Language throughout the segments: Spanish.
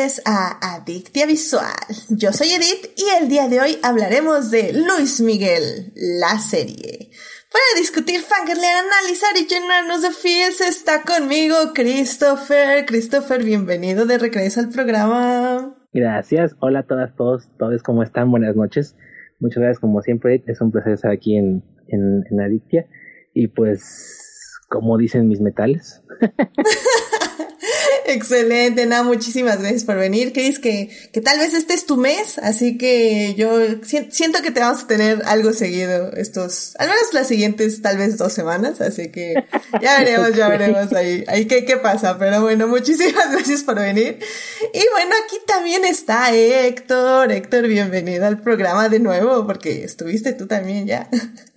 bienvenidos a Adictia Visual. Yo soy Edith y el día de hoy hablaremos de Luis Miguel, la serie. Para discutir, fangirlear, analizar y llenarnos de feels está conmigo Christopher. Christopher, bienvenido de regreso al programa. Gracias. Hola a todas, todos, todos, ¿cómo están? Buenas noches. Muchas gracias como siempre. Es un placer estar aquí en, en, en Adictia. Y pues, como dicen mis metales. Excelente, nada, muchísimas gracias por venir. Chris, que, que tal vez este es tu mes, así que yo siento que te vamos a tener algo seguido estos, al menos las siguientes tal vez dos semanas, así que ya veremos, ya veremos ahí, ahí qué, qué pasa, pero bueno, muchísimas gracias por venir. Y bueno, aquí también está Héctor, Héctor, bienvenido al programa de nuevo, porque estuviste tú también ya.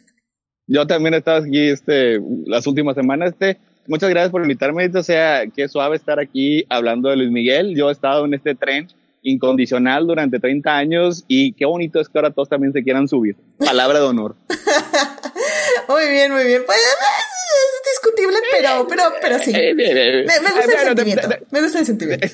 Yo también he estado aquí este, las últimas semanas, este, muchas gracias por invitarme. O sea, qué suave estar aquí hablando de Luis Miguel. Yo he estado en este tren incondicional durante 30 años y qué bonito es que ahora todos también se quieran subir. Palabra de honor. muy bien, muy bien. Pues, es discutible, pero, pero, pero sí. Me, me gusta el sentimiento. me gusta el sentimiento.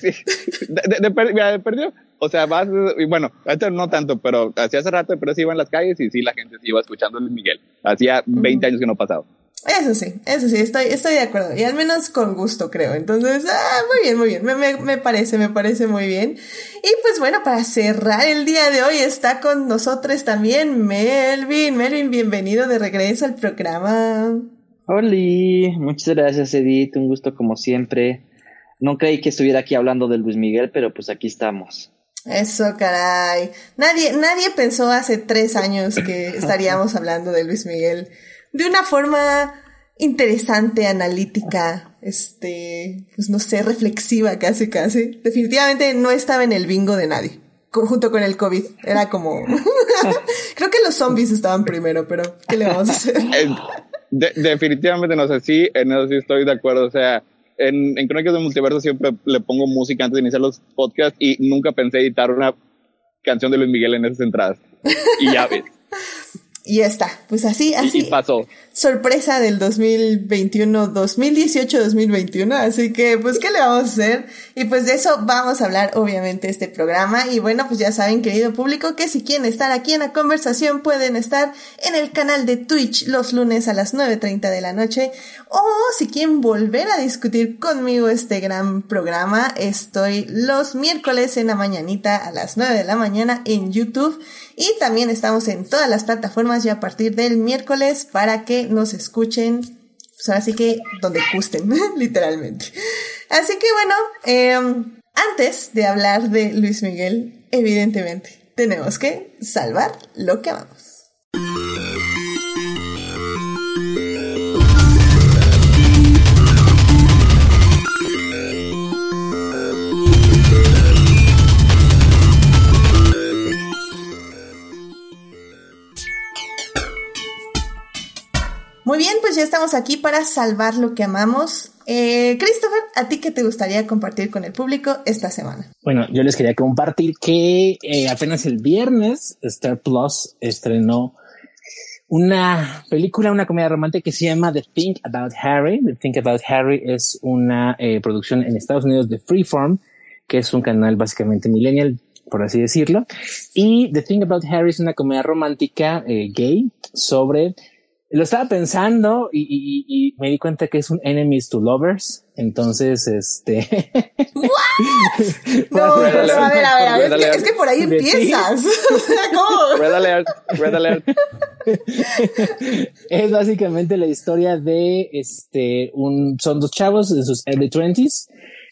De, perdió. O sea, vas, y bueno, esto no tanto, pero hacía hace rato, pero sí iba en las calles y sí la gente se iba escuchando a Luis Miguel. Hacía 20 años que no pasaba. Eso sí, eso sí, estoy, estoy de acuerdo. Y al menos con gusto, creo. Entonces, ah, muy bien, muy bien. Me, me, me, parece, me parece muy bien. Y pues bueno, para cerrar el día de hoy está con nosotros también Melvin. Melvin, bienvenido de regreso al programa. Hola, muchas gracias Edith, un gusto como siempre. No creí que estuviera aquí hablando de Luis Miguel, pero pues aquí estamos. Eso, caray. Nadie, nadie pensó hace tres años que estaríamos hablando de Luis Miguel de una forma interesante, analítica, este, pues no sé, reflexiva casi, casi. Definitivamente no estaba en el bingo de nadie, junto con el COVID. Era como, creo que los zombies estaban primero, pero ¿qué le vamos a hacer? definitivamente no sé, sí, en eso sí estoy de acuerdo, o sea, en, en Crónicas del Multiverso siempre le pongo música antes de iniciar los podcasts y nunca pensé editar una canción de Luis Miguel en esas entradas. Y ya ves. Y ya está, pues así, así. Y pasó. Sorpresa del 2021, 2018, 2021. Así que, pues, ¿qué le vamos a hacer? Y pues de eso vamos a hablar, obviamente, este programa. Y bueno, pues ya saben, querido público, que si quieren estar aquí en la conversación, pueden estar en el canal de Twitch los lunes a las 9.30 de la noche. O si quieren volver a discutir conmigo este gran programa, estoy los miércoles en la mañanita a las 9 de la mañana en YouTube. Y también estamos en todas las plataformas ya a partir del miércoles para que nos escuchen. Pues ahora sí que donde gusten, literalmente. Así que bueno, em, antes de hablar de Luis Miguel, evidentemente, tenemos que salvar lo que amamos. Muy bien, pues ya estamos aquí para salvar lo que amamos. Eh, Christopher, ¿a ti qué te gustaría compartir con el público esta semana? Bueno, yo les quería compartir que eh, apenas el viernes Star Plus estrenó una película, una comedia romántica que se llama The Think About Harry. The Think About Harry es una eh, producción en Estados Unidos de Freeform, que es un canal básicamente millennial, por así decirlo. Y The Think About Harry es una comedia romántica gay sobre lo estaba pensando y, y, y, me di cuenta que es un enemies to lovers. Entonces, este. ¿What? no, a ver, a ver, a ver. Es que, es que, por ahí empiezas. ¿Cómo? Red alert, red alert. es básicamente la historia de este, un, son dos chavos en sus early twenties.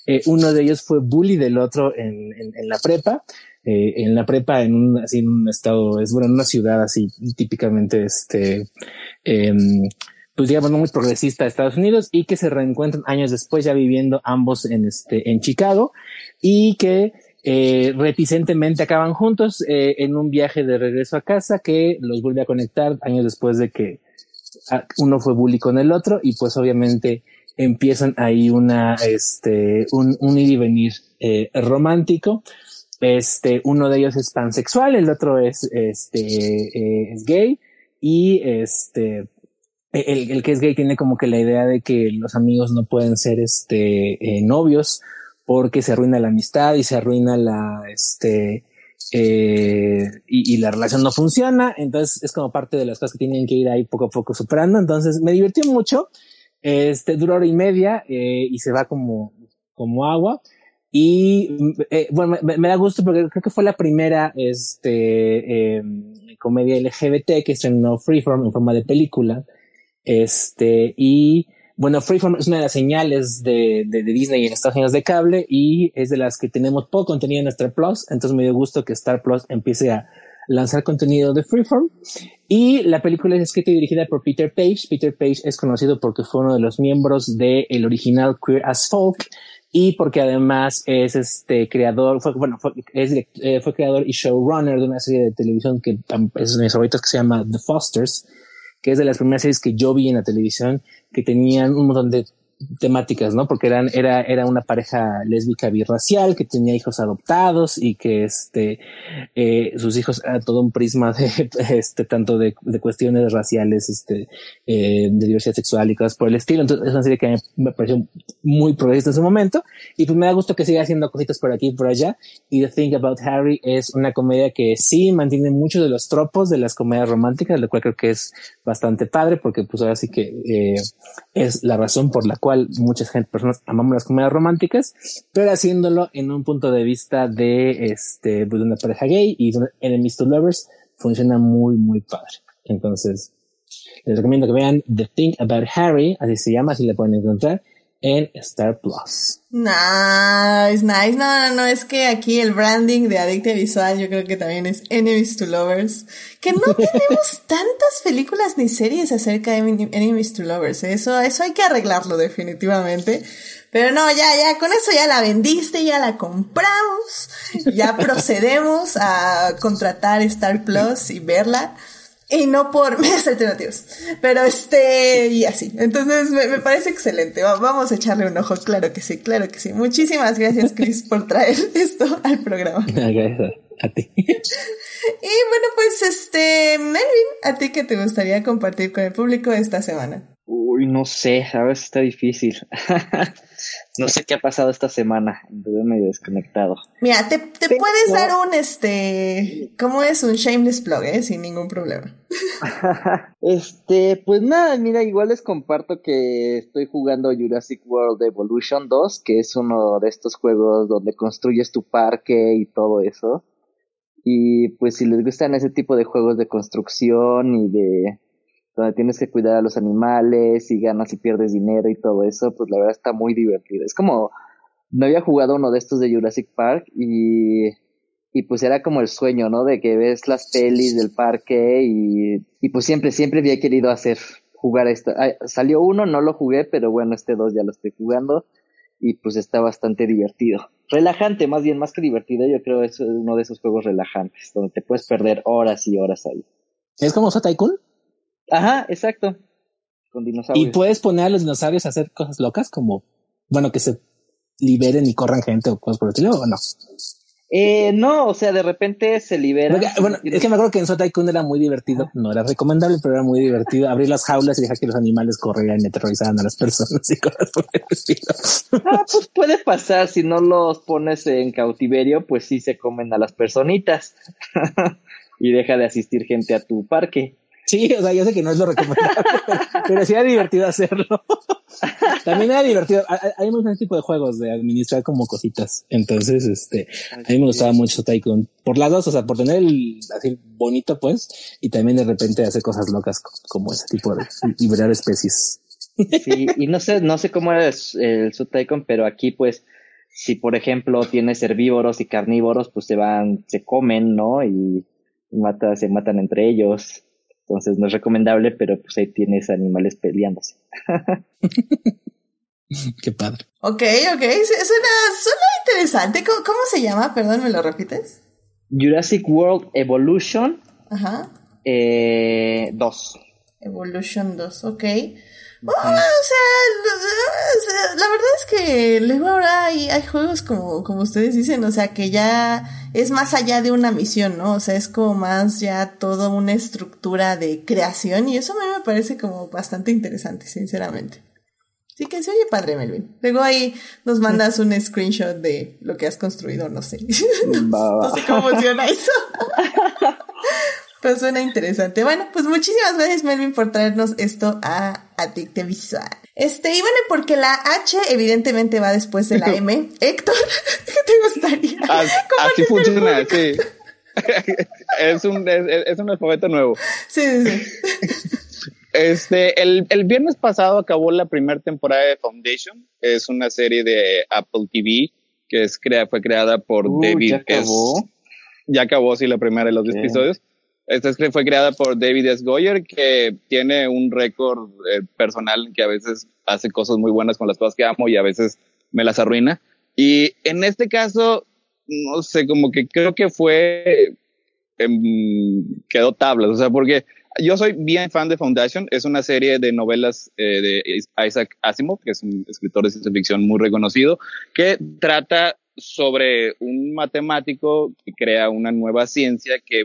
Eh, uno de ellos fue bully del otro en, en, en la prepa eh, en la prepa en un, así en un estado, es bueno, en una ciudad así típicamente, este, eh, pues digamos, no muy progresista de Estados Unidos y que se reencuentran años después ya viviendo ambos en este, en Chicago y que eh, reticentemente acaban juntos eh, en un viaje de regreso a casa que los vuelve a conectar años después de que ah, uno fue bully con el otro y pues obviamente empiezan ahí una, este, un, un ir y venir eh, romántico. Este, uno de ellos es pansexual, el otro es, este, eh, es gay y este, el, el, que es gay tiene como que la idea de que los amigos no pueden ser, este, eh, novios porque se arruina la amistad y se arruina la, este, eh, y, la relación no funciona. Entonces es como parte de las cosas que tienen que ir ahí poco a poco superando. Entonces me divirtió mucho. Este duró hora y media eh, y se va como, como agua. Y eh, bueno, me, da gusto porque creo que fue la primera este, em, comedia LGBT que estrenó Freeform en forma de película. Este, y bueno, Freeform es una de las señales de, de, Disney en Estados Unidos de cable y es de las que tenemos poco contenido en Star Plus. Entonces me dio gusto que Star Plus empiece a lanzar contenido de Freeform. Y la película es escrita y dirigida por Peter Page. Peter Page es conocido porque fue uno de los miembros del el original Queer as Folk y porque además es este creador, fue, bueno, fue, es, eh, fue creador y showrunner de una serie de televisión que es de mis favoritos que se llama The Fosters, que es de las primeras series que yo vi en la televisión, que tenían un montón de temáticas, ¿no? Porque eran, era, era una pareja lésbica birracial que tenía hijos adoptados y que este, eh, sus hijos a todo un prisma de, este, tanto de, de cuestiones raciales, este, eh, de diversidad sexual y cosas por el estilo. Entonces, es una serie que me pareció muy progresista en su momento y pues me da gusto que siga haciendo cositas por aquí y por allá. Y The Thing About Harry es una comedia que sí mantiene muchos de los tropos de las comedias románticas, lo cual creo que es bastante padre porque pues ahora sí que eh, es la razón por la cual muchas gente, personas amamos las comedias románticas, pero haciéndolo en un punto de vista de este, pues, de una pareja gay y de enemies to lovers, funciona muy, muy padre. Entonces, les recomiendo que vean The Thing About Harry, así se llama, así la pueden encontrar en Star Plus. Nice, nice. No, no, no, es que aquí el branding de Adicta Visual yo creo que también es Enemies to Lovers. Que no tenemos tantas películas ni series acerca de Enemies to Lovers. ¿eh? Eso, eso hay que arreglarlo definitivamente. Pero no, ya, ya, con eso ya la vendiste, ya la compramos. Ya procedemos a contratar Star Plus y verla y no por medios alternativos. Pero este, y así. Entonces me, me, parece excelente. Vamos a echarle un ojo, claro que sí, claro que sí. Muchísimas gracias, Chris, por traer esto al programa. Gracias a ti. Y bueno, pues este, Melvin, ¿a ti qué te gustaría compartir con el público esta semana? Uy, no sé, a veces está difícil. no sé qué ha pasado esta semana, estuve medio desconectado. Mira, te, te puedes dar un, este, ¿cómo es? Un shameless plug, ¿eh? Sin ningún problema. este, pues nada, mira, igual les comparto que estoy jugando Jurassic World Evolution 2, que es uno de estos juegos donde construyes tu parque y todo eso. Y pues si les gustan ese tipo de juegos de construcción y de donde tienes que cuidar a los animales y ganas y pierdes dinero y todo eso, pues la verdad está muy divertido. Es como, no había jugado uno de estos de Jurassic Park y, y pues era como el sueño, ¿no? De que ves las pelis del parque y, y pues siempre, siempre había querido hacer, jugar esto. salió uno, no lo jugué, pero bueno, este dos ya lo estoy jugando y pues está bastante divertido. Relajante, más bien, más que divertido, yo creo que es uno de esos juegos relajantes, donde te puedes perder horas y horas ahí. ¿Es como Tycoon? Ajá, exacto. Con dinosaurios. Y puedes poner a los dinosaurios a hacer cosas locas como, bueno, que se liberen y corran gente o cosas por el estilo, o no. Eh, no, o sea, de repente se libera. bueno, es que me acuerdo que en Sotaikun era muy divertido, no era recomendable, pero era muy divertido abrir las jaulas y dejar que los animales corrieran y aterrorizaran a las personas y cosas por el estilo. Ah, pues puede pasar, si no los pones en cautiverio, pues sí se comen a las personitas y deja de asistir gente a tu parque. Sí, o sea, yo sé que no es lo recomendable, pero, sí era divertido hacerlo. También era divertido. Hay muchos tipo de juegos de administrar como cositas. Entonces, este, a mí me gustaba mucho Tycoon. Por las dos, o sea, por tener el así bonito, pues, y también de repente hacer cosas locas como ese tipo de liberar especies. Sí, y no sé, no sé cómo era el, Sub Tycoon, pero aquí, pues, si por ejemplo tienes herbívoros y carnívoros, pues se van, se comen, ¿no? Y mata, se matan entre ellos. Entonces no es recomendable, pero pues ahí tienes animales peleándose. Qué padre. Ok, ok, suena, suena interesante. ¿Cómo, se llama? Perdón, ¿me lo repites? Jurassic World Evolution. Ajá. Eh, 2. Evolution 2, ok. O, sea, la verdad es que luego ahora hay, hay juegos como, como ustedes dicen, o sea, que ya es más allá de una misión, ¿no? O sea, es como más ya toda una estructura de creación y eso a mí me parece como bastante interesante, sinceramente. Sí que se oye padre, Melvin. Luego ahí nos mandas un screenshot de lo que has construido, no sé. no, sé cómo funciona eso. Pero suena interesante. Bueno, pues muchísimas gracias, Melvin, por traernos esto a Adicte Visual. Este, y bueno, porque la H evidentemente va después de la M. Héctor, ¿qué te gustaría? así funciona, sí. es, un, es, un alfabeto nuevo. Sí, sí, sí. Este, el, el, viernes pasado acabó la primera temporada de Foundation. Es una serie de Apple TV que es crea, fue creada por uh, David. ¿Ya acabó? ya acabó, sí, la primera de los episodios. Esta fue creada por David S. Goyer, que tiene un récord eh, personal que a veces hace cosas muy buenas con las cosas que amo y a veces me las arruina. Y en este caso, no sé, como que creo que fue, em, quedó tablas, o sea, porque yo soy bien fan de Foundation. Es una serie de novelas eh, de Isaac Asimov, que es un escritor de ciencia ficción muy reconocido, que trata sobre un matemático que crea una nueva ciencia que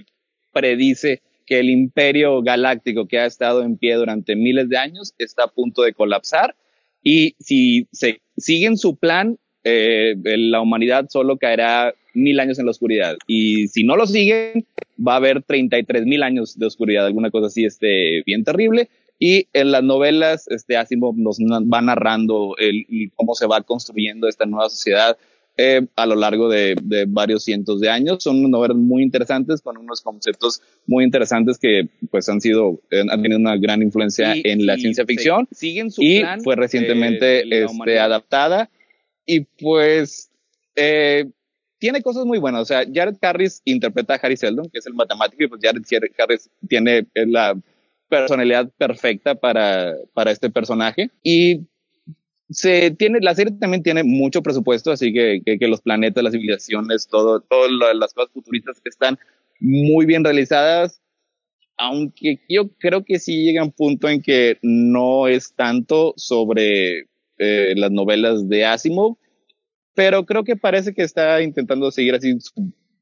predice que el imperio galáctico que ha estado en pie durante miles de años está a punto de colapsar y si se siguen su plan, eh, la humanidad solo caerá mil años en la oscuridad. Y si no lo siguen, va a haber 33 mil años de oscuridad, alguna cosa así, este, bien terrible. Y en las novelas, este, Asimov nos va narrando el, cómo se va construyendo esta nueva sociedad eh, a lo largo de, de, varios cientos de años. Son novelas muy interesantes con unos conceptos muy interesantes que pues han sido, eh, han tenido una gran influencia en la ciencia ficción. Siguen su y fue recientemente este, adaptada. Y pues eh, tiene cosas muy buenas. O sea, Jared Harris interpreta a Harry Seldon, que es el matemático, y pues Jared Harris tiene la personalidad perfecta para, para este personaje. Y se tiene, la serie también tiene mucho presupuesto, así que, que, los planetas, las civilizaciones, todo, todas las cosas futuristas están muy bien realizadas. Aunque yo creo que sí llega un punto en que no es tanto sobre eh, las novelas de Asimov, pero creo que parece que está intentando seguir así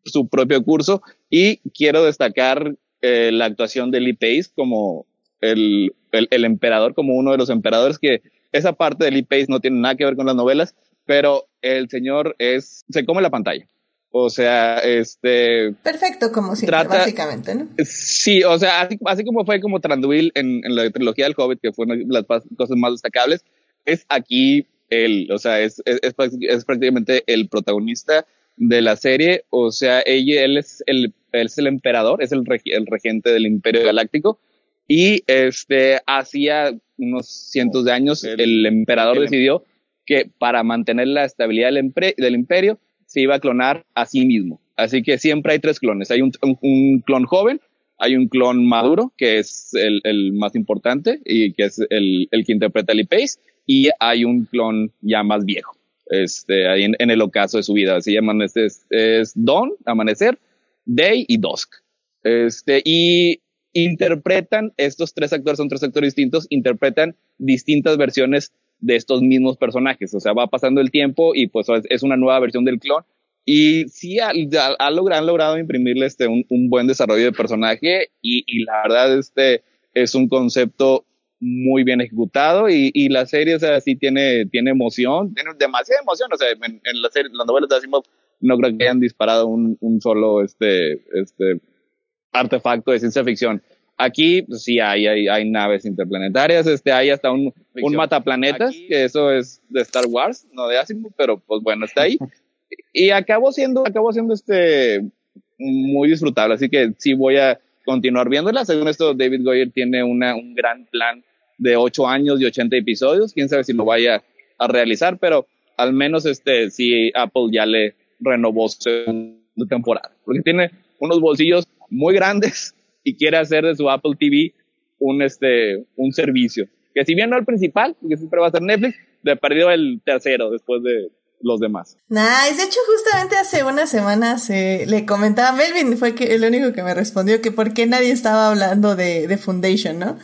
su, propio curso y quiero destacar eh, la actuación de Lee Pace como el, el, emperador, como uno de los emperadores que esa parte de Lee Pace no tiene nada que ver con las novelas, pero el señor es, se come la pantalla. O sea, este... Perfecto, como siempre, básicamente, ¿no? Sí, o sea, así, así como fue como Tranduil en, en, la trilogía del Hobbit, que fue una de las cosas más destacables, es aquí él, o sea, es, es, es, prácticamente el protagonista de la serie, o sea, ella, él es el, él es el emperador, es el, el regente del Imperio Galáctico, y este, hacía unos cientos de años, el, emperador decidió que para mantener la estabilidad del, del, imperio, se iba a clonar a sí mismo. Así que siempre hay tres clones. Hay un, un, clon joven, hay un clon maduro, que es el, el más importante y que es el, el que interpreta a Lee Pace, y hay un clon ya más viejo, este, ahí en, el ocaso de su vida. Así llaman, este es, es Dawn, Amanecer, Day y Dusk. Este, y interpretan, estos tres actores son tres actores distintos, interpretan distintas versiones de estos mismos personajes. O sea, va pasando el tiempo y pues es una nueva versión del clon. Y sí ha, ha, han logrado imprimirle este, un, un, buen desarrollo de personaje y, la verdad este es un concepto muy bien ejecutado y, y la serie, o sea, sí tiene, tiene emoción, tiene demasiada emoción, o sea, en, en la serie, las novelas de Asimov no creo que hayan disparado un, un solo, este, este, artefacto de ciencia ficción. Aquí, pues, sí, hay, hay, hay, naves interplanetarias, este, hay hasta un, un mataplanetas, que eso es de Star Wars, no de Asimov, pero pues bueno, está ahí. y acabó siendo, acabó siendo este, muy disfrutable, así que sí voy a continuar viéndola. Según esto, David Goyer tiene una, un gran plan de 8 años y 80 episodios. Quién sabe si lo vaya a realizar, pero al menos este, si Apple ya le renovó su temporada. Porque tiene unos bolsillos muy grandes y quiere hacer de su Apple TV un, este, un servicio. Que si bien no el principal, porque siempre va a ser Netflix, de perdido el tercero después de los demás. Nice. De hecho, justamente hace unas semanas eh, le comentaba a Melvin, fue que el único que me respondió que por qué nadie estaba hablando de, de Foundation, ¿no?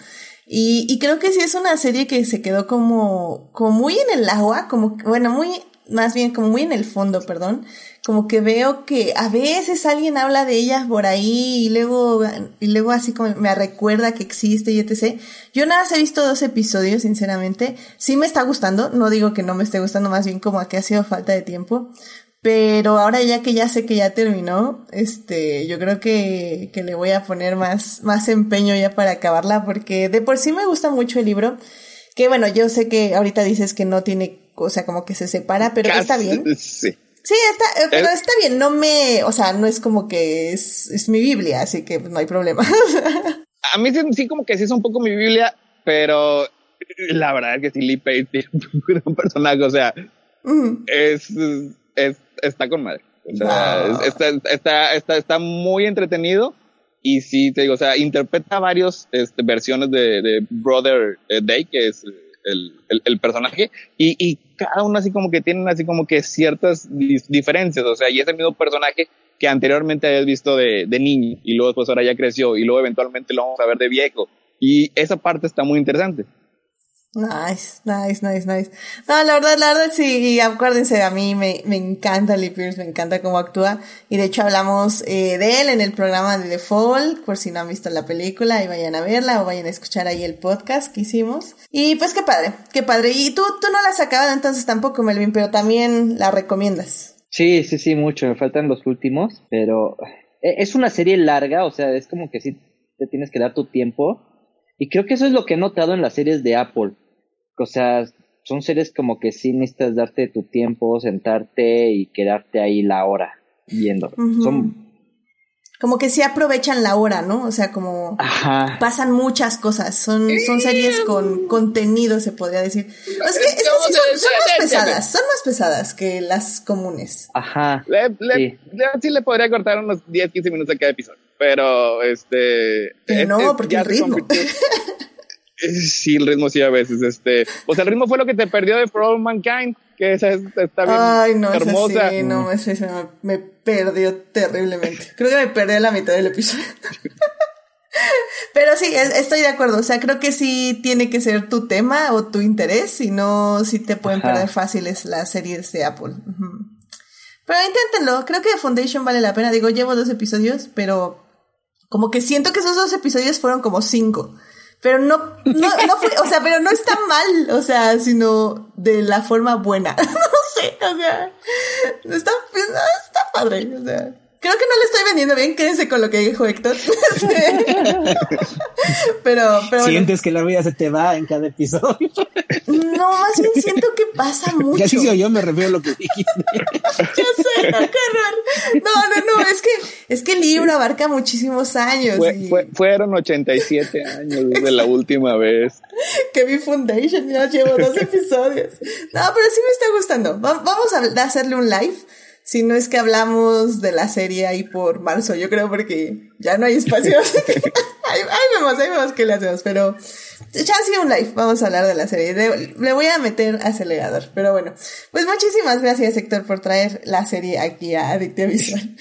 Y, y, creo que sí es una serie que se quedó como, como muy en el agua, como, bueno, muy más bien como muy en el fondo, perdón, como que veo que a veces alguien habla de ella por ahí y luego, y luego así como me recuerda que existe y etc. Yo nada más he visto dos episodios, sinceramente. Sí me está gustando, no digo que no me esté gustando, más bien como que ha sido falta de tiempo. Pero ahora ya que ya sé que ya terminó, este, yo creo que, que le voy a poner más, más empeño ya para acabarla, porque de por sí me gusta mucho el libro. Que bueno, yo sé que ahorita dices que no tiene, o sea, como que se separa, pero está bien. Sí. Sí, está, eh, pero está bien, no me, o sea, no es como que es, es mi Biblia, así que no hay problema. A mí sí, sí como que sí es un poco mi Biblia, pero la verdad es que sí Lee Pace es un personaje, o sea, es, es, está con madre. O sea, Wow. está, está, está, está muy entretenido y sí, te digo, o sea, interpreta varios este, versiones de, de Brother eh, Day, que es el, el, el personaje, y, y cada uno así como que tienen así como que ciertas diferencias, o sea, y es el mismo personaje que anteriormente habías visto de, de niño y luego pues ahora ya creció y luego eventualmente lo vamos a ver de viejo. Y esa parte está muy interesante. Nice, nice, nice, nice. No, la verdad, la verdad sí, y acuérdense, a mí me, me encanta Lee Pierce, me encanta cómo actúa, y de hecho hablamos eh, de él en el programa de The Fall, por si no han visto la película, y vayan a verla o vayan a escuchar ahí el podcast que hicimos. Y pues qué padre, qué padre. Y tú, tú no la has acabado entonces tampoco, Melvin, pero también la recomiendas. Sí, sí, sí, mucho. Me faltan los últimos, pero eh, es una serie larga, o sea, es como que sí te tienes que dar tu tiempo. Y creo que eso es lo que he notado en las series de Apple. O sea, son series como que sí necesitas darte tu tiempo, sentarte y quedarte ahí la hora viendo. Son, Como que sí aprovechan la hora, ¿no? O sea, como ajá, pasan muchas cosas, son, son series con contenido, se podría decir. Es que, es que sí son, son más pesadas, son más pesadas que las comunes. ajá. Le, le, Sí. le- sí le podría cortar unos 10, 15 minutos a cada episodio. Pero, este. Pero este no, porque ya el ritmo. Sí, el ritmo sí a veces. Este. O sea, el ritmo fue lo que te perdió de For All Mankind. Que esa es- está bien Ay, no, es hermosa. así, no, es eso, me, me perdió terriblemente. Creo que me perdí a la mitad del episodio. Pero sí, es- estoy de acuerdo. O sea, creo que sí tiene que ser tu tema o tu interés, si no, sí te pueden Ajá. perder fáciles las series de Apple. Pero inténtenlo, creo que Foundation vale la pena. Digo, llevo dos episodios, pero como que siento que esos dos episodios fueron como cinco. Pero no, no, no fue, o sea, pero no está mal, o sea, sino de la forma buena. no sé, o sea, está, está padre, o sea. Creo que no le estoy vendiendo bien, quédense con lo que dijo Héctor. pero, pero bueno. Sientes que la vida se te va en cada episodio. No, más bien siento que pasa mucho. Ya sí se oyó, me refiero a lo que dijiste. Ya sé, no, qué. No, no, no, es que, es que el libro abarca muchísimos años. Fue- y fue- fueron 87 años desde la última vez. que vi Foundation, ya llevo dos episodios. No, pero sí me está gustando. Va- vamos a hacerle un live. Si no es que hablamos de la serie ahí por marzo, yo creo porque ya no hay espacio. ahí, ahí vemos, ahí vemos qué le hacemos, pero ya sí un live, vamos a hablar de la serie. Le voy a meter acelerador, pero bueno. Pues muchísimas gracias Héctor por traer la serie aquí a Adictia Visual.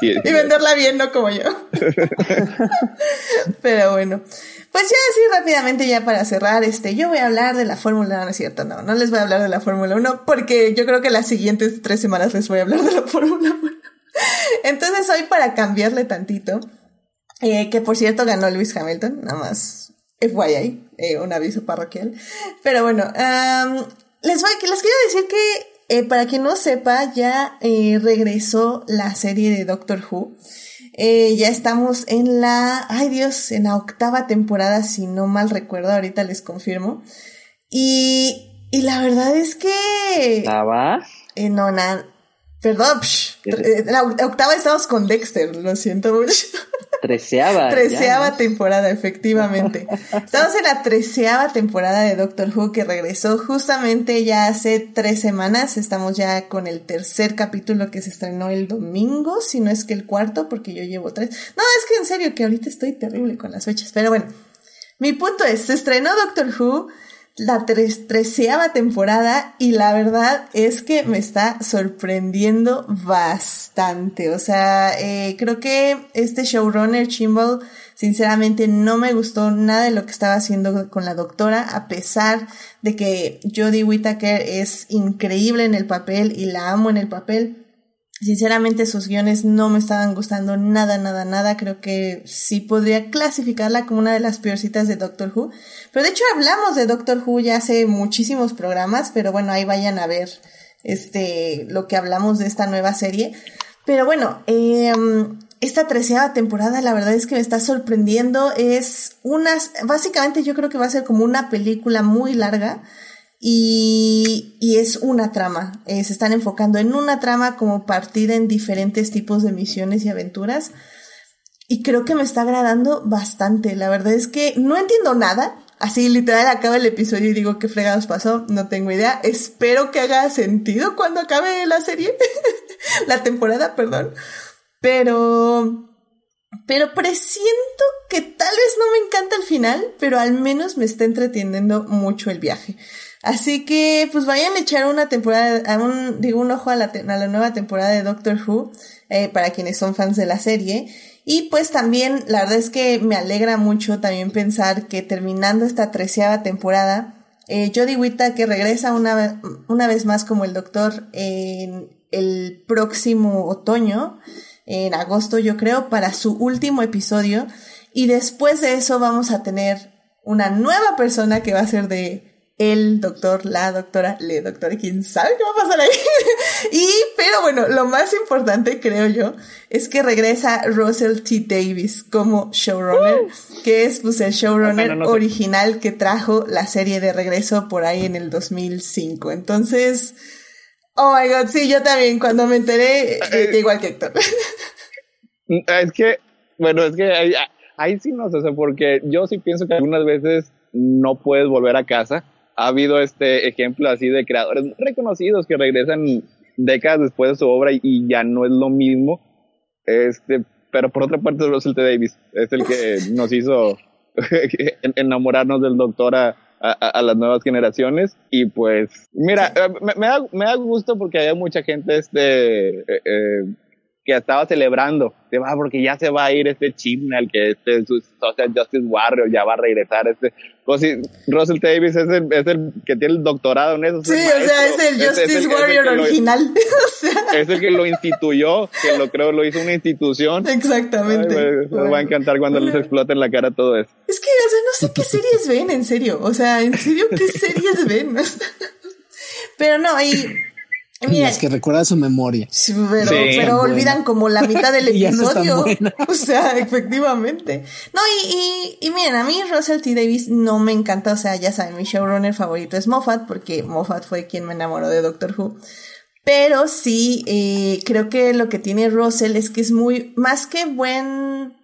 Y venderla bien, no como yo. Pero bueno. Pues ya así rápidamente ya para cerrar, este, yo voy a hablar de la Fórmula 1, no es cierto, no, no les voy a hablar de la Fórmula 1 porque yo creo que las siguientes tres semanas les voy a hablar de la Fórmula 1. Entonces hoy para cambiarle tantito, eh, que por cierto ganó Lewis Hamilton, nada más FYI, eh, un aviso parroquial. Pero bueno, am, les voy, les quiero decir que eh, para quien no sepa, ya eh, regresó la serie de Doctor Who. Eh, ya estamos en la, ay Dios, en la octava temporada, si no mal recuerdo, ahorita les confirmo. Y, y la verdad es que... Eh, no, nada. Perdón, psh, la octava estamos con Dexter, lo siento mucho. Treceava. Treceava ¿no? temporada, efectivamente. Estamos en la treceava temporada de Doctor Who que regresó justamente ya hace tres semanas. Estamos ya con el tercer capítulo que se estrenó el domingo, si no es que el cuarto, porque yo llevo tres. No, es que en serio que ahorita estoy terrible con las fechas. Pero bueno, mi punto es, se estrenó Doctor Who. La treceava temporada y la verdad es que me está sorprendiendo bastante. O sea, eh, creo que este showrunner Chimbal sinceramente no me gustó nada de lo que estaba haciendo con la doctora, a pesar de que Jodie Whittaker es increíble en el papel y la amo en el papel. Sinceramente sus guiones no me estaban gustando nada, nada, nada. Creo que sí podría clasificarla como una de las peorcitas de Doctor Who. Pero de hecho hablamos de Doctor Who ya hace muchísimos programas, pero bueno, ahí vayan a ver este lo que hablamos de esta nueva serie. Pero bueno, eh, esta treceava temporada la verdad es que me está sorprendiendo. Es unas, básicamente yo creo que va a ser como una película muy larga y, es una trama. Eh, se están enfocando en una trama como partida en diferentes tipos de misiones y aventuras. Y creo que me está agradando bastante. La verdad es que no entiendo nada. Así literal acaba el episodio y digo qué fregados pasó. No tengo idea. Espero que haga sentido cuando acabe la serie. la temporada, perdón. Pero pero presiento que tal vez no me encanta el final, pero al menos me está entreteniendo mucho el viaje. Así que, pues vayan a echar una temporada, a un, digo, un ojo a la, a la nueva temporada de Doctor Who, eh, para quienes son fans de la serie. Y pues también, la verdad es que me alegra mucho también pensar que terminando esta treceava temporada, eh, Jodie que regresa una, una vez más como el Doctor en el próximo otoño, en agosto yo creo, para su último episodio. Y después de eso vamos a tener una nueva persona que va a ser de el doctor, la doctora, le doctora, quién sabe qué va a pasar ahí. y, pero bueno, lo más importante creo yo es que regresa Russell T. Davis como showrunner, que es pues el showrunner original que trajo la serie de regreso por ahí en el 2005. Entonces, oh my god, sí, yo también cuando me enteré, eh, igual que Héctor. es que, bueno, es que ahí, ahí sí no sé, porque yo sí pienso que algunas veces no puedes volver a casa ha habido este ejemplo así de creadores reconocidos que regresan décadas después de su obra y, ya no es lo mismo. Este, pero por otra parte, Russell T. Davis es el que nos hizo enamorarnos del doctor a, a, las nuevas generaciones. Y pues, mira, eh, me, da, me da gusto porque hay mucha gente este, eh, eh, que estaba celebrando, se va porque ya se va a ir este Chibnall, que este Social Justice Warrior ya va a regresar, este Russell Davis es el, es el que tiene el doctorado en eso. Sí, o sea, es el Justice Warrior original. Es el que lo instituyó, que lo creo lo hizo una institución. Exactamente. me, va a encantar cuando les explote en la cara todo eso. Es que, o sea, no sé qué series ven, en serio. O sea, en serio, ¿qué series ven? Pero no, ahí Mira, es que recuerda su memoria. pero, olvidan como la mitad del episodio. o sea, efectivamente. No, y, y, miren, a mí Russell T. Davis no me encanta. O sea, ya saben, mi showrunner favorito es Moffat, porque Moffat fue quien me enamoró de Doctor Who. Pero sí, eh, creo que lo que tiene Russell es que es muy, más que buen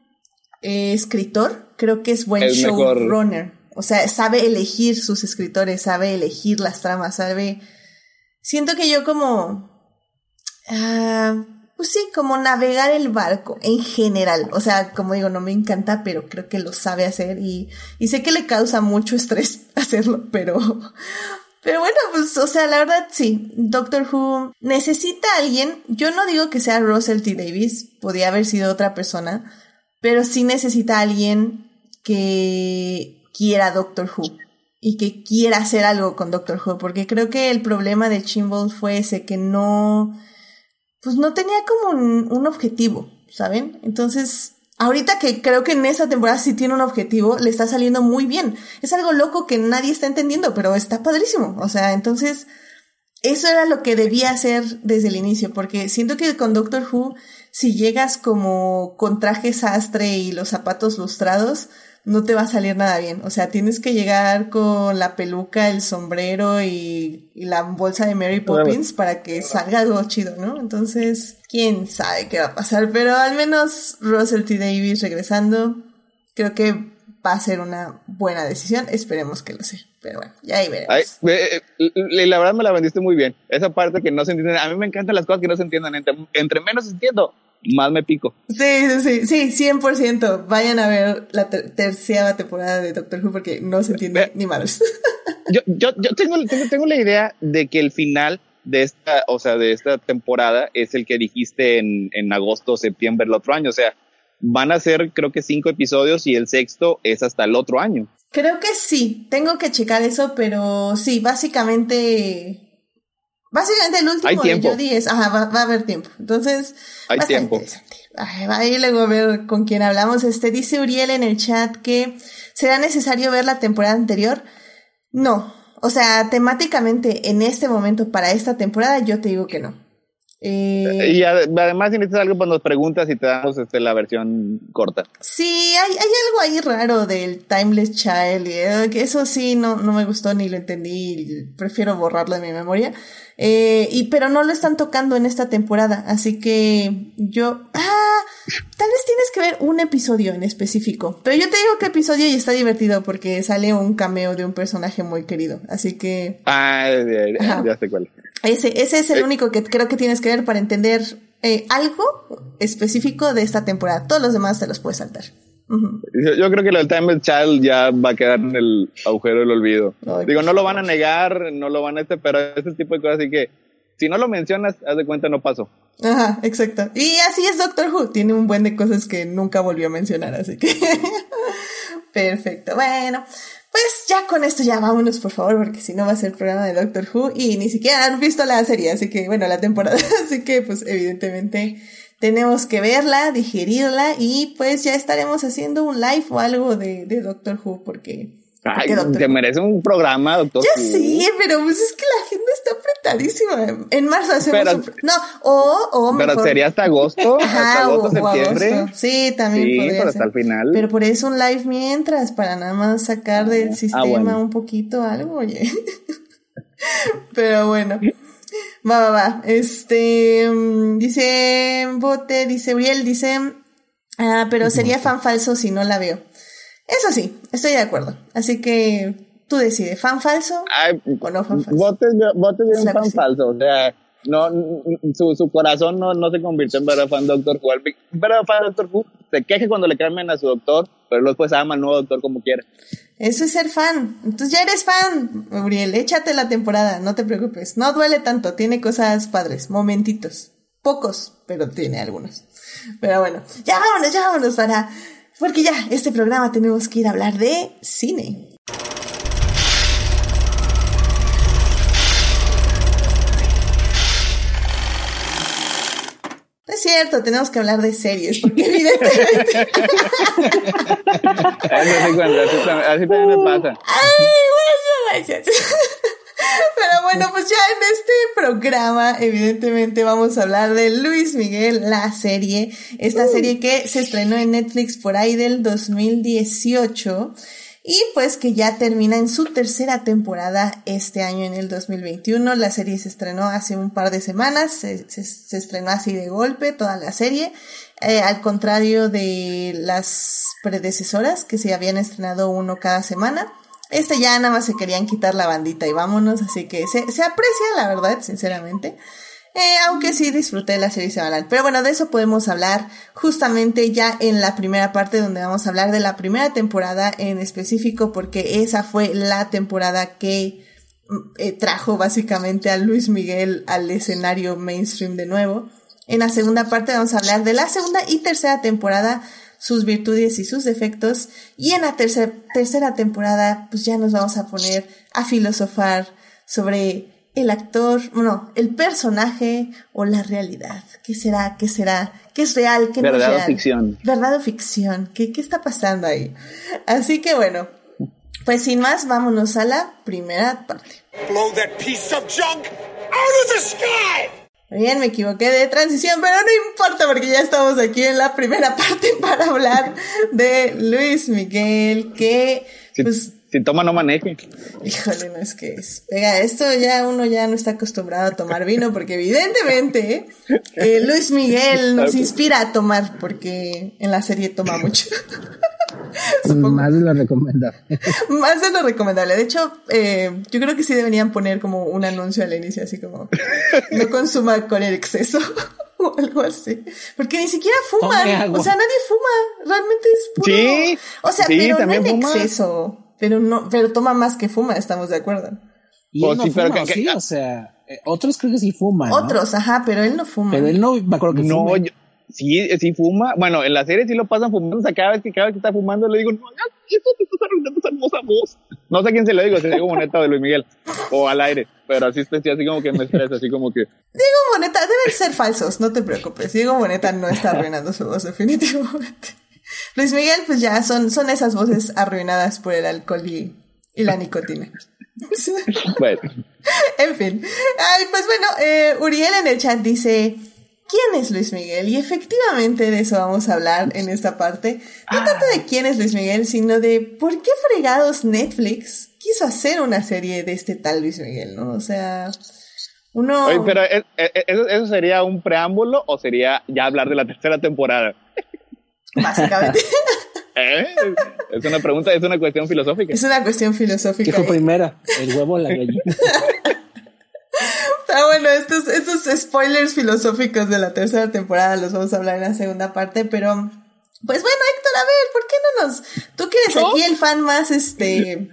eh, escritor, creo que es buen showrunner. O sea, sabe elegir sus escritores, sabe elegir las tramas, sabe siento que yo como, ah, pues sí, como navegar el barco en general. O sea, como digo, no me encanta, pero creo que lo sabe hacer y, sé que le causa mucho estrés hacerlo, pero, pero bueno, pues, o sea, la verdad sí, Doctor Who necesita a alguien. Yo no digo que sea Russell T. Davis, podía haber sido otra persona, pero sí necesita alguien que quiera Doctor Who y que quiera hacer algo con Doctor Who, porque creo que el problema de Chimble fue ese que no, pues no tenía como un, objetivo, ¿saben? Entonces, ahorita que creo que en esa temporada sí tiene un objetivo, le está saliendo muy bien. Es algo loco que nadie está entendiendo, pero está padrísimo. O sea, entonces, eso era lo que debía hacer desde el inicio, porque siento que con Doctor Who, si llegas como con traje sastre y los zapatos lustrados, no te va a salir nada bien. O sea, tienes que llegar con la peluca, el sombrero y, la bolsa de Mary Poppins para que salga algo chido, ¿no? Entonces, quién sabe qué va a pasar, pero al menos Russell T. Davis regresando, creo que va a ser una buena decisión. Esperemos que lo sea. Pero bueno, ya ahí veremos. Eh, eh, la verdad me la vendiste muy bien. Esa parte que no se entiende. A mí me encantan las cosas que no se entiendan. Entre, entre menos entiendo, más me pico. Sí, sí, sí, sí, 100%. Vayan a ver la tercera temporada de Doctor Who porque no se entiende ni más. yo, yo, yo tengo, tengo, tengo la idea de que el final de esta, o sea, de esta temporada es el que dijiste en, en agosto, septiembre del otro año. O sea, van a ser creo que cinco episodios y el sexto es hasta el otro año. Creo que sí, tengo que checar eso, pero sí, básicamente Básicamente el último de Jodie es, ajá, va, a haber tiempo. Entonces, hay tiempo. ahí luego a ver con quién hablamos. Este dice Uriel en el chat que será necesario ver la temporada anterior. No, o sea, temáticamente en este momento para esta temporada yo te digo que no. Eh, y además, si necesitas algo, pues nos preguntas y te damos este, la versión corta. Sí, hay, hay algo ahí raro del Timeless Child. Eh, que eso sí, no, no me gustó ni lo entendí. Prefiero borrarlo de mi memoria. Eh, y, pero no lo están tocando en esta temporada. Así que yo. Ah, tal vez tienes que ver un episodio en específico. Pero yo te digo que episodio y está divertido porque sale un cameo de un personaje muy querido. Así que. Ah, ya, ya sé cuál. Ese, ese es el eh. único que creo que tienes que ver para entender eh, algo específico de esta temporada. Todos los demás te los puedes saltar. Yo, creo que el Time Child ya va a quedar en el agujero del olvido. Digo, no lo van a negar, no lo van a este, pero ese tipo de cosas así que si no lo mencionas, haz de cuenta no pasó. Ajá, exacto. Y así es Doctor Who, tiene un buen de cosas que nunca volvió a mencionar, así que perfecto. Bueno, pues ya con esto ya vámonos, por favor, porque si no va a ser programa de Doctor Who y ni siquiera han visto la serie, así que, bueno, la temporada, así que pues evidentemente tenemos que verla, digerirla y pues ya estaremos haciendo un live o algo de, de Doctor Who porque Ay, te merece un programa, doctor. Ya sí, pero pues es que la agenda está apretadísima. En marzo hacemos un... No, o, o mejor... Pero sería hasta agosto, hasta agosto, septiembre. Sí, también sí, podría pero hasta el final. Pero por eso un live mientras, para nada más sacar del ah, sistema un poquito algo, oye. pero bueno. Va, va, va. Este, mm, dice Bote, dice Uriel, dice... Ah, pero sería fan falso si no la veo. Eso sí, estoy de acuerdo. Así que tú decides, ¿fan falso o no fan falso? Votes un fan falso. O sea, no, su, su corazón no, no se convirtió en verdadero fan Doctor Who. Verdadero fan Doctor Who se queje cuando le cambian a su doctor, pero después ama al nuevo doctor como quiera. Eso es ser fan. Entonces ya eres fan, Gabriel. Échate la temporada, no te preocupes. No duele tanto, tiene cosas padres, momentitos. Pocos, pero tiene algunos. Pero bueno, ya vámonos, ya vámonos para porque ya, este programa tenemos que ir a hablar de cine. Es cierto, tenemos que hablar de series, porque evidentemente. así, también me pasa. Ay, gracias. Pero bueno, pues ya en este programa, evidentemente, vamos a hablar de Luis Miguel, la serie. Esta uh. serie que se estrenó en Netflix por ahí del 2018 y pues que ya termina en su tercera temporada este año en el 2021. La serie se estrenó hace un par de semanas, se, estrenó así de golpe toda la serie, eh, al contrario de las predecesoras que se habían estrenado uno cada semana. Este ya nada más se querían quitar la bandita y vámonos, así que se, aprecia la verdad, sinceramente. Eh, aunque sí disfruté la serie semanal. Pero bueno, de eso podemos hablar justamente ya en la primera parte donde vamos a hablar de la primera temporada en específico porque esa fue la temporada que mm, eh, trajo básicamente a Luis Miguel al escenario mainstream de nuevo. En la segunda parte vamos a hablar de la segunda y tercera temporada sus virtudes y sus defectos. Y en la tercera tercera temporada, pues ya nos vamos a poner a filosofar sobre el actor, bueno, el personaje o la realidad. ¿Qué será? ¿Qué será? ¿Qué es real? ¿Qué no es real? o ficción? ¿Verdad o ficción? ¿Qué, ¿Qué está pasando ahí? Así que bueno, pues sin más, vámonos a la primera parte. Blow that piece of junk out of the sky! Bien, me equivoqué de transición, pero no importa porque ya estamos aquí en la primera parte para hablar de Luis Miguel, que pues... Si toma, no maneje. Híjole, no es que es... Venga, esto ya uno ya no está acostumbrado a tomar vino porque evidentemente eh, Luis Miguel nos inspira a tomar porque en la serie toma mucho. Más de lo recomendable. Más de lo recomendable. De hecho, eh, yo creo que sí deberían poner como un anuncio al inicio, así como no consuma con el exceso o algo así. Porque ni siquiera fuman. O sea, nadie fuma. Realmente es puro. Sí. O sea, pero no en exceso. Pero no, pero toma más que fuma, estamos de acuerdo. Y él no fuma, sí, o sea, eh, otros creo que sí fuman. Otros, ajá, pero él no fuma. Pero él no, me acuerdo que no, Yo, sí, sí fuma. Bueno, en la serie sí lo pasan fumando. O sea, cada vez que, cada vez que está fumando le digo, no, esto te estás arruinando esa hermosa voz. No sé a quién se lo digo, se digo Moneta de Luis Miguel. O al aire. Pero así estoy así como que me estresa, así como que. Diego Moneta, deben ser falsos, no te preocupes. Diego Moneta no está arruinando su voz, definitivamente. Luis Miguel, pues ya son, son esas voces arruinadas por el alcohol y, y la nicotina. bueno. En fin. Ay, pues bueno, eh, Uriel en el chat dice, ¿quién es Luis Miguel? Y efectivamente de eso vamos a hablar en esta parte. No tanto de quién es Luis Miguel, sino de por qué fregados Netflix quiso hacer una serie de este tal Luis Miguel, ¿no? O sea, uno... Oye, pero ¿e, e, e, ¿eso, sería un preámbulo o sería ya hablar de la tercera temporada? Básicamente. ¿Eh? Es una pregunta, es una cuestión filosófica. Es una cuestión filosófica. ¿Qué fue primera? ¿El huevo o la gallina? Pero bueno, estos, estos spoilers filosóficos de la tercera temporada los vamos a hablar en la segunda parte, pero pues bueno, Héctor, a ver, ¿por qué no nos... Tú que eres aquí el fan más, este...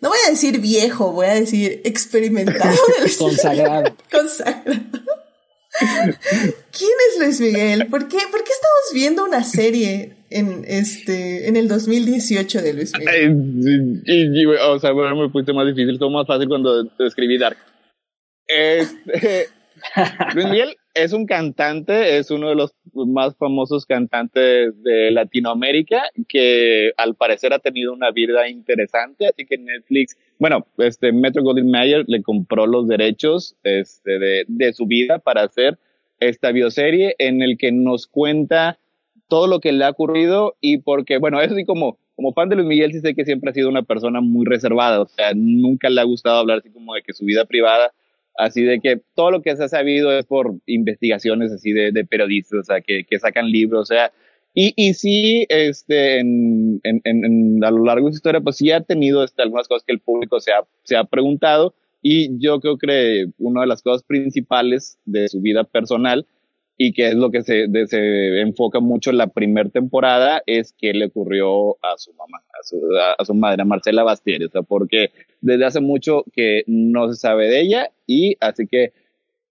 No voy a decir viejo, voy a decir experimentado. Consagrado. Consagrado. ¿Quién es Luis Miguel? ¿Por qué, ¿Por qué estamos viendo una serie en este en el 2018 de Luis Miguel? o sea, bueno, me puse más difícil, todo más fácil cuando escribí Dark. Este, Luis Miguel es un cantante, es uno de los más famosos cantantes de Latinoamérica que al parecer ha tenido una vida interesante, así que Netflix, bueno, este Metro Goldwyn Mayer le compró los derechos este, de, su vida para hacer esta bioserie en el que nos cuenta todo lo que le ha ocurrido y porque, bueno, eso sí como, como fan de Luis Miguel sí sé que siempre ha sido una persona muy reservada, o sea, nunca le ha gustado hablar así como de que su vida privada, así de que todo lo que se ha sabido es por investigaciones así de, de periodistas, o sea, que, que, sacan libros, o sea, y, y sí, este, en, en, en, a lo largo de su historia, pues sí ha tenido este, algunas cosas que el público se ha, se ha preguntado, y yo creo que una de las cosas principales de su vida personal y que es lo que se, se enfoca mucho en la primera temporada, es qué le ocurrió a su mamá, a su, a, su madre, a Marcela Bastieri, o sea, porque desde hace mucho que no se sabe de ella y así que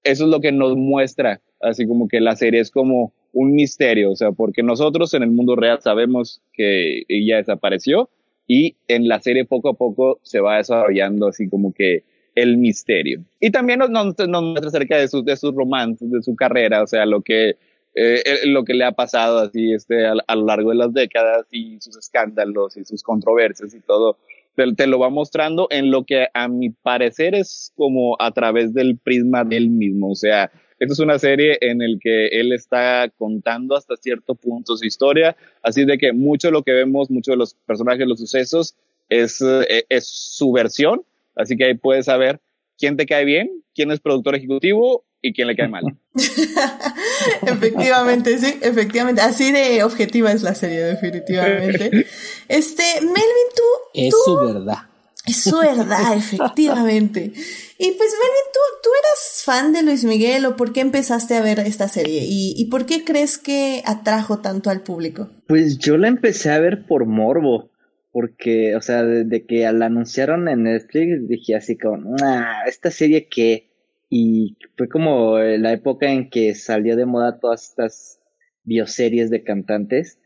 eso es lo que nos muestra, así como que la serie es como un misterio, o sea, porque nosotros en el mundo real sabemos que ella desapareció y en la serie poco a poco se va desarrollando así como que el misterio. Y también nos, nos, nos muestra acerca de sus de sus romances, de su carrera, o sea, lo que, eh, lo que le ha pasado así este, a, lo largo de las décadas y sus escándalos y sus controversias y todo. Te, te, lo va mostrando en lo que a mi parecer es como a través del prisma del mismo. O sea, esta es una serie en el que él está contando hasta cierto punto su historia, así de que mucho de lo que vemos, muchos de los personajes, los sucesos, es, eh, es su versión, Así que ahí puedes saber quién te cae bien, quién es productor ejecutivo y quién le cae mal. efectivamente, sí, efectivamente. Así de objetiva es la serie, definitivamente. Este, Melvin, tú. Es su verdad. Es su verdad, efectivamente. Y pues, Melvin, ¿tú, ¿tú eras fan de Luis Miguel o por qué empezaste a ver esta serie? ¿Y, ¿Y por qué crees que atrajo tanto al público? Pues yo la empecé a ver por morbo porque, o sea, de, que la anunciaron en Netflix dije así como, nah, esta serie que, y fue como la época en que salió de moda todas estas bioseries de cantantes,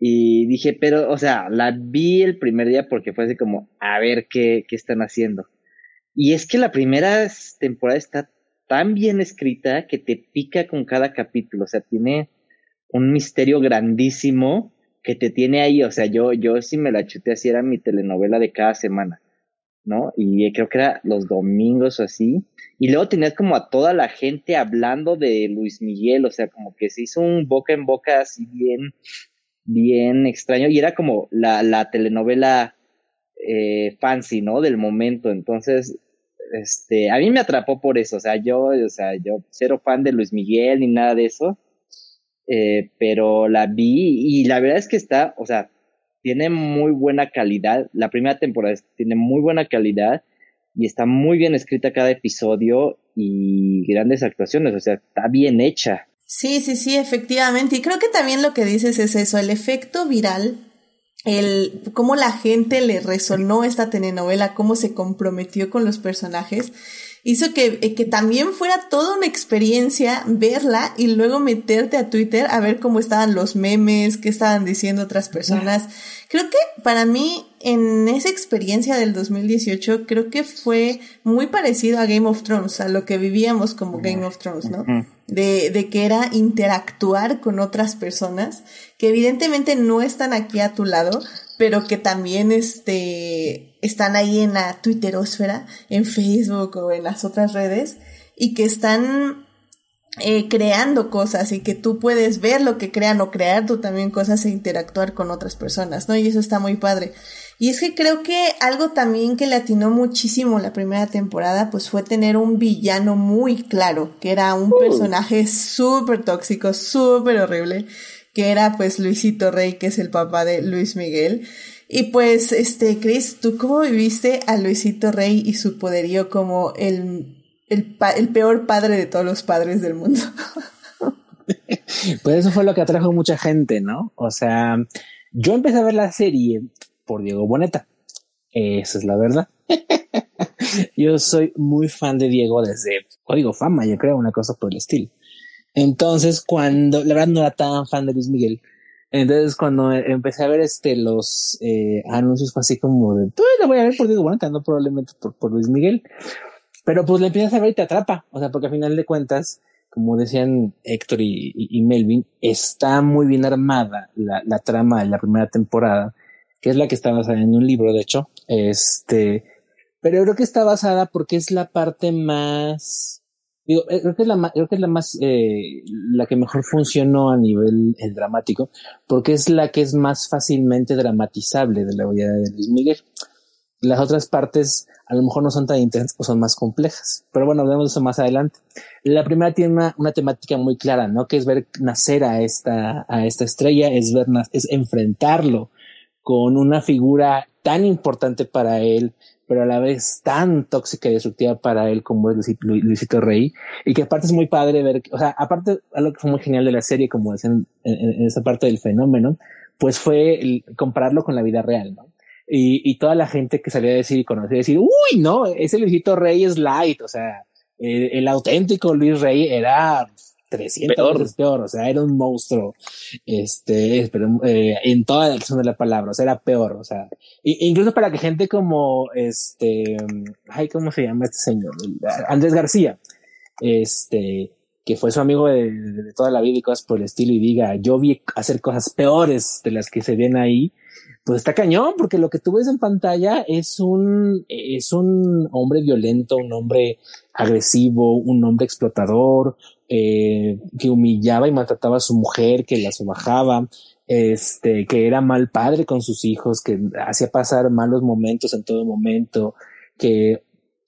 y dije, pero, o sea, la vi el primer día porque fue así como, a ver qué, qué están haciendo. Y es que la primera temporada está tan bien escrita que te pica con cada capítulo, o sea, tiene un misterio grandísimo que te tiene ahí, o sea, yo, yo sí me la chuté así, era mi telenovela de cada semana, ¿no? Y creo que era los domingos o así. Y luego tenías como a toda la gente hablando de Luis Miguel, o sea, como que se hizo un boca en boca así bien, bien extraño. Y era como la, la telenovela eh, fancy, ¿no? Del momento. Entonces, este, a mí me atrapó por eso, o sea, yo, o sea, yo cero fan de Luis Miguel ni nada de eso eh, pero la vi y la verdad es que está, o sea, tiene muy buena calidad. La primera temporada tiene muy buena calidad y está muy bien escrita cada episodio y grandes actuaciones, o sea, está bien hecha. Sí, sí, sí, efectivamente. Y creo que también lo que dices es eso, el efecto viral el cómo la gente le resonó esta telenovela, cómo se comprometió con los personajes, hizo que, eh, que también fuera toda una experiencia verla y luego meterte a Twitter a ver cómo estaban los memes, qué estaban diciendo otras personas. Creo que para mí, en esa experiencia del 2018, creo que fue muy parecido a Game of Thrones, a lo que vivíamos como Game of Thrones, ¿no? De, de que era interactuar con otras personas que evidentemente no están aquí a tu lado, pero que también este, están ahí en la Twitterosfera, en Facebook o en las otras redes, y que están eh, creando cosas y que tú puedes ver lo que crean o crear tú también cosas e interactuar con otras personas, ¿no? Y eso está muy padre. Y es que creo que algo también que le atinó muchísimo la primera temporada, pues fue tener un villano muy claro, que era un uh. personaje súper tóxico, súper horrible, que era pues Luisito Rey, que es el papá de Luis Miguel. Y pues, este, Chris, ¿tú cómo viviste a Luisito Rey y su poderío como el, el, el peor padre de todos los padres del mundo? pues eso fue lo que atrajo mucha gente, ¿no? O sea, yo empecé a ver la serie por Diego Boneta. Esa es la verdad. yo soy muy fan de Diego desde Código Fama, yo creo, una cosa por el estilo. Entonces, cuando, la verdad no era tan fan de Luis Miguel, entonces cuando empecé a ver este los eh, anuncios fue así como de, pues la voy a ver por digo, bueno, no probablemente por, por, Luis Miguel, pero pues le empiezas a ver y te atrapa, o sea, porque al final de cuentas, como decían Héctor y, y, Melvin, está muy bien armada la, la trama de la primera temporada, que es la que está basada en un libro, de hecho, este, pero creo que está basada porque es la parte más Digo, eh, creo que es la, creo que es la más, eh, la que mejor funcionó a nivel el dramático, porque es la que es más fácilmente dramatizable de la vida de Luis Miguel. Las otras partes a lo mejor no son tan intensas o son más complejas, pero bueno, hablemos de eso más adelante. La primera tiene una, una temática muy clara, ¿no? Que es ver nacer a esta, a esta estrella, es ver, es enfrentarlo con una figura tan importante para él, pero a la vez tan tóxica y destructiva para él como es Luisito, Rey, y que aparte es muy padre ver, o sea, aparte algo que fue muy genial de la serie, como decían en, esa parte del fenómeno, pues fue compararlo con la vida real, ¿no? Y, y toda la gente que salía a decir y conocía decir, uy, no, ese Luisito Rey es light, o sea, el, el auténtico Luis Rey era 300 peor. veces peor, o sea, era un monstruo, este, pero, eh, en toda la expresión de la palabra, o sea, era peor, o sea, incluso para que gente como, este, ay, ¿cómo se llama este señor? Andrés García, este, que fue su amigo de, de, toda la vida y cosas por el estilo y diga, yo vi hacer cosas peores de las que se ven ahí, pues está cañón, porque lo que tú ves en pantalla es un, es un hombre violento, un hombre agresivo, un hombre explotador, eh, que humillaba y maltrataba a su mujer, que la subajaba, este, que era mal padre con sus hijos, que hacía pasar malos momentos en todo momento, que,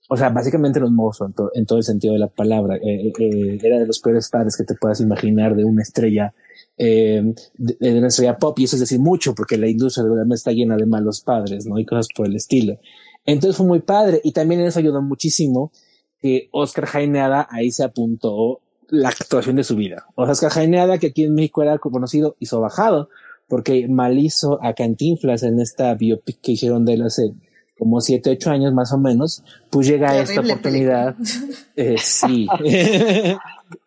o sea, básicamente los monstruos en, todo el sentido de la palabra. Eh, eh, era de los peores padres que te puedas imaginar de una estrella de, de, una estrella pop, y eso es decir mucho, porque la industria realmente está llena de malos padres, ¿no? Y cosas por el estilo. Entonces fue muy padre, y también eso ayudó muchísimo que Oscar Jaineada ahí se apuntó la actuación de su vida. O sea, Oscar Jaineada, que aquí en México era conocido, hizo bajado, porque mal hizo a Cantinflas en esta biopic que hicieron de él hace como siete, ocho años más o menos, pues llega a esta oportunidad. Eh, sí.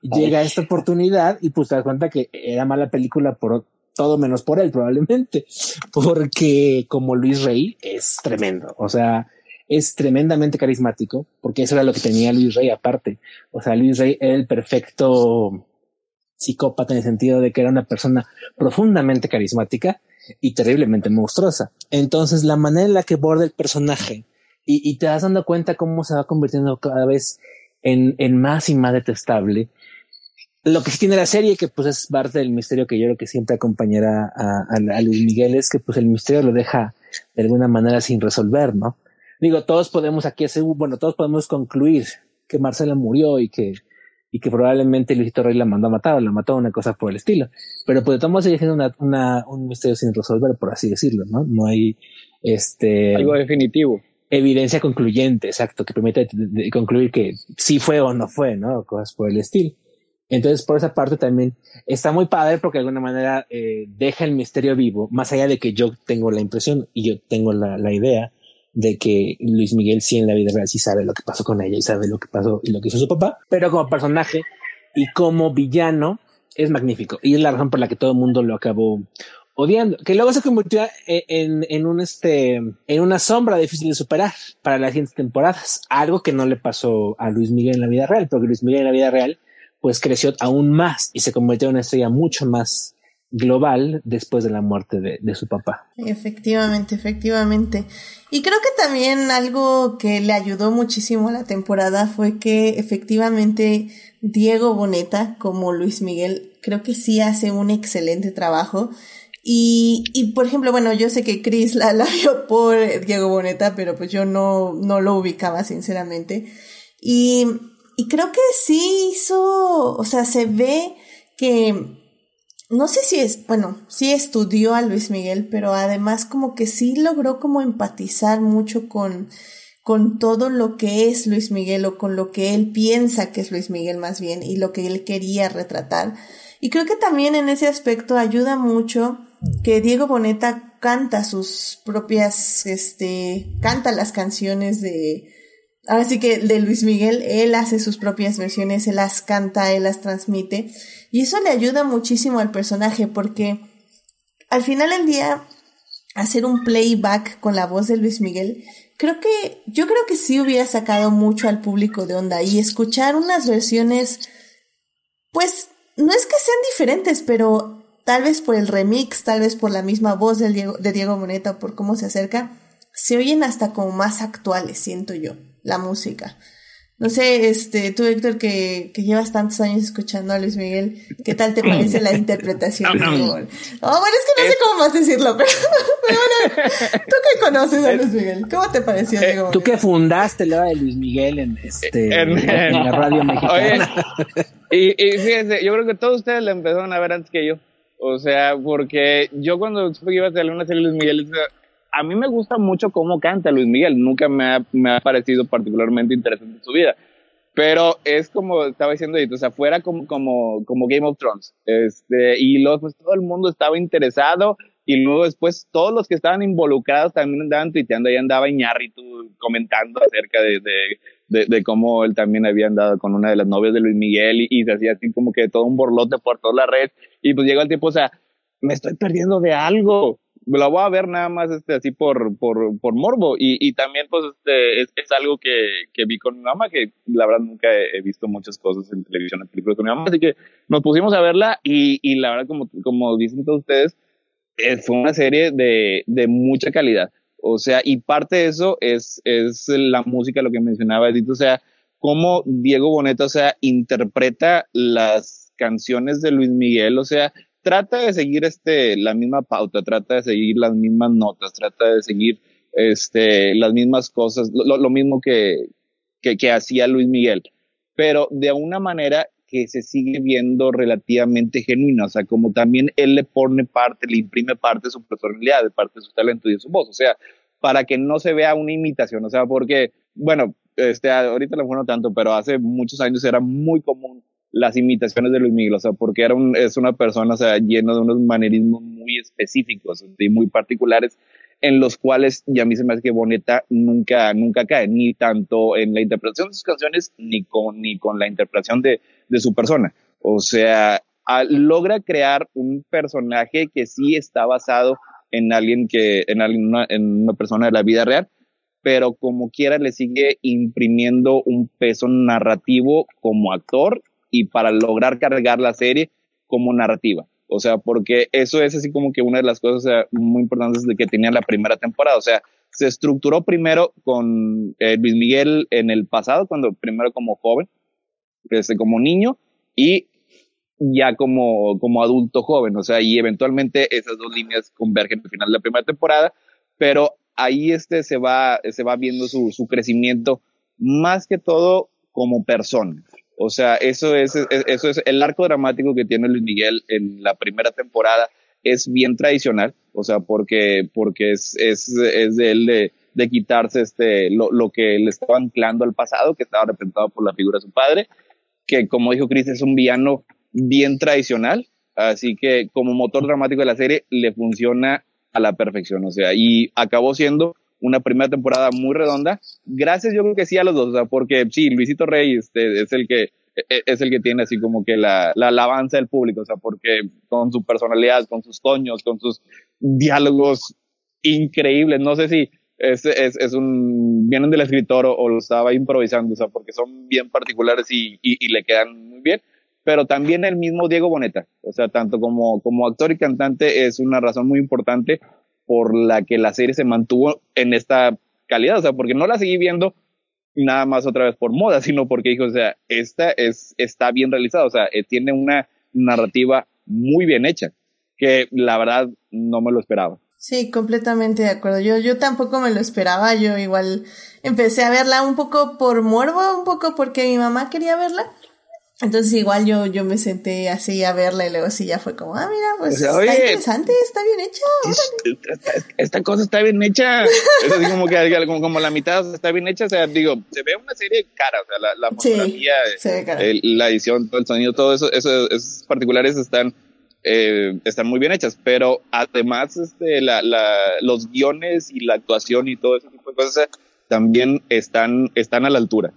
llega esta oportunidad y pues te das cuenta que era mala película por todo menos por él probablemente, porque como Luis Rey es tremendo, o sea, es tremendamente carismático, porque eso era lo que tenía Luis Rey aparte, o sea, Luis Rey era el perfecto psicópata en el sentido de que era una persona profundamente carismática y terriblemente monstruosa. Entonces, la manera en la que borda el personaje y, y te das dando cuenta cómo se va convirtiendo cada vez en, en más y más detestable. Lo que sí tiene la serie, que pues es parte del misterio que yo creo que siempre acompañará a, a, Luis Miguel, es que pues el misterio lo deja de alguna manera sin resolver, ¿no? Digo, todos podemos aquí hacer, bueno, todos podemos concluir que Marcela murió y que, y que probablemente Luisito Rey la mandó a matar o la mató, una cosa por el estilo. Pero pues de todos modos sigue siendo una, una, un misterio sin resolver, por así decirlo, ¿no? No hay, este... Algo definitivo evidencia concluyente, exacto, que permite concluir que sí fue o no fue, ¿no? Cosas por el estilo. Entonces, por esa parte también está muy padre porque de alguna manera eh, deja el misterio vivo, más allá de que yo tengo la impresión y yo tengo la, la, idea de que Luis Miguel sí en la vida real sí sabe lo que pasó con ella y sabe lo que pasó y lo que hizo su papá, pero como personaje y como villano es magnífico. Y es la razón por la que todo el mundo lo acabó odiando, que luego se convirtió en, en, un este, en una sombra difícil de superar para las siguientes temporadas, algo que no le pasó a Luis Miguel en la vida real, porque Luis Miguel en la vida real pues creció aún más y se convirtió en una estrella mucho más global después de la muerte de, su papá. Efectivamente, efectivamente. Y creo que también algo que le ayudó muchísimo a la temporada fue que efectivamente Diego Boneta, como Luis Miguel, creo que sí hace un excelente trabajo. Y, y por ejemplo, bueno, yo sé que Chris la, la vio por Diego Boneta, pero pues yo no, no lo ubicaba sinceramente. Y, y creo que sí hizo, o sea, se ve que, no sé si es, bueno, sí estudió a Luis Miguel, pero además como que sí logró como empatizar mucho con, con todo lo que es Luis Miguel o con lo que él piensa que es Luis Miguel más bien y lo que él quería retratar. Y creo que también en ese aspecto ayuda mucho que Diego Boneta canta sus propias, este, canta las canciones de, ahora sí que de Luis Miguel, él hace sus propias versiones, él las canta, él las transmite, y eso le ayuda muchísimo al personaje porque al final del día, hacer un playback con la voz de Luis Miguel, creo que, yo creo que sí hubiera sacado mucho al público de onda y escuchar unas versiones, pues, no es que sean diferentes, pero tal vez por el remix, tal vez por la misma voz del Diego, de Diego Moneta o por cómo se acerca, se oyen hasta como más actuales, siento yo, la música. No sé, este, tú Héctor, que, que llevas tantos años escuchando a Luis Miguel, ¿qué tal te parece la interpretación? oh, bueno, es que no sé cómo más decirlo, pero, bueno, tú que conoces a Luis Miguel, ¿cómo te pareció, eh, Tú que fundaste la de Luis Miguel en, este, en, la radio mexicana. y, y fíjense, yo creo que todos ustedes la empezaron a ver antes que yo. O sea, porque yo cuando supe que iba a salir una serie de Luis Miguel, a mí me gusta mucho cómo canta Luis Miguel, nunca me ha, me ha parecido particularmente interesante su vida. Pero es como estaba diciendo, o sea, fuera como, como, como Game of Thrones. Este, y luego, pues todo el mundo estaba interesado y luego después todos los que estaban involucrados también andaban tuiteando, ahí andaba Iñárritu comentando acerca de, de, de, cómo él también había andado con una de las novias de Luis Miguel y, y se hacía así como que todo un borlote por toda la red y pues llega el tiempo, o sea, me estoy perdiendo de algo. La voy a ver nada más este, así por, por, por morbo. Y, y también, pues, este, es, es algo que, que, vi con mi mamá, que la verdad nunca he, visto muchas cosas en televisión, en películas con mi mamá. Así que nos pusimos a verla y, y la verdad, como, como dicen todos ustedes, eh, fue una serie de, de mucha calidad. O sea, y parte de eso es, es la música, lo que mencionaba Edith, o sea, cómo Diego Boneta, o sea, interpreta las canciones de Luis Miguel, o sea, trata de seguir este, la misma pauta, trata de seguir las mismas notas, trata de seguir este, las mismas cosas, lo, mismo que, que, hacía Luis Miguel, pero de una manera que se sigue viendo relativamente genuina, o sea, como también él le pone parte, le imprime parte de su personalidad, de parte de su talento y de su voz, o sea, para que no se vea una imitación, o sea, porque, bueno, este, ahorita lo no tanto, pero hace muchos años era muy común las imitaciones de Luis Miguel, o sea, porque era un, es una persona, o sea, lleno de unos manerismos muy específicos y muy particulares en los cuales, y a mí se me hace que Boneta nunca, nunca cae, ni tanto en la interpretación de sus canciones, ni con, ni con la interpretación de, de su persona. O sea, logra crear un personaje que sí está basado en alguien que, en alguien, en una persona de la vida real, pero como quiera le sigue imprimiendo un peso narrativo como actor y para lograr cargar la serie como narrativa. O sea, porque eso es así como que una de las cosas muy importantes de que tenía la primera temporada. O sea, se estructuró primero con eh, Luis Miguel en el pasado, cuando primero como joven, este, como niño, y ya como, como adulto joven. O sea, y eventualmente esas dos líneas convergen al final de la primera temporada, pero ahí este se va, se va viendo su, su crecimiento más que todo como persona. O sea, eso es, eso es el arco dramático que tiene Luis Miguel en la primera temporada. Es bien tradicional, o sea, porque, porque es, es, de él de quitarse este, lo, lo, que le estaba anclando al pasado, que estaba representado por la figura de su padre. que como dijo Chris, es un villano bien tradicional, así que como motor dramático de la serie le funciona a la perfección, o sea, y acabó siendo una primera temporada muy redonda, gracias yo creo que sí a los dos, o sea, porque sí, Luisito Rey este, es el que e, e, es el que tiene así como que la, la alabanza del público, o sea, porque con su personalidad, con sus coños, con sus diálogos increíbles, no sé si es, es, es un, vienen del escritor o, lo estaba improvisando, o sea, porque son bien particulares y, y, y, le quedan muy bien, pero también el mismo Diego Boneta, o sea, tanto como, como actor y cantante es una razón muy importante por la que la serie se mantuvo en esta calidad, o sea, porque no la seguí viendo nada más otra vez por moda, sino porque dijo, o sea, esta es, está bien realizada, o sea, eh, tiene una narrativa muy bien hecha, que la verdad no me lo esperaba. Sí, completamente de acuerdo. Yo, yo tampoco me lo esperaba. Yo igual empecé a verla un poco por morbo, un poco porque mi mamá quería verla. Entonces igual yo, yo me senté así a verla y luego sí ya fue como, ah, mira, pues está interesante, está bien hecha. Esta, esta, cosa está bien hecha. Es así como que como, como, la mitad está bien hecha. O sea, digo, se ve una serie cara, o sea, la, la fotografía, sí, la edición, todo el sonido, todo eso, eso, esos particulares están eh, están muy bien hechas, pero además este, la, la, los guiones y la actuación y todo ese tipo de cosas también están, están a la altura.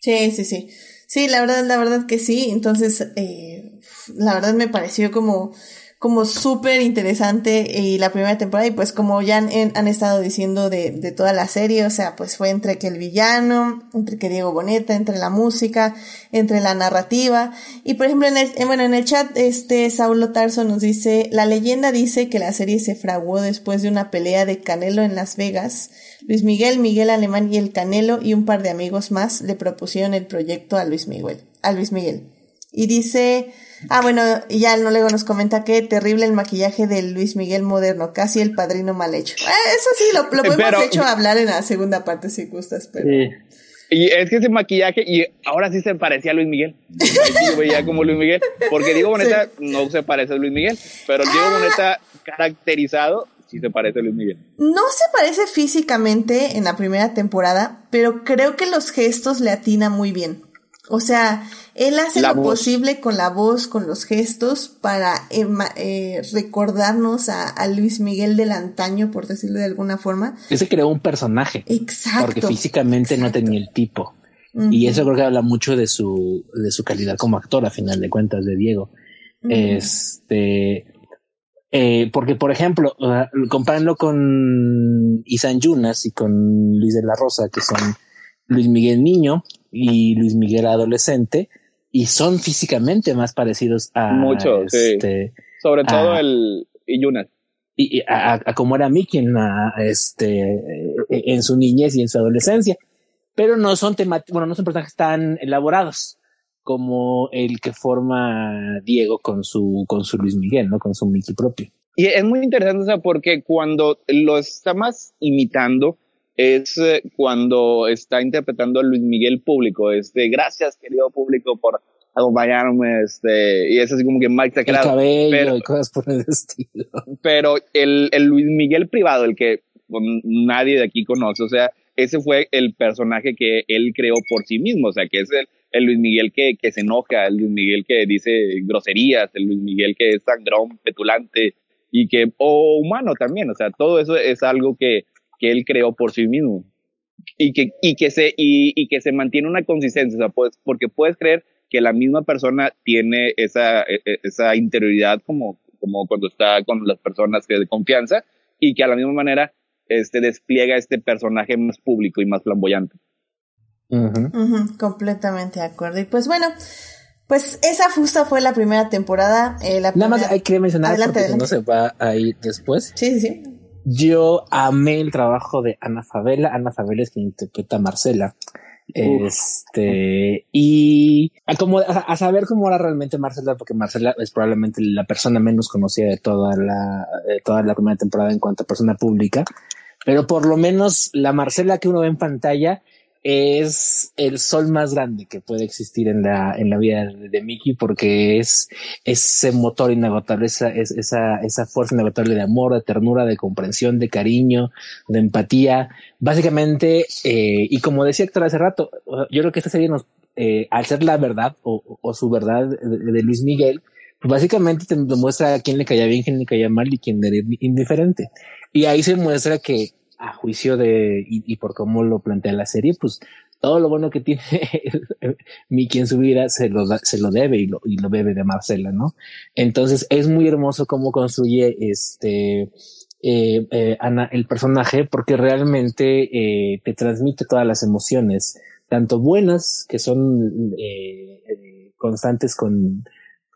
Sí, sí, sí. Sí, la verdad, la verdad que sí. Entonces, eh, la verdad me pareció como como súper interesante y la primera temporada y pues como ya han, han estado diciendo de, de, toda la serie, o sea, pues fue entre que el villano, entre que Diego Boneta, entre la música, entre la narrativa y por ejemplo en el, bueno, en el chat este Saulo Tarso nos dice, la leyenda dice que la serie se fraguó después de una pelea de Canelo en Las Vegas. Luis Miguel, Miguel Alemán y el Canelo y un par de amigos más le propusieron el proyecto a Luis Miguel, a Luis Miguel. Y dice, Ah, bueno, y ya no luego nos comenta que terrible el maquillaje de Luis Miguel moderno, casi el padrino mal hecho. Ah, eso sí, lo, lo podemos hecho hablar en la segunda parte si gustas, pero... Y es que ese maquillaje, y ahora sí se parecía a Luis Miguel. Sí, veía como Luis Miguel. Porque Diego Boneta no se parece a Luis Miguel, pero el Diego ah. Boneta caracterizado sí se parece a Luis Miguel. No se parece físicamente en la primera temporada, pero creo que los gestos le atina muy bien. O sea, él hace lo posible con la voz, con los gestos, para eh, recordarnos a, Luis Miguel del antaño, por decirlo de alguna forma. Ese creó un personaje. Exacto. Porque físicamente no tenía el tipo. Y eso creo que habla mucho de su, de su calidad como actor, a final de cuentas, de Diego. Este. Eh, porque, por ejemplo, uh, compárenlo con Isan Yunas y con Luis de la Rosa, que son Luis Miguel Niño y Luis Miguel adolescente y son físicamente más parecidos a mucho este, sobre todo el Yunas y, a, a, como era Mickey en, este en su niñez y en su adolescencia. Pero no son bueno no son personajes tan elaborados como el que forma Diego con su con su Luis Miguel no con su Mickey propio. Y es muy interesante o sea, porque cuando lo está más imitando es eh, cuando está interpretando a Luis Miguel público, este, gracias querido público por acompañarme, este, y es así como que Mike te El cabello pero, y cosas por el estilo. Pero el, el Luis Miguel privado, el que nadie de aquí conoce, o sea, ese fue el personaje que él creó por sí mismo, o sea, que es el, el Luis Miguel que, que se enoja, el Luis Miguel que dice groserías, el Luis Miguel que es sangrón, petulante, y que, o humano también, o sea, todo eso es algo que, que él creó por sí mismo y que, y que, se, y, y que se mantiene una consistencia, o sea, pues, porque puedes creer que la misma persona tiene esa, e, e, esa interioridad como, como cuando está con las personas que de confianza y que a la misma manera este, despliega este personaje más público y más flamboyante. completamente de acuerdo. Y pues bueno, pues esa fusta fue la primera temporada. Eh, la Nada más hay que mencionar porque no se va a ir después. Sí, sí, sí. Yo amé el trabajo de Ana Favela. Ana Favela es quien interpreta a Marcela. Este, y a, como, a, saber cómo era realmente Marcela, porque Marcela es probablemente la persona menos conocida de toda la, de toda la primera temporada en cuanto a persona pública, pero por lo menos la Marcela que uno ve en pantalla es el sol más grande que puede existir en la, en la vida de, Mickey porque es ese motor inagotable, esa, esa, esa fuerza inagotable de amor, de ternura, de comprensión, de cariño, de empatía. Básicamente, eh, y como decía Héctor hace rato, yo creo que esta serie eh, al ser la verdad o, su verdad de, Luis Miguel, pues básicamente te demuestra a quién le caía bien, quién le caía mal y quién era indiferente. Y ahí se muestra que a juicio de y, por cómo lo plantea la serie, pues todo lo bueno que tiene Mickey en su vida se lo, se lo debe y lo, y lo bebe de Marcela, ¿no? Entonces es muy hermoso cómo construye este eh, eh, Ana, el personaje, porque realmente eh, te transmite todas las emociones, tanto buenas, que son constantes con,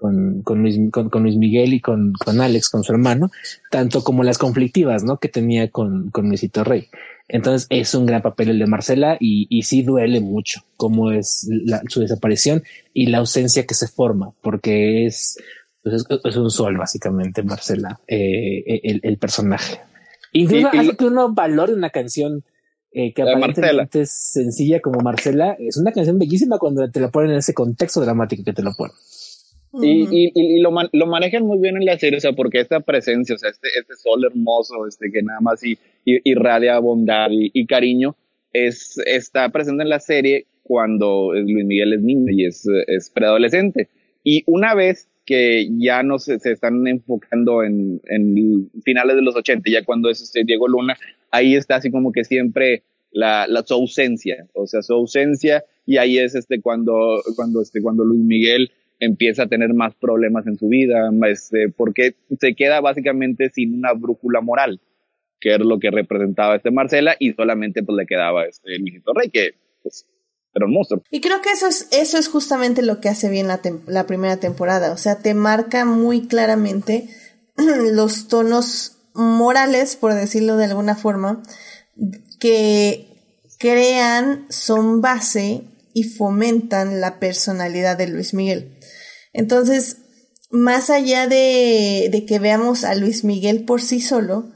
con, con, Luis, con, con Luis Miguel y con, con Alex, con su hermano, tanto como las conflictivas, ¿no? Que tenía con, con Luisito Rey. Entonces es un gran papel el de Marcela y, y sí duele mucho cómo es la, su desaparición y la ausencia que se forma, porque es, pues es, un sol básicamente Marcela, eh, el, el, personaje. Incluso hace que uno valore una canción eh, que aparentemente es sencilla como Marcela, es una canción bellísima cuando te la ponen en ese contexto dramático que te lo ponen. Y, y, y lo, lo, manejan muy bien en la serie, o sea, porque esta presencia, o sea, este, este sol hermoso, este que nada más y, irradia bondad y, cariño, es, está presente en la serie cuando Luis Miguel es niño y es, es preadolescente. Y una vez que ya no se, se están enfocando en, en, finales de los 80, ya cuando es este Diego Luna, ahí está así como que siempre la, la, su ausencia, o sea, su ausencia, y ahí es este cuando, cuando, este, cuando Luis Miguel empieza a tener más problemas en su vida, este, porque se queda básicamente sin una brújula moral, que es lo que representaba este Marcela, y solamente pues le quedaba este Luisito Rey, que pues era un monstruo. Y creo que eso es, eso es justamente lo que hace bien la, la primera temporada, o sea, te marca muy claramente los tonos morales, por decirlo de alguna forma, que crean, son base y fomentan la personalidad de Luis Miguel. Entonces, más allá de, de, que veamos a Luis Miguel por sí solo,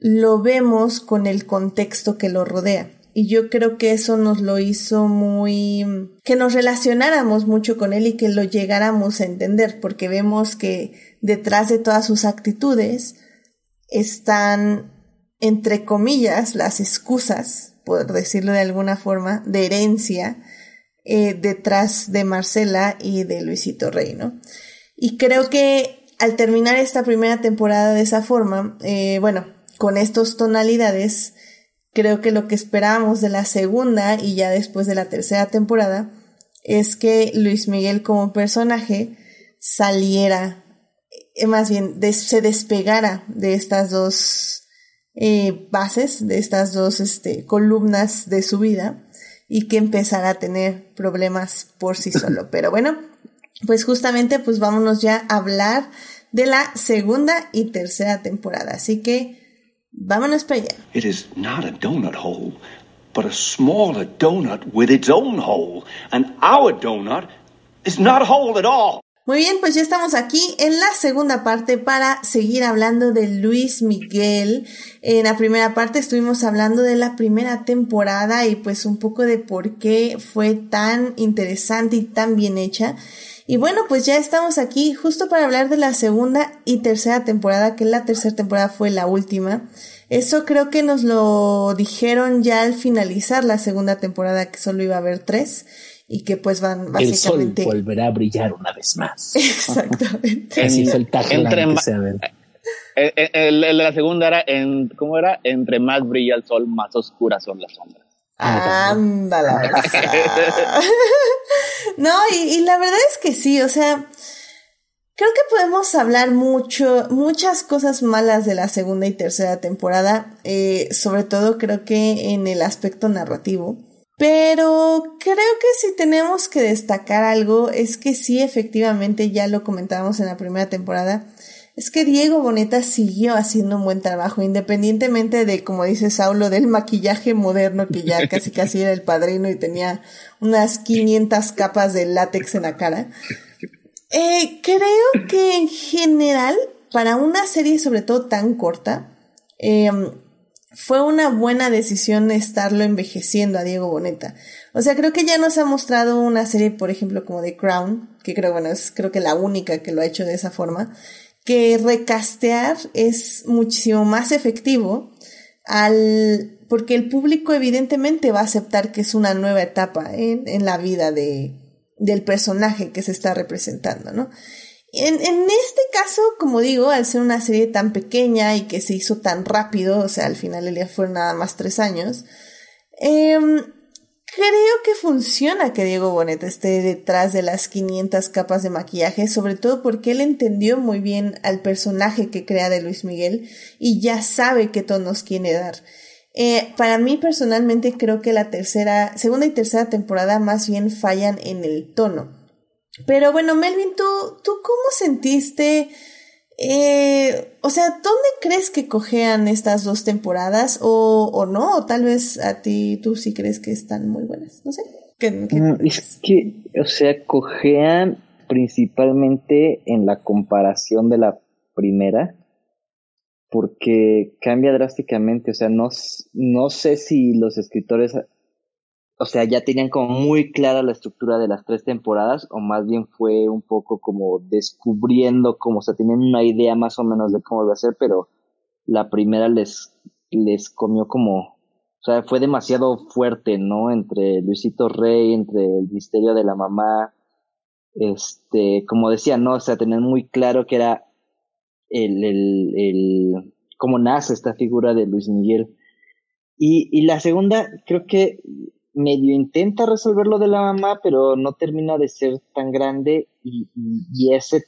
lo vemos con el contexto que lo rodea. Y yo creo que eso nos lo hizo muy, que nos relacionáramos mucho con él y que lo llegáramos a entender, porque vemos que detrás de todas sus actitudes están, entre comillas, las excusas, por decirlo de alguna forma, de herencia, eh, detrás de Marcela y de Luisito Rey, ¿no? Y creo que al terminar esta primera temporada de esa forma, eh, bueno, con estas tonalidades, creo que lo que esperábamos de la segunda y ya después de la tercera temporada es que Luis Miguel como personaje saliera, eh, más bien se despegara de estas dos bases, de estas dos este, columnas de su vida y que empezara a tener problemas por sí solo. Pero bueno, pues justamente pues vámonos ya a hablar de la segunda y tercera temporada. Así que vámonos para allá. It is not a donut hole, but a smaller donut with its own hole. And our donut is not a hole at all. Muy bien, pues ya estamos aquí en la segunda parte para seguir hablando de Luis Miguel. En la primera parte estuvimos hablando de la primera temporada y pues un poco de por qué fue tan interesante y tan bien hecha. Y bueno, pues ya estamos aquí justo para hablar de la segunda y tercera temporada, que la tercera temporada fue la última. Eso creo que nos lo dijeron ya al finalizar la segunda temporada, que solo iba a haber tres y que pues van básicamente... El sol volverá a brillar una vez más. Exactamente. Así fue el entre eh, eh, el, la segunda era, en, ¿cómo era? Entre más brilla el sol, más oscuras son las sombras. Ándala. no, y, y, la verdad es que sí, o sea, creo que podemos hablar mucho, muchas cosas malas de la segunda y tercera temporada, eh, sobre todo creo que en el aspecto narrativo. Pero creo que si tenemos que destacar algo es que sí, efectivamente, ya lo comentábamos en la primera temporada, es que Diego Boneta siguió haciendo un buen trabajo, independientemente de, como dice Saulo, del maquillaje moderno que ya casi casi era el padrino y tenía unas 500 capas de látex en la cara. Eh, creo que en general, para una serie sobre todo tan corta, eh, fue una buena decisión estarlo envejeciendo a Diego Boneta. O sea, creo que ya nos ha mostrado una serie, por ejemplo, como The Crown, que creo, bueno, es creo que la única que lo ha hecho de esa forma, que recastear es muchísimo más efectivo al, porque el público evidentemente va a aceptar que es una nueva etapa en, en la vida de, del personaje que se está representando, ¿no? En, en, este caso, como digo, al ser una serie tan pequeña y que se hizo tan rápido, o sea, al final el día fueron nada más tres años, eh, creo que funciona que Diego Bonet esté detrás de las 500 capas de maquillaje, sobre todo porque él entendió muy bien al personaje que crea de Luis Miguel y ya sabe qué tonos quiere dar. Eh, para mí personalmente creo que la tercera, segunda y tercera temporada más bien fallan en el tono. Pero bueno, Melvin, ¿tú, tú cómo sentiste? Eh, o sea, ¿dónde crees que cojean estas dos temporadas? O, o no, o tal vez a ti tú sí crees que están muy buenas, no sé. Mm, es que, o sea, cojean principalmente en la comparación de la primera, porque cambia drásticamente, o sea, no, no sé si los escritores o sea, ya tenían como muy clara la estructura de las tres temporadas, o más bien fue un poco como descubriendo, como, o sea, tenían una idea más o menos de cómo iba a ser, pero la primera les, les comió como, o sea, fue demasiado fuerte, ¿no? Entre Luisito Rey, entre el misterio de la mamá, este, como decía, ¿no? O sea, tenían muy claro que era el, el, el, cómo nace esta figura de Luis Miguel. Y, y la segunda, creo que medio intenta resolver lo de la mamá, pero no termina de ser tan grande y, y, ese,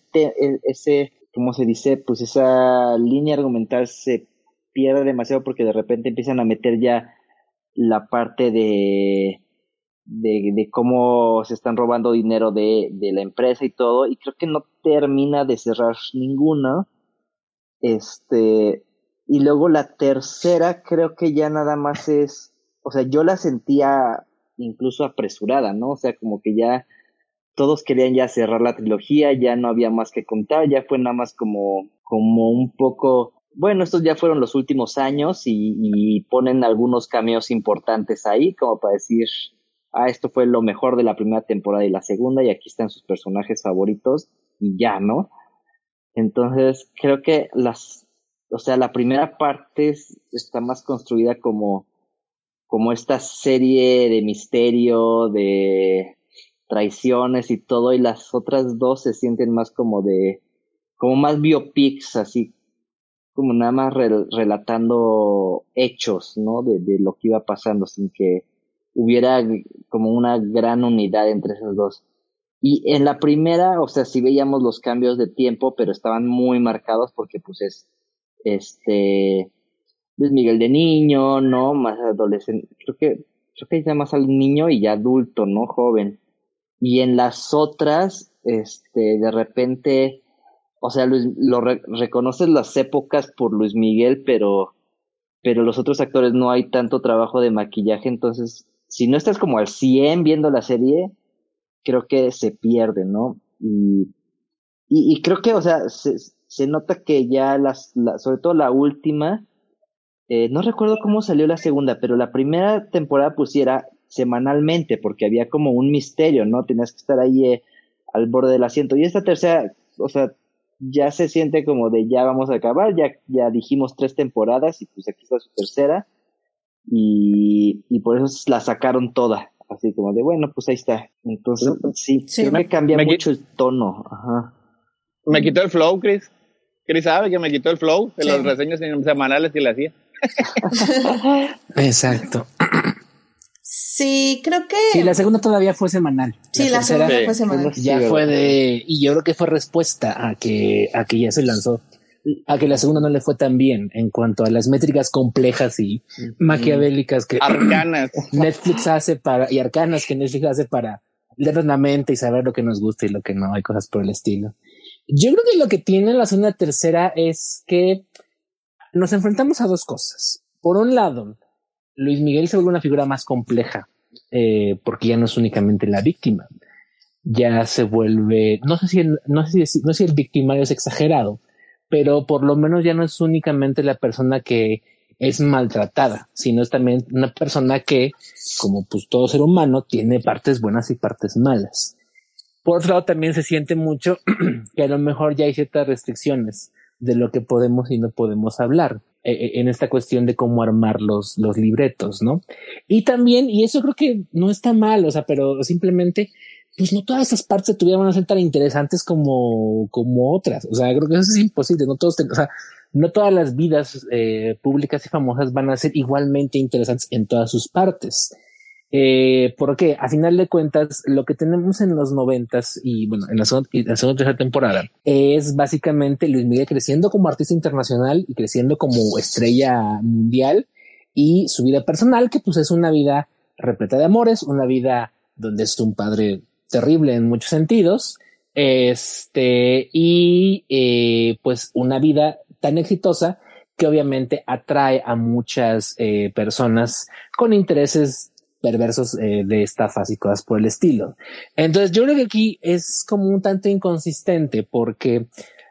ese, ¿cómo se dice? Pues esa línea argumental se pierde demasiado porque de repente empiezan a meter ya la parte de, de, de cómo se están robando dinero de, de la empresa y todo, y creo que no termina de cerrar ninguna. Este, y luego la tercera creo que ya nada más es o sea, yo la sentía incluso apresurada, ¿no? O sea, como que ya todos querían ya cerrar la trilogía, ya no había más que contar, ya fue nada más como, como un poco, bueno, estos ya fueron los últimos años y, y ponen algunos cameos importantes ahí, como para decir, ah, esto fue lo mejor de la primera temporada y la segunda, y aquí están sus personajes favoritos, y ya, ¿no? Entonces, creo que las, o sea, la primera parte está más construida como como esta serie de misterio, de traiciones y todo, y las otras dos se sienten más como de, como más biopics, así como nada más relatando hechos, ¿no? De, de lo que iba pasando, sin que hubiera como una gran unidad entre esas dos. Y en la primera, o sea, sí veíamos los cambios de tiempo, pero estaban muy marcados porque pues es, este, Luis Miguel de niño, ¿no? Más adolescente, creo que, creo que ya más al niño y ya adulto, ¿no? Joven. Y en las otras, este, de repente, o sea, Luis, lo reconoces las épocas por Luis Miguel, pero, pero los otros actores no hay tanto trabajo de maquillaje, entonces, si no estás como al 100 viendo la serie, creo que se pierde, ¿no? Y, y, creo que, o sea, se, se nota que ya las, la, sobre todo la última, eh, no recuerdo cómo salió la segunda, pero la primera temporada pusiera semanalmente, porque había como un misterio, ¿no? Tenías que estar ahí eh, al borde del asiento. Y esta tercera, o sea, ya se siente como de ya vamos a acabar, ya, ya dijimos tres temporadas y pues aquí está su tercera. Y, y por eso la sacaron toda, así como de bueno, pues ahí está. Entonces, sí, sí me cambia mucho el tono. Ajá. Me quitó el flow, Chris. Chris sabe que me quitó el flow de los reseños semanales que le hacía. Exacto. Sí, creo que. Sí, la segunda todavía fue semanal. Sí, la, segunda fue semanal. Ya fue de. Y yo creo que fue respuesta a que, a que ya se lanzó. A que la segunda no le fue tan bien en cuanto a las métricas complejas y maquiavélicas que arcanas Netflix hace para y arcanas que Netflix hace para leernos la mente y saber lo que nos gusta y lo que no, hay cosas por el estilo. Yo creo que lo que tiene la segunda tercera es que nos enfrentamos a dos cosas. Por un lado, Luis Miguel se vuelve una figura más compleja, eh, porque ya no es únicamente la víctima. Ya se vuelve, no sé si, no sé si, no sé si el victimario es exagerado, pero por lo menos ya no es únicamente la persona que es maltratada, sino es también una persona que, como pues todo ser humano, tiene partes buenas y partes malas. Por otro lado, también se siente mucho que a lo mejor ya hay ciertas restricciones de lo que podemos y no podemos hablar eh, eh, en esta cuestión de cómo armar los, los libretos, ¿no? Y también, y eso creo que no está mal, o sea, pero simplemente pues no todas esas partes de tu vida van a ser tan interesantes como, como otras. O sea, creo que eso es imposible. No todos, o sea, no todas las vidas eh, públicas y famosas van a ser igualmente interesantes en todas sus partes. Eh, porque a final de cuentas, lo que tenemos en los noventas y bueno, en la segunda, y la segunda tercera temporada es básicamente Luis Miguel creciendo como artista internacional y creciendo como estrella mundial y su vida personal, que pues es una vida repleta de amores, una vida donde es un padre terrible en muchos sentidos, este, y eh, pues una vida tan exitosa que obviamente atrae a muchas eh, personas con intereses perversos eh, de estafas y cosas por el estilo. Entonces yo creo que aquí es como un tanto inconsistente porque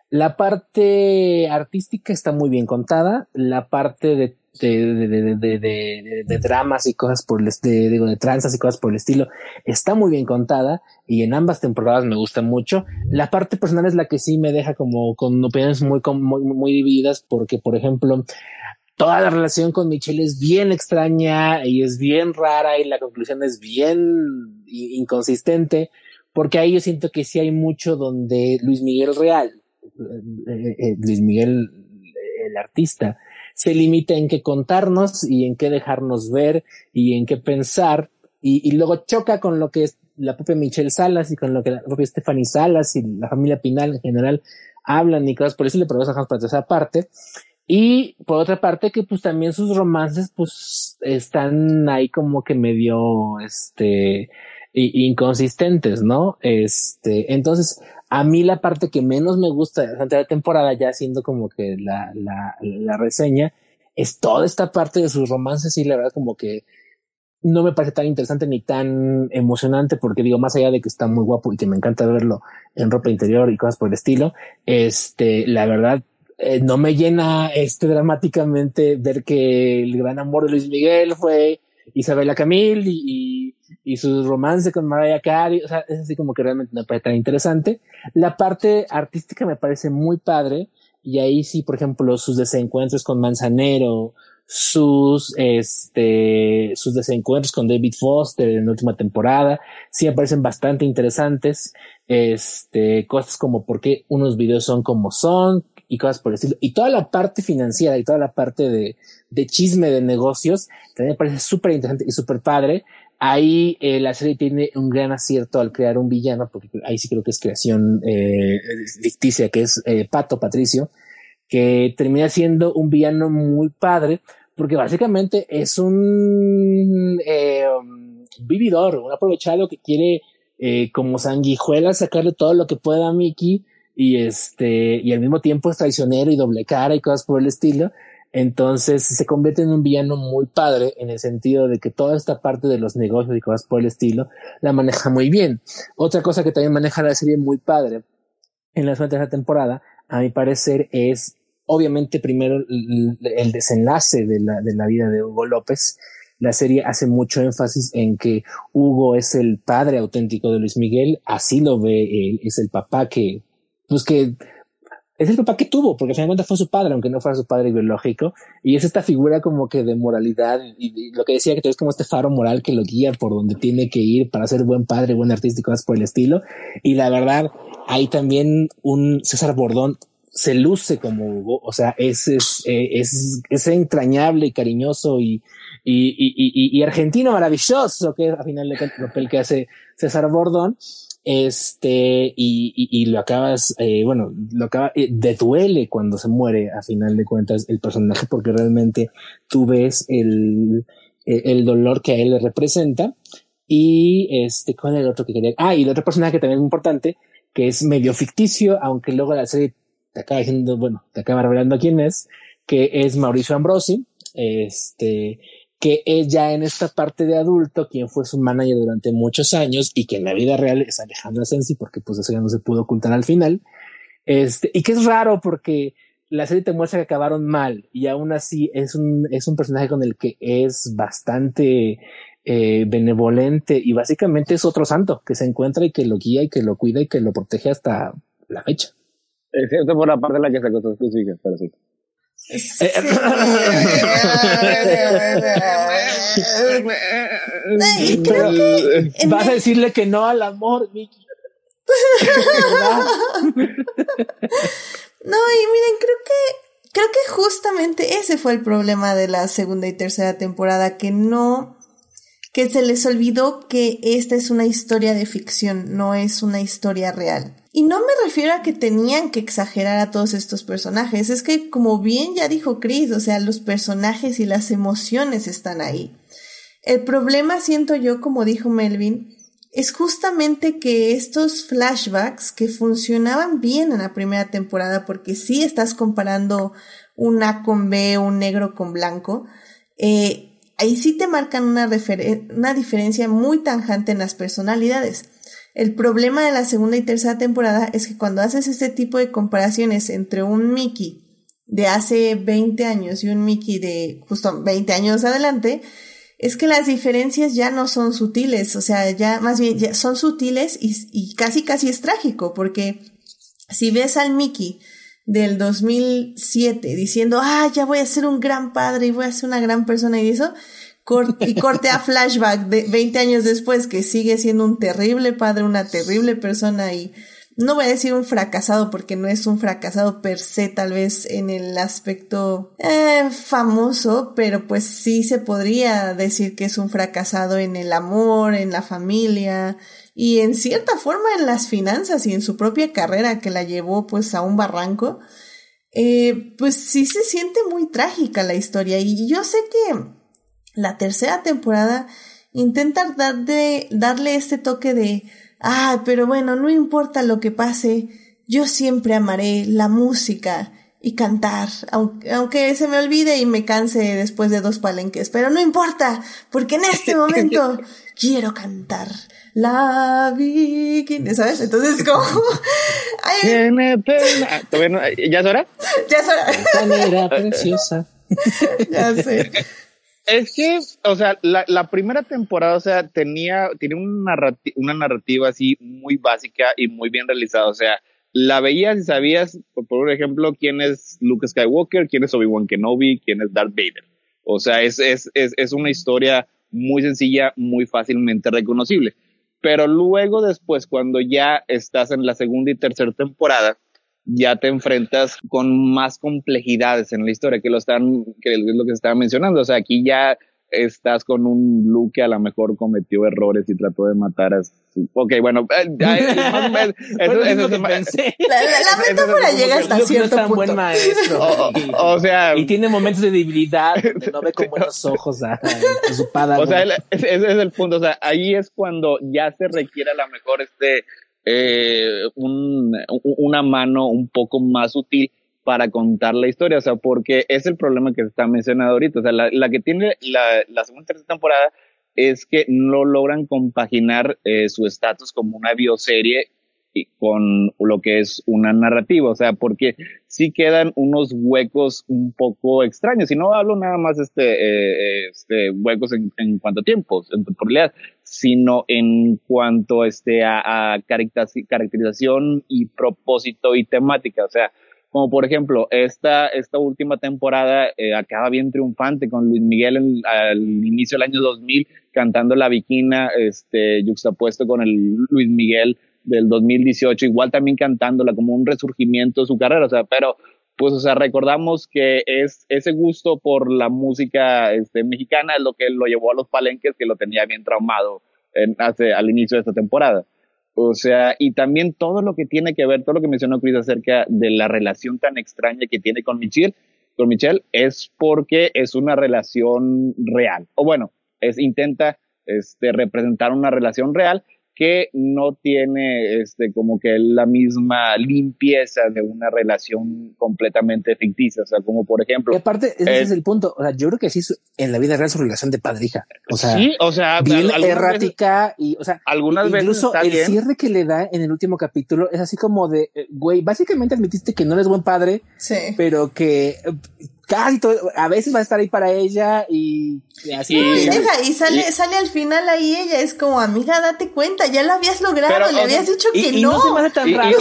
la parte artística está muy bien contada, la parte de de, de, de, de, dramas y cosas por el de, digo, de tranzas y cosas por el estilo está muy bien contada y en ambas temporadas me gusta mucho. La parte personal es la que sí me deja como con opiniones muy, muy, muy divididas porque, por ejemplo, toda la relación con Michelle es bien extraña y es bien rara y la conclusión es bien inconsistente, porque ahí yo siento que sí hay mucho donde Luis Miguel Real, eh, eh, eh, Luis Miguel el artista, se limita en qué contarnos y en qué dejarnos ver y en qué pensar y, luego choca con lo que es la propia Michelle Salas y con lo que la propia Stephanie Salas y la familia Pinal en general hablan y cosas por eso le probamos para esa parte. Y por otra parte que pues también sus romances pues están ahí como que medio este inconsistentes, ¿no? Este, entonces a mí la parte que menos me gusta de la temporada, ya siendo como que la, la, la reseña, es toda esta parte de sus romances y la verdad como que no me parece tan interesante ni tan emocionante porque digo, más allá de que está muy guapo y que me encanta verlo en ropa interior y cosas por el estilo, este, la verdad eh, no me llena este dramáticamente ver que el gran amor de Luis Miguel fue Isabela Camil y, y, su romance con Mariah Carey. O sea, es así como que realmente me parece tan interesante. La parte artística me parece muy padre. Y ahí sí, por ejemplo, sus desencuentros con Manzanero, sus, este, sus desencuentros con David Foster en la última temporada, sí me parecen bastante interesantes. Este, cosas como por qué unos videos son como son, y cosas por el estilo. Y toda la parte financiera y toda la parte de, de chisme de negocios también me parece súper interesante y súper padre. Ahí eh, la serie tiene un gran acierto al crear un villano, porque ahí sí creo que es creación eh, ficticia, que es eh, Pato Patricio, que termina siendo un villano muy padre, porque básicamente es un eh, um, vividor, un aprovechado que quiere como sanguijuela sacarle todo lo que pueda a Mickey y este, y al mismo tiempo es traicionero y doble cara y cosas por el estilo. Entonces se convierte en un villano muy padre en el sentido de que toda esta parte de los negocios y cosas por el estilo la maneja muy bien. Otra cosa que también maneja la serie muy padre en la segunda temporada, a mi parecer, es obviamente primero el, desenlace de la, de la vida de Hugo López. La serie hace mucho énfasis en que Hugo es el padre auténtico de Luis Miguel, así lo ve él, es el papá que pues que es el papá que tuvo, porque al final de cuentas fue su padre, aunque no fuera su padre biológico, y es esta figura como que de moralidad, y, lo que decía que es como este faro moral que lo guía por donde tiene que ir para ser buen padre, buen artista y cosas por el estilo, y la verdad, hay también un César Bordón se luce como Hugo, o sea, es, es, eh, es, es entrañable y cariñoso y, y, y, y, argentino maravilloso, que es al final el papel que hace César Bordón, este, y, y, lo acabas, eh, bueno, lo acaba, eh, de duele cuando se muere a final de cuentas el personaje, porque realmente tú ves el, el dolor que a él le representa. Y este, ¿cuál es el otro que quería? Ah, y el otro personaje que también es importante, que es medio ficticio, aunque luego la serie te acaba diciendo, bueno, te acaba revelando quién es, que es Mauricio Ambrosi, este, que es ya en esta parte de adulto, quien fue su manager durante muchos años y que en la vida real es Alejandro Sensi, porque pues eso ya no se pudo ocultar al final. Este, y que es raro porque la serie te muestra que acabaron mal y aún así es un, es un personaje con el que es bastante eh, benevolente y básicamente es otro santo que se encuentra y que lo guía y que lo cuida y que lo protege hasta la fecha. Excepto por la parte de la que se acostó sus hijas, pero sí. Vas a decirle que no al amor, Mickey. no, y miren, creo que creo que justamente ese fue el problema de la segunda y tercera temporada, que no que se les olvidó que esta es una historia de ficción, no es una historia real. Y no me refiero a que tenían que exagerar a todos estos personajes, es que como bien ya dijo Chris, o sea, los personajes y las emociones están ahí. El problema siento yo, como dijo Melvin, es justamente que estos flashbacks que funcionaban bien en la primera temporada, porque sí estás comparando un A con B, un negro con blanco, eh, ahí sí te marcan una, diferencia muy tanjante en las personalidades. El problema de la segunda y tercera temporada es que cuando haces este tipo de comparaciones entre un Mickey de hace 20 años y un Mickey de justo 20 años adelante, es que las diferencias ya no son sutiles, o sea, ya más bien ya son sutiles y, casi casi es trágico, porque si ves al Mickey del 2007 diciendo, ah, ya voy a ser un gran padre y voy a ser una gran persona y eso, y corte a flashback de 20 años después que sigue siendo un terrible padre, una terrible persona y no voy a decir un fracasado porque no es un fracasado per se tal vez en el aspecto eh, famoso, pero pues sí se podría decir que es un fracasado en el amor, en la familia y en cierta forma en las finanzas y en su propia carrera que la llevó pues a un barranco. Eh, pues sí se siente muy trágica la historia y yo sé que la tercera temporada intenta darle este toque de Ah, pero bueno, no importa lo que pase, yo siempre amaré la música y cantar, aunque, aunque se me olvide y me canse después de dos palenques, pero no importa, porque en este momento quiero cantar. La viking, ¿sabes? Entonces, como. Tiene pena. ¿Ya es hora? Ya es hora. Era preciosa. ya sé. Es que, o sea, la, la, primera temporada, o sea, tenía, tiene una, narrativa, una narrativa así muy básica y muy bien realizada. O sea, la veías y sabías, por, ejemplo, quién es Luke Skywalker, quién es Obi-Wan Kenobi, quién es Darth Vader. O sea, es, es, es, es una historia muy sencilla, muy fácilmente reconocible. Pero luego después, cuando ya estás en la segunda y tercera temporada, ya te enfrentas con más complejidades en la historia, que lo están, que es lo que estaba mencionando. O sea, aquí ya estás con un Luke que a lo mejor cometió errores y trató de matar a su... Ok, bueno, ya, eso, eso, es pensé. La, la, metáfora llega hasta cierto no es punto. buen maestro. O, y, o, sea... Y tiene momentos de debilidad donde no ve con buenos ojos a, a su padre. O sea, ese es el punto. O sea, ahí es cuando ya se requiere a lo mejor este eh, un, una mano un poco más útil para contar la historia, o sea, porque es el problema que está mencionando ahorita, o sea, la, la que tiene la, la segunda tercera temporada es que no logran compaginar eh, su estatus como una bioserie y con lo que es una narrativa, o sea, porque sí quedan unos huecos un poco extraños, y no hablo nada más este, eh, este huecos en, en cuanto a tiempos, en temporalidad, sino en cuanto este, a, a caracterización y propósito y temática, o sea, como por ejemplo, esta, esta última temporada eh, acaba bien triunfante con Luis Miguel en, al inicio del año 2000 cantando La Viquina, este, juxtapuesto con el Luis Miguel del 2018, igual también cantándola como un resurgimiento de su carrera, o sea, pero pues, o sea, recordamos que es ese gusto por la música este, mexicana es lo que lo llevó a los palenques, que lo tenía bien traumado hace, al inicio de esta temporada. O sea, y también todo lo que tiene que ver, todo lo que mencionó Chris acerca de la relación tan extraña que tiene con Michelle, con Michelle, es porque es una relación real. O bueno, es, intenta este, representar una relación real que no tiene este como que la misma limpieza de una relación completamente ficticia, o sea, como por ejemplo. Y aparte, ese eh, es el punto, o sea, yo creo que sí en la vida real su relación de padre hija, o sea, sí, o sea, bien errática veces, y, o sea, algunas incluso veces el bien. cierre que le da en el último capítulo es así como de, güey, básicamente admitiste que no eres buen padre, sí. pero que casi todo, a veces va a estar ahí para ella y, y así. Y, deja, y sale, y, sale al final ahí ella, es como, amiga, date cuenta, ya lo habías logrado, pero, le habías dicho que y, no. no se me hace tan raro.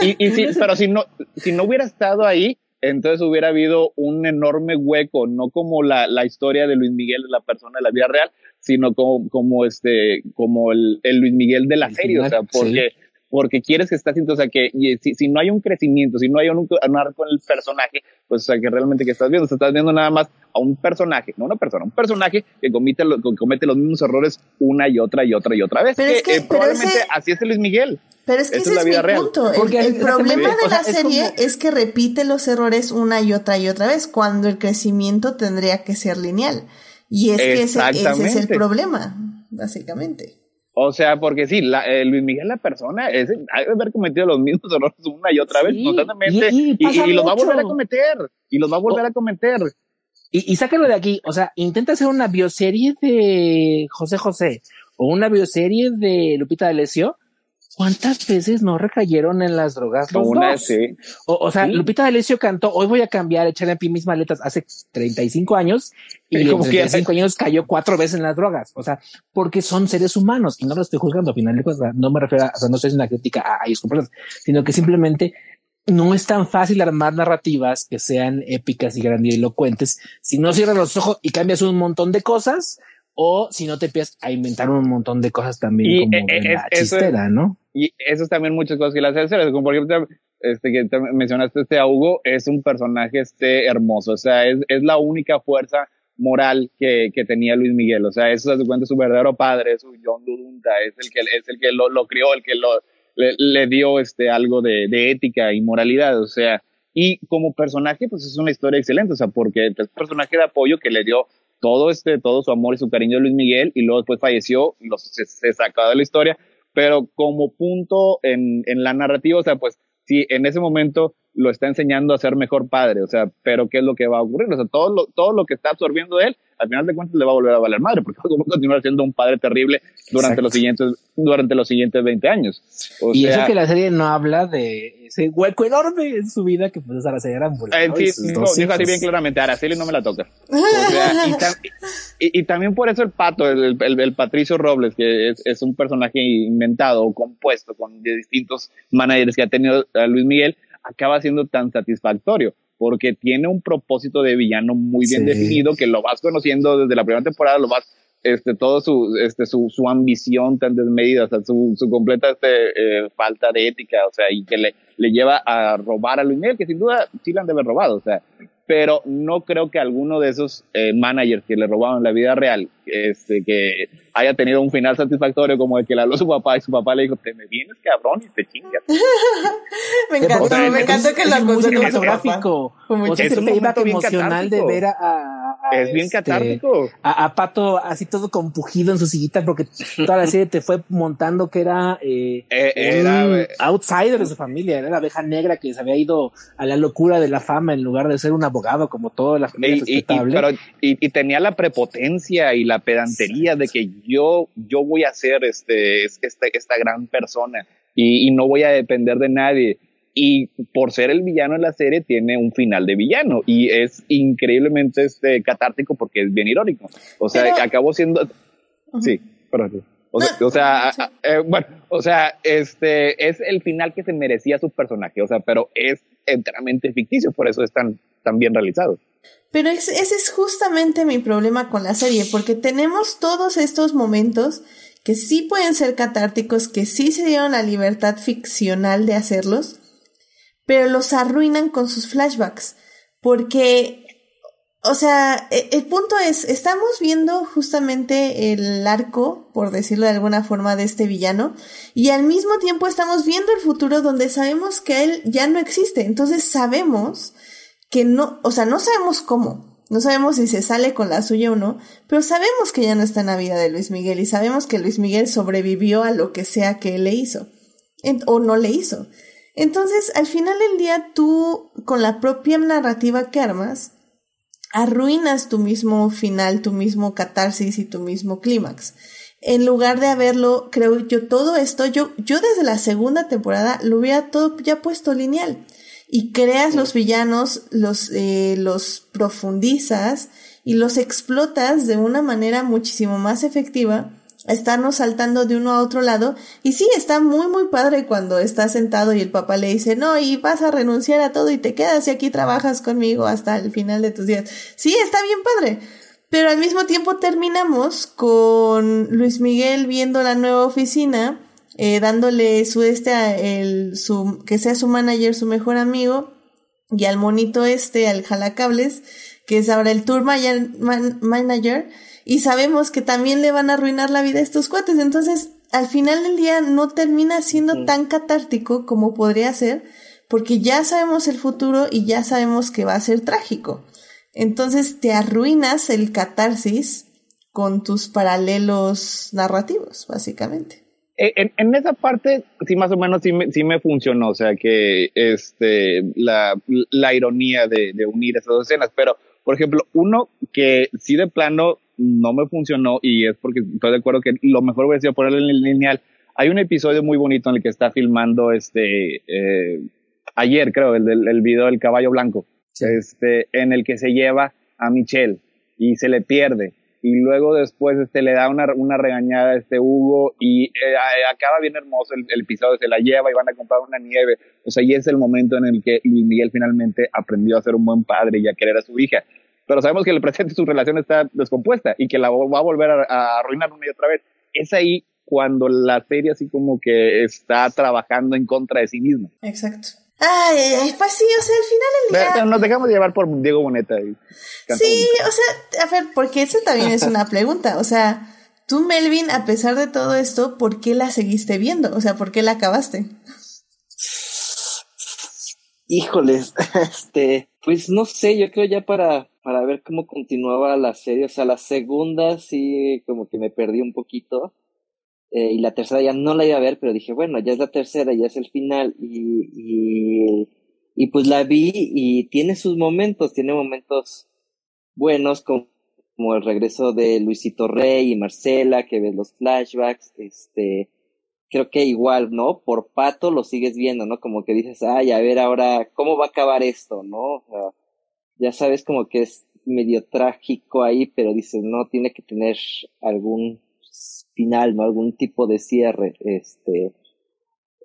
y, si, pero si no, si no hubiera estado ahí, entonces hubiera habido un enorme hueco, no como la, la historia de Luis Miguel, de la persona de la vida real, sino como, como este, como el, el Luis Miguel de la serie, o sea, porque, porque quieres que estés haciendo, o sea, que si, si, no hay un crecimiento, si no hay un, un arco en el personaje, pues, o sea, que realmente que estás viendo, o estás viendo nada más a un personaje, no una persona, un personaje que comete, que comete los mismos errores una y otra y otra y otra vez. Pero es que, eh, probablemente ese, así es Luis Miguel. Pero es que ese es, mi real. punto. El, el problema de la serie es, como... es, que repite los errores una y otra y otra vez, cuando el crecimiento tendría que ser lineal. Y es que ese, ese es el problema, básicamente. O sea, porque sí, la, eh, Luis Miguel, la persona, es, ha de haber cometido los mismos errores una y otra vez, constantemente, y, y, y, y, los va a volver a cometer, y los va a volver a cometer. Y, y sácalo de aquí, o sea, intenta hacer una bioserie de José José, o una bioserie de Lupita D'Alessio, ¿Cuántas veces no recayeron en las drogas los Una, dos? sí. O, o sea, Sí. Lupita D'Alessio cantó, hoy voy a cambiar, echarle a pie mis maletas hace 35 años y en como que- 35 años cayó cuatro veces en las drogas. O sea, porque son seres humanos y no lo estoy juzgando. Al final de cuentas, no me refiero a, o sea, no estoy haciendo una crítica a, a ellos como personas, sino que simplemente no es tan fácil armar narrativas que sean épicas y grandilocuentes si no cierras los ojos y cambias un montón de cosas o si no te empiezas a inventar un montón de cosas también Y, como eh, de eh, la es- eso es- chistera, ¿no? Y eso es también muchas cosas que le hace. Como por ejemplo, este, que te mencionaste, este a Hugo, es un personaje este, hermoso, o sea, es, es la única fuerza moral que, que tenía Luis Miguel, o sea, eso se cuenta su verdadero padre, su John Dudunta, es el que, es el que lo, lo crió, el que lo, le, le dio este, algo de, de ética y moralidad, o sea, y como personaje, pues es una historia excelente, o sea, porque es un personaje de apoyo que le dio todo este, todo su amor y su cariño a Luis Miguel, y luego después falleció, y lo, se, se sacó de la historia, pero como punto en, en la narrativa, o sea, pues sí, en ese momento lo está enseñando a ser mejor padre, o sea, pero ¿qué es lo que va a ocurrir? O sea, todo lo, todo lo que está absorbiendo él, al final de cuentas le va a volver a valer madre, porque va a continuar siendo un padre terrible durante Exacto. los siguientes, durante los siguientes 20 años. O y sea, eso que la serie no habla de ese hueco enorme en su vida que pues Araceli Arámbula. Eh, ¿no? dijo así bien claramente, Araceli no me la toca. O sea, y, tam- y- y también por eso el pato, el, el- el Patricio Robles, que es, es un personaje inventado o compuesto con de distintos managers que ha tenido a Luis Miguel, acaba siendo tan satisfactorio porque tiene un propósito de villano muy bien Sí. definido que lo vas conociendo desde la primera temporada, lo vas este todo su este su, su ambición tan desmedida, o sea, su, su completa este, eh, falta de ética, o sea, y que le, le lleva a robar a Luis Miguel, que sin duda sí le han de haber robado, o sea, pero no creo que alguno de esos eh, managers que le robaron en la vida real, este, que haya tenido un final satisfactorio como el que le habló su papá y su papá le dijo, te me vienes cabrón y te chingas. Me encantó, me encantó que es lo muy acusó cinematográfico. O sea, Es un momento bien emocional de ver a, a- a es bien este, catártico. a, a Pato así todo compugido en su sillita porque toda la serie te fue montando que era, eh, Eh, era, eh, outsider de su familia, era la abeja negra que se había ido a la locura de la fama en lugar de ser un abogado como toda la familia Y, y- y- respetable. pero- y- y tenía la prepotencia y la pedantería de que yo, yo voy a ser este, es- esta, esta gran persona y, y no voy a depender de nadie. Y por ser el villano en la serie, tiene un final de villano y es increíblemente este, catártico porque es bien irónico. O sea, Pero- acabó siendo. Sí, perdón. O sea, o sí. eh, bueno, o sea, este es el final que se merecía su personaje, o sea, pero es enteramente ficticio, por eso es tan, tan bien realizado. Pero es- ese es justamente mi problema con la serie, porque tenemos todos estos momentos que sí pueden ser catárticos, que sí se dieron la libertad ficcional de hacerlos, pero los arruinan con sus flashbacks, porque, o sea, e- el punto es, estamos viendo justamente el arco, por decirlo de alguna forma, de este villano, y al mismo tiempo estamos viendo el futuro donde sabemos que él ya no existe, entonces sabemos que no, o sea, no sabemos cómo, no sabemos si se sale con la suya o no, pero sabemos que ya no está en la vida de Luis Miguel y sabemos que Luis Miguel sobrevivió a lo que sea que él le hizo o no le hizo. Entonces, al final del día, tú, con la propia narrativa que armas, arruinas tu mismo final, tu mismo catarsis y tu mismo clímax. En lugar de haberlo, creo yo, todo esto, yo, yo desde la segunda temporada lo hubiera todo ya puesto lineal. Y creas los villanos, los, eh, los profundizas y los explotas de una manera muchísimo más efectiva estarnos saltando de uno a otro lado. Y sí, está muy, muy padre cuando está sentado y el papá le dice, no, y vas a renunciar a todo y te quedas y aquí trabajas conmigo hasta el final de tus días. Sí, está bien padre. Pero al mismo tiempo terminamos con Luis Miguel viendo la nueva oficina, eh, dándole su este el, su, que sea su manager, su mejor amigo, y al monito este, al jalacables, que es ahora el tour manager, y sabemos que también le van a arruinar la vida a estos cuates. Entonces, al final del día no termina siendo tan catártico como podría ser, porque ya sabemos el futuro y ya sabemos que va a ser trágico. Entonces te arruinas el catarsis con tus paralelos narrativos, básicamente. Eh, en, esa parte, sí, más o menos sí me, sí me funcionó, o sea, que este, la, la ironía de, de unir esas dos escenas, pero, por ejemplo, uno que sí de plano no me funcionó y es porque estoy de acuerdo que lo mejor hubiera sido ponerlo en el lineal. Hay un episodio muy bonito en el que está filmando este, eh, ayer creo, el del el video del caballo blanco, este, en el que se lleva a Michelle y se le pierde y luego después este le da una, una regañada a este Hugo y eh, acaba bien hermoso el, el, episodio, se la lleva y van a comprar una nieve, o sea, y es el momento en el que Luis Miguel finalmente aprendió a ser un buen padre y a querer a su hija pero sabemos que el presente su relación está descompuesta y que la va a volver a, arruinar una y otra vez. Es ahí cuando la serie así como que está trabajando en contra de sí misma. Exacto. Ay, pues sí, o sea, al final del día... Nos dejamos llevar por Diego Boneta. sí, o sea, a ver, porque eso también es una pregunta. O sea, tú, Melvin, a pesar de todo esto, ¿por qué la seguiste viendo? O sea, ¿por qué la acabaste? Híjoles, este, pues no sé, yo creo ya para para ver cómo continuaba la serie. O sea, la segunda sí como que me perdí un poquito. Eh, y la tercera ya no la iba a ver, pero dije, bueno, ya es la tercera, ya es el final. Y, y, y pues la vi y tiene sus momentos, tiene momentos buenos como, el regreso de Luisito Rey y Marcela, que ves los flashbacks, este, creo que igual, ¿no? Por pato lo sigues viendo, ¿no? Como que dices, ay, a ver ahora, ¿cómo va a acabar esto, no? Ya sabes como que es medio trágico ahí, pero dices, no, tiene que tener algún final, ¿no? Algún tipo de cierre, este,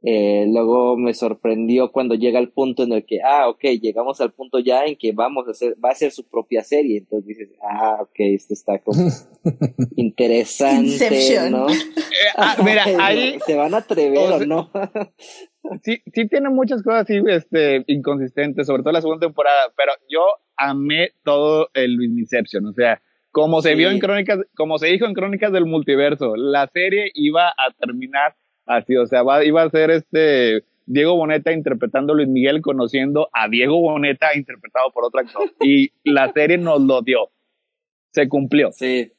eh, luego me sorprendió cuando llega el punto en el que, ah, ok, llegamos al punto ya en que vamos a hacer, va a ser su propia serie. Entonces dices, ah, ok, esto está como interesante, ¿no? Eh, ah, mira, ahí. ¿Se van a atrever o, no? sí, sí tiene muchas cosas así, este, inconsistentes, sobre todo la segunda temporada, pero yo amé todo el Inception, o sea, como se vio en Crónicas, como se dijo en Crónicas del Multiverso, la serie iba a terminar así, o sea, va, iba a ser este Diego Boneta interpretando a Luis Miguel, conociendo a Diego Boneta interpretado por otro actor. Y la serie nos lo dio. Se cumplió. Sí.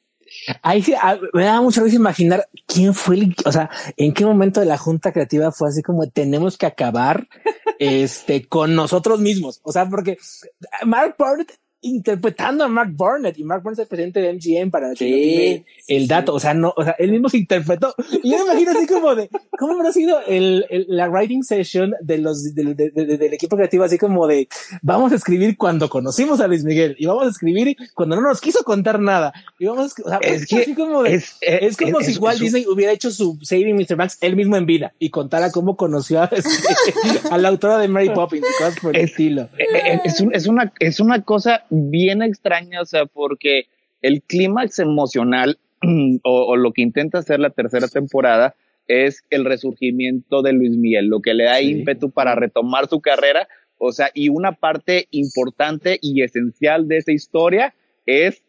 Ahí sí, ah, me da mucha risa imaginar quién fue el, o sea, en qué momento de la junta creativa fue así como tenemos que acabar este con nosotros mismos. O sea, porque Mark Burnett interpretando a Mark Burnett y Mark Burnett es el presidente de MGM para sí, el dato. O sea, no, o sea, él mismo se interpretó. Y yo me imagino así como de cómo habrá sido el, el, la writing session de los del, del equipo creativo, así como de vamos a escribir cuando conocimos a Luis Miguel y vamos a escribir cuando no nos quiso contar nada. Y vamos a, o sea, es, que, así como de, es, es, como si igual Disney hubiera hecho su Saving Mr. Max él mismo en vida y contara cómo conoció a, este, a la autora de Mary Poppins y cosas por el estilo. Es, es, una, es una cosa bien extraña, o sea, porque el clímax emocional o, lo que intenta hacer la tercera temporada es el resurgimiento de Luis Miguel, lo que le da ímpetu para retomar su carrera, o sea, y una parte importante y esencial de esa historia es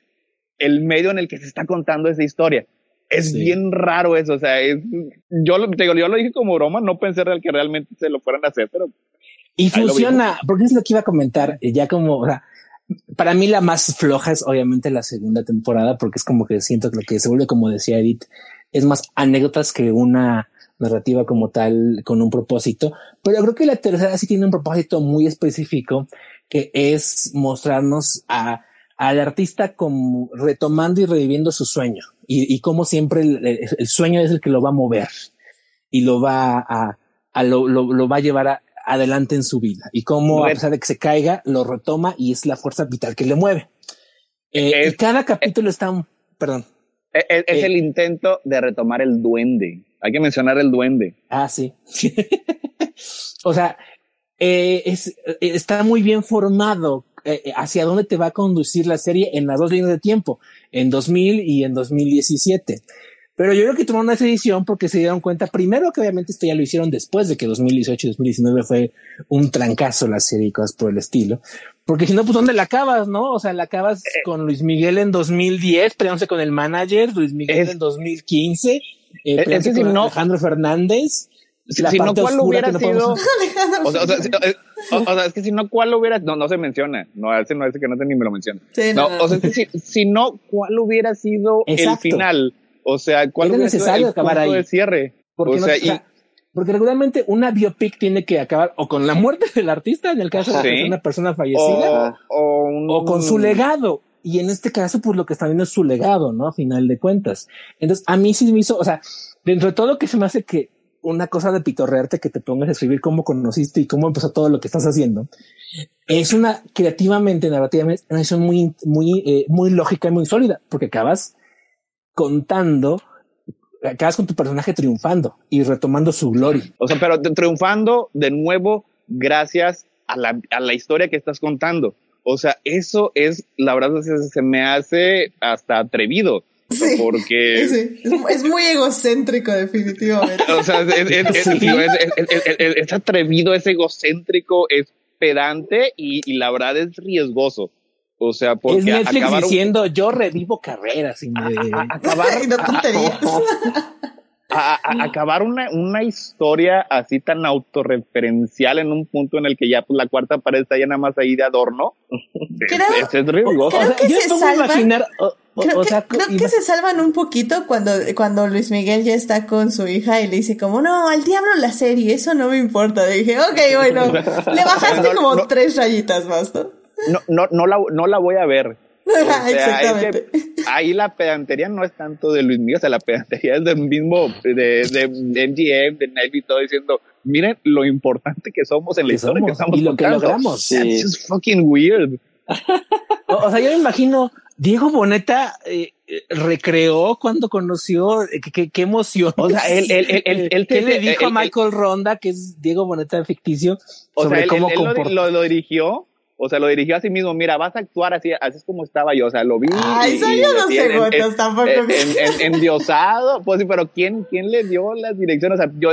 el medio en el que se está contando esa historia. Es bien raro eso, o sea, es, yo, lo, yo lo dije como broma, no pensé que realmente se lo fueran a hacer, pero... Y funciona, porque es lo que iba a comentar, ya como, o sea, para mí la más floja es obviamente la segunda temporada, porque es como que siento que lo que se vuelve, como decía Edith, es más anécdotas que una narrativa como tal con un propósito. Pero creo que la tercera sí tiene un propósito muy específico, que es mostrarnos a, al artista como retomando y reviviendo su sueño y, como siempre el, sueño es el que lo va a mover y lo va a, a lo, lo va a llevar a, adelante en su vida y cómo a pesar de que se caiga, lo retoma y es la fuerza vital que le mueve. Eh, y cada capítulo está un, perdón. Es, es- el intento de retomar el duende. Hay que mencionar el duende. Ah, sí. o sea, eh, es, eh, está muy bien formado eh, eh, hacia dónde te va a conducir la serie en las dos líneas de tiempo, en 2000 y en 2017. Pero yo creo que tomaron esa decisión porque se dieron cuenta, primero que obviamente esto ya lo hicieron después de que 2018 y 2019 fue un trancazo la serie y cosas por el estilo. Porque si no, pues ¿dónde la acabas, no? O sea, la acabas con Luis Miguel en 2010, peleándose con el manager, Luis Miguel Es- en 2015, eh, es que si no- Alejandro Fernández. Si, la si no, ¿cuál hubiera que no sido? podemos- O sea, o sea, si- eh, o- o sea, es que si no, ¿cuál hubiera? No, no se menciona. No, ese no, ese que no te ni me lo menciona. Sí, No, o sea, es que si, si no, ¿cuál hubiera sido el Exacto. final? O sea, ¿cuál sido necesario el acabar punto ahí. de cierre? Porque, o sea, porque regularmente una biopic tiene que acabar o con la muerte del artista, en el caso de Sí. una persona fallecida, o, o, un- o con su legado. Y en este caso, pues lo que está viendo es su legado, ¿no? A final de cuentas. Entonces, a mí sí me hizo, o sea, dentro de todo lo que se me hace que una cosa de pitorrearte que te pongas a escribir cómo conociste y cómo empezó todo lo que estás haciendo, es una creativamente, narrativamente, una decisión muy, muy, eh, muy lógica y muy sólida, porque acabas contando, acabas con tu personaje triunfando y retomando su gloria. O sea, pero triunfando de nuevo gracias a la, a la historia que estás contando. O sea, eso es, la verdad, se, se me hace hasta atrevido. Sí. Porque, Sí, es, es muy egocéntrico, definitivamente. o sea, es, es- es- Sí. digo, es- es- es- es- es atrevido, es egocéntrico, es pedante y, y la verdad es riesgoso. O sea, porque es Netflix acabar diciendo yo revivo carreras y me- acabar, Ay, no tonterías. a- a- acabar una, una historia así tan autorreferencial en un punto en el que ya pues, la cuarta pared está ya nada más ahí de adorno. Creo- es, es riesgoso. O sea, que yo se me pongo a salva. imaginar, o- o- Creo, o que, sea, creo que ima- se salvan un poquito cuando, cuando Luis Miguel ya está con su hija y le dice como, no, al diablo la serie, eso no me importa. dije, ok, bueno, le bajaste No, como no. tres rayitas más, ¿no? No, no, no, la, no la voy a ver. O sea, Exactamente. es que ahí la pedantería no es tanto de Luis Miguel, o sea, la pedantería es del mismo, de, de MGM, de Nike y todo diciendo, miren lo importante que somos en la Que historia que somos, estamos y lo que contando. logramos. Sí. That's just fucking weird. o, o sea, yo me imagino, Diego Boneta eh, eh, recreó cuando conoció, eh, qué- emoción. O sea, él- él- él- él- él ¿Qué le él- dijo a él- Michael Ronda, que es Diego Boneta ficticio, O sobre sea, él, cómo lo- lo dirigió, o sea, lo dirigió a sí mismo, mira, vas a actuar así, así es como estaba yo, o sea, lo vi. Ay, y- y yo así los en- en- tampoco. en- en- en- endiosado, pues sí, pero ¿quién, quién le dio las direcciones? O sea, yo,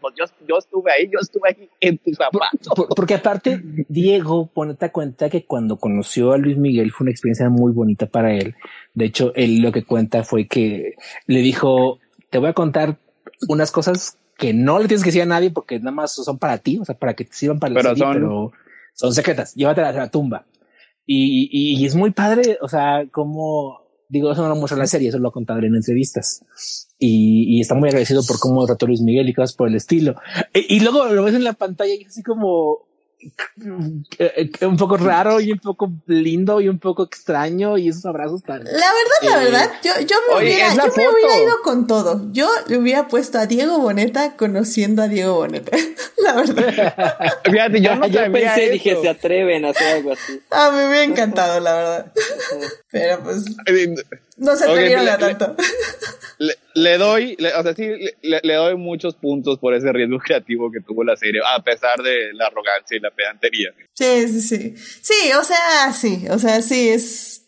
pues, yo, yo estuve ahí, yo estuve ahí en tus zapatos. Por- porque aparte, Diego, ponete a cuenta que cuando conoció a Luis Miguel fue una experiencia muy bonita para él. De hecho, él lo que cuenta fue que le dijo, te voy a contar unas cosas que no le tienes que decir a nadie porque nada más son para ti, o sea, para que te sirvan para Pero serie, son- pero son secretas, llévatelas a la tumba. Y, y, es muy padre, o sea, como digo, eso no lo muestra en la serie, eso lo ha en entrevistas. Y, y está muy agradecido por cómo trató Luis Miguel y cosas por el estilo. Y, y luego lo ves en la pantalla y es así como un poco raro y un poco lindo y un poco extraño y esos abrazos tan... La verdad, la Eh, verdad, yo, yo me, oye, hubiera, yo me hubiera ido con todo. Yo le hubiera puesto a Diego Boneta conociendo a Diego Boneta. la verdad. Fíjate, yo no Yo pensé, eso. dije, se atreven a hacer algo así. Ah, me hubiera encantado, la verdad. Pero pues, Eh, no se atrevieron le- a tanto. Le, le doy, le- o sea, sí, le, le doy muchos puntos por ese riesgo creativo que tuvo la serie, a pesar de la arrogancia y la pedantería. Sí, sí, sí. Sí, o sea, sí, o sea, sí es.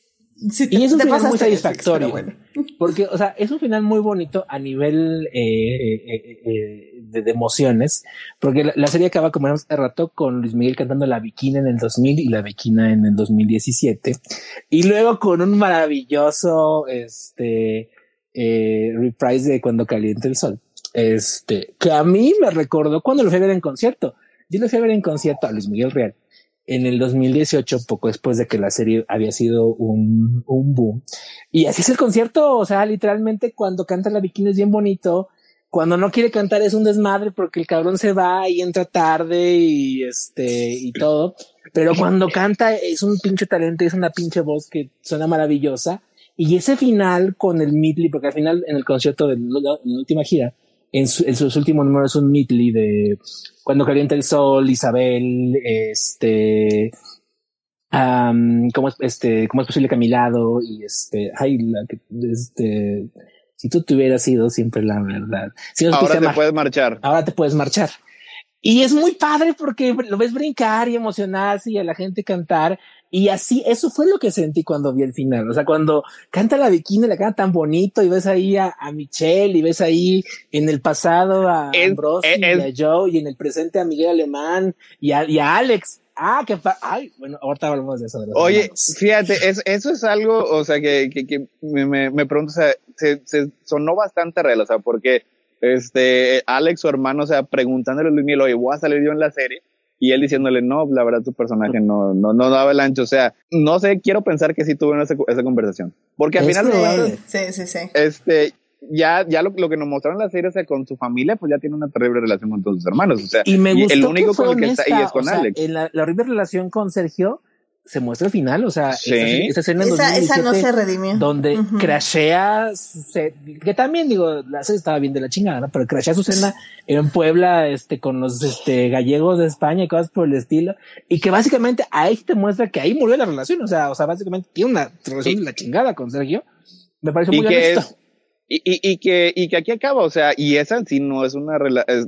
Sí, Y es un te final muy satisfactorio. bueno. Porque, o sea, es un final muy bonito a nivel eh, eh, eh, de, de emociones, porque la, la serie acaba, como hace rato, con Luis Miguel cantando La Bikina en el 2000 y La Bikina en el 2017, y luego con un maravilloso, este, eh, reprise de Cuando Caliente el Sol, este, que a mí me recordó cuando lo fui a ver en concierto. Yo lo fui a ver en concierto a Luis Miguel Real en el 2018, poco después de que la serie había sido un, un boom. Y así es el concierto, o sea, literalmente cuando canta la bikini es bien bonito, cuando no quiere cantar es un desmadre porque el cabrón se va y entra tarde y este y todo, pero cuando canta es un pinche talento, es una pinche voz que suena maravillosa. Y ese final con el Midley, porque al final en el concierto de la, en la última gira, en, su- en sus últimos números un Midley de Cuando calienta el sol, Isabel, este, cómo es este, cómo es posible que a mi lado y este, ay, la, este, si tú te hubieras sido siempre la verdad. Si ahora te puedes marchar. Ahora te puedes marchar. Y es muy padre porque lo ves brincar y emocionarse y a la gente cantar. Y así, eso fue lo que sentí cuando vi el final. O sea, cuando canta la bikini, la canta tan bonito y ves ahí a, Michelle y ves ahí en el pasado a Ambrose y a Joe y en el presente a Miguel Alemán y a, y a Alex. Ah, qué Ay, bueno, ahorita hablamos de eso. Oye, fíjate, eso es algo, o sea, que, que, que me, me, pregunto, o sea, se, se sonó bastante real, o sea, porque este, Alex, su hermano, o sea, preguntándole a Luis Miguel, oye, voy a salir yo en la serie. Y él diciéndole, no, la verdad, tu personaje no, no, no daba el ancho. O sea, no sé, quiero pensar que sí tuvieron esa, esa conversación. Porque al final, sí, sí, sí. Este, ya, ya lo, lo, que nos mostraron la serie, o sea, con su familia, pues ya tiene una terrible relación con todos sus hermanos. O sea, y me gustó el único con el que está ahí es con Alex. En la, la horrible relación con Sergio, se muestra el final, o sea, esa, escena esa, no se redimió. Donde crashea, que también digo, la serie estaba bien de la chingada, ¿no? pero crashea su cena en Puebla, este, con los este, gallegos de España y cosas por el estilo, y que básicamente ahí te muestra que ahí murió la relación, o sea, o sea, básicamente tiene una relación de la chingada con Sergio. Me parece muy honesto. y, y, y, que, y que aquí acaba, o sea, y esa en sí no es una,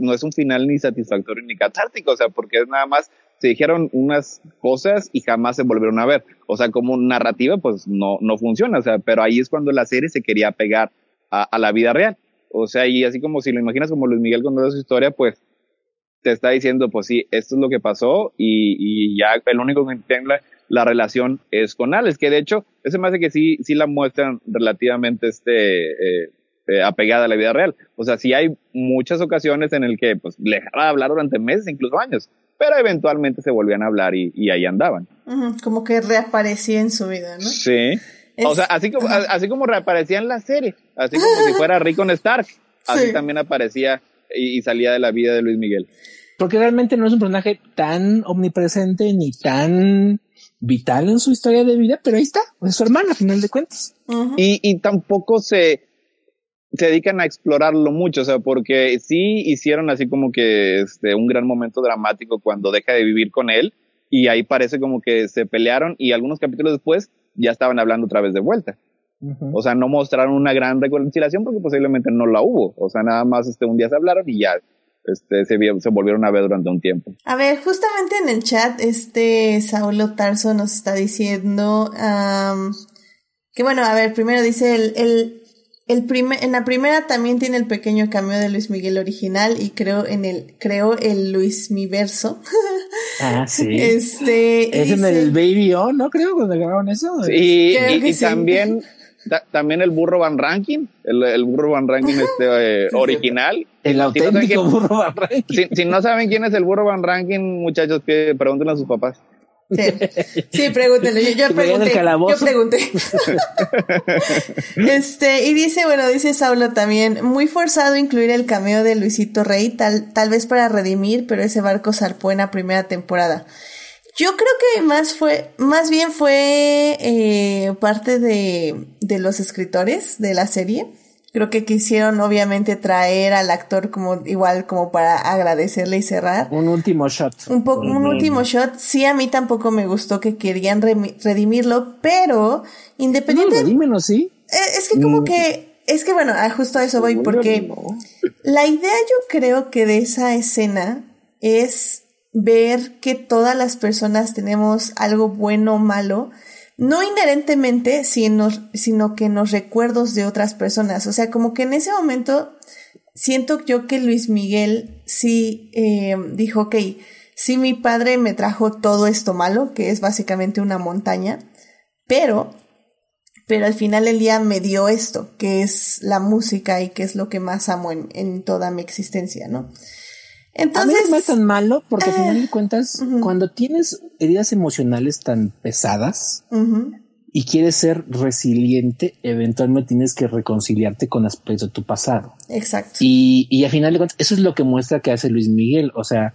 no es un final ni satisfactorio ni catártico, o sea, porque es nada más se dijeron unas cosas y jamás se volvieron a ver. O sea, como narrativa, pues no, no funciona. O sea, pero ahí es cuando la serie se quería pegar a, la vida real. O sea, y así como si lo imaginas como Luis Miguel contando su historia, pues te está diciendo, pues sí, esto es lo que pasó y, y ya el único que entiende la, relación es con Alex, que de hecho, ese me hace que sí, sí la muestran relativamente este, eh, eh, apegada a la vida real. O sea, sí hay muchas ocasiones en el que pues le dejaba de hablar durante meses, incluso años pero eventualmente se volvían a hablar y, y ahí andaban. como que reaparecía en su vida, ¿no? Sí. O sea, así como, así como reaparecía en la serie, así como si fuera Rickon Stark, así también aparecía y, salía de la vida de Luis Miguel. Porque realmente no es un personaje tan omnipresente ni tan vital en su historia de vida, pero ahí está, es su hermana a final de cuentas. y, y tampoco se, se dedican a explorarlo mucho, o sea, porque sí hicieron así como que este, un gran momento dramático cuando deja de vivir con él y ahí parece como que se pelearon y algunos capítulos después ya estaban hablando otra vez de vuelta. O sea, no mostraron una gran reconciliación porque posiblemente no la hubo. O sea, nada más este, un día se hablaron y ya este, se, se, volvieron a ver durante un tiempo. A ver, justamente en el chat, este Saulo Tarso nos está diciendo que bueno, a ver, primero dice el, el el primer, en la primera también tiene el pequeño cameo de Luis Miguel original y creo en el, creo el Luis Miverso. Ah, sí. Este. Es en el Baby O, ¿no? Creo cuando grabaron eso. y, y también, también el burro Van Ranking, el, el burro Van Ranking este, eh, original. El auténtico burro Van Ranking. Si, si, no saben quién es el burro Van Ranking, muchachos, pregúntenle a sus papás. Sí, sí pregúntenle. Yo, pregunté. Yo pregunté. este, y dice, bueno, dice Saulo también, muy forzado incluir el cameo de Luisito Rey, tal, tal vez para redimir, pero ese barco zarpó en la primera temporada. Yo creo que más fue, más bien fue eh, parte de, de los escritores de la serie Creo que quisieron obviamente traer al actor como igual como para agradecerle y cerrar. Un último shot. Un, poco un último shot. Sí, a mí tampoco me gustó que querían redimirlo, pero independientemente... No, redímelo, sí. Eh, es que como mm. que... Es que bueno, justo a eso voy porque la idea yo creo que de esa escena es ver que todas las personas tenemos algo bueno o malo no inherentemente, sino, sino que en los recuerdos de otras personas. O sea, como que en ese momento siento yo que Luis Miguel sí eh, dijo, ok, sí mi padre me trajo todo esto malo, que es básicamente una montaña, pero, pero al final del día me dio esto, que es la música y que es lo que más amo en, en toda mi existencia, ¿no? Entonces, a mí no es tan malo porque al final de eh, cuentas, cuando tienes heridas emocionales tan pesadas y quieres ser resiliente, eventualmente tienes que reconciliarte con aspectos de tu pasado. Exacto. Y, y al final de cuentas, eso es lo que muestra que hace Luis Miguel. O sea,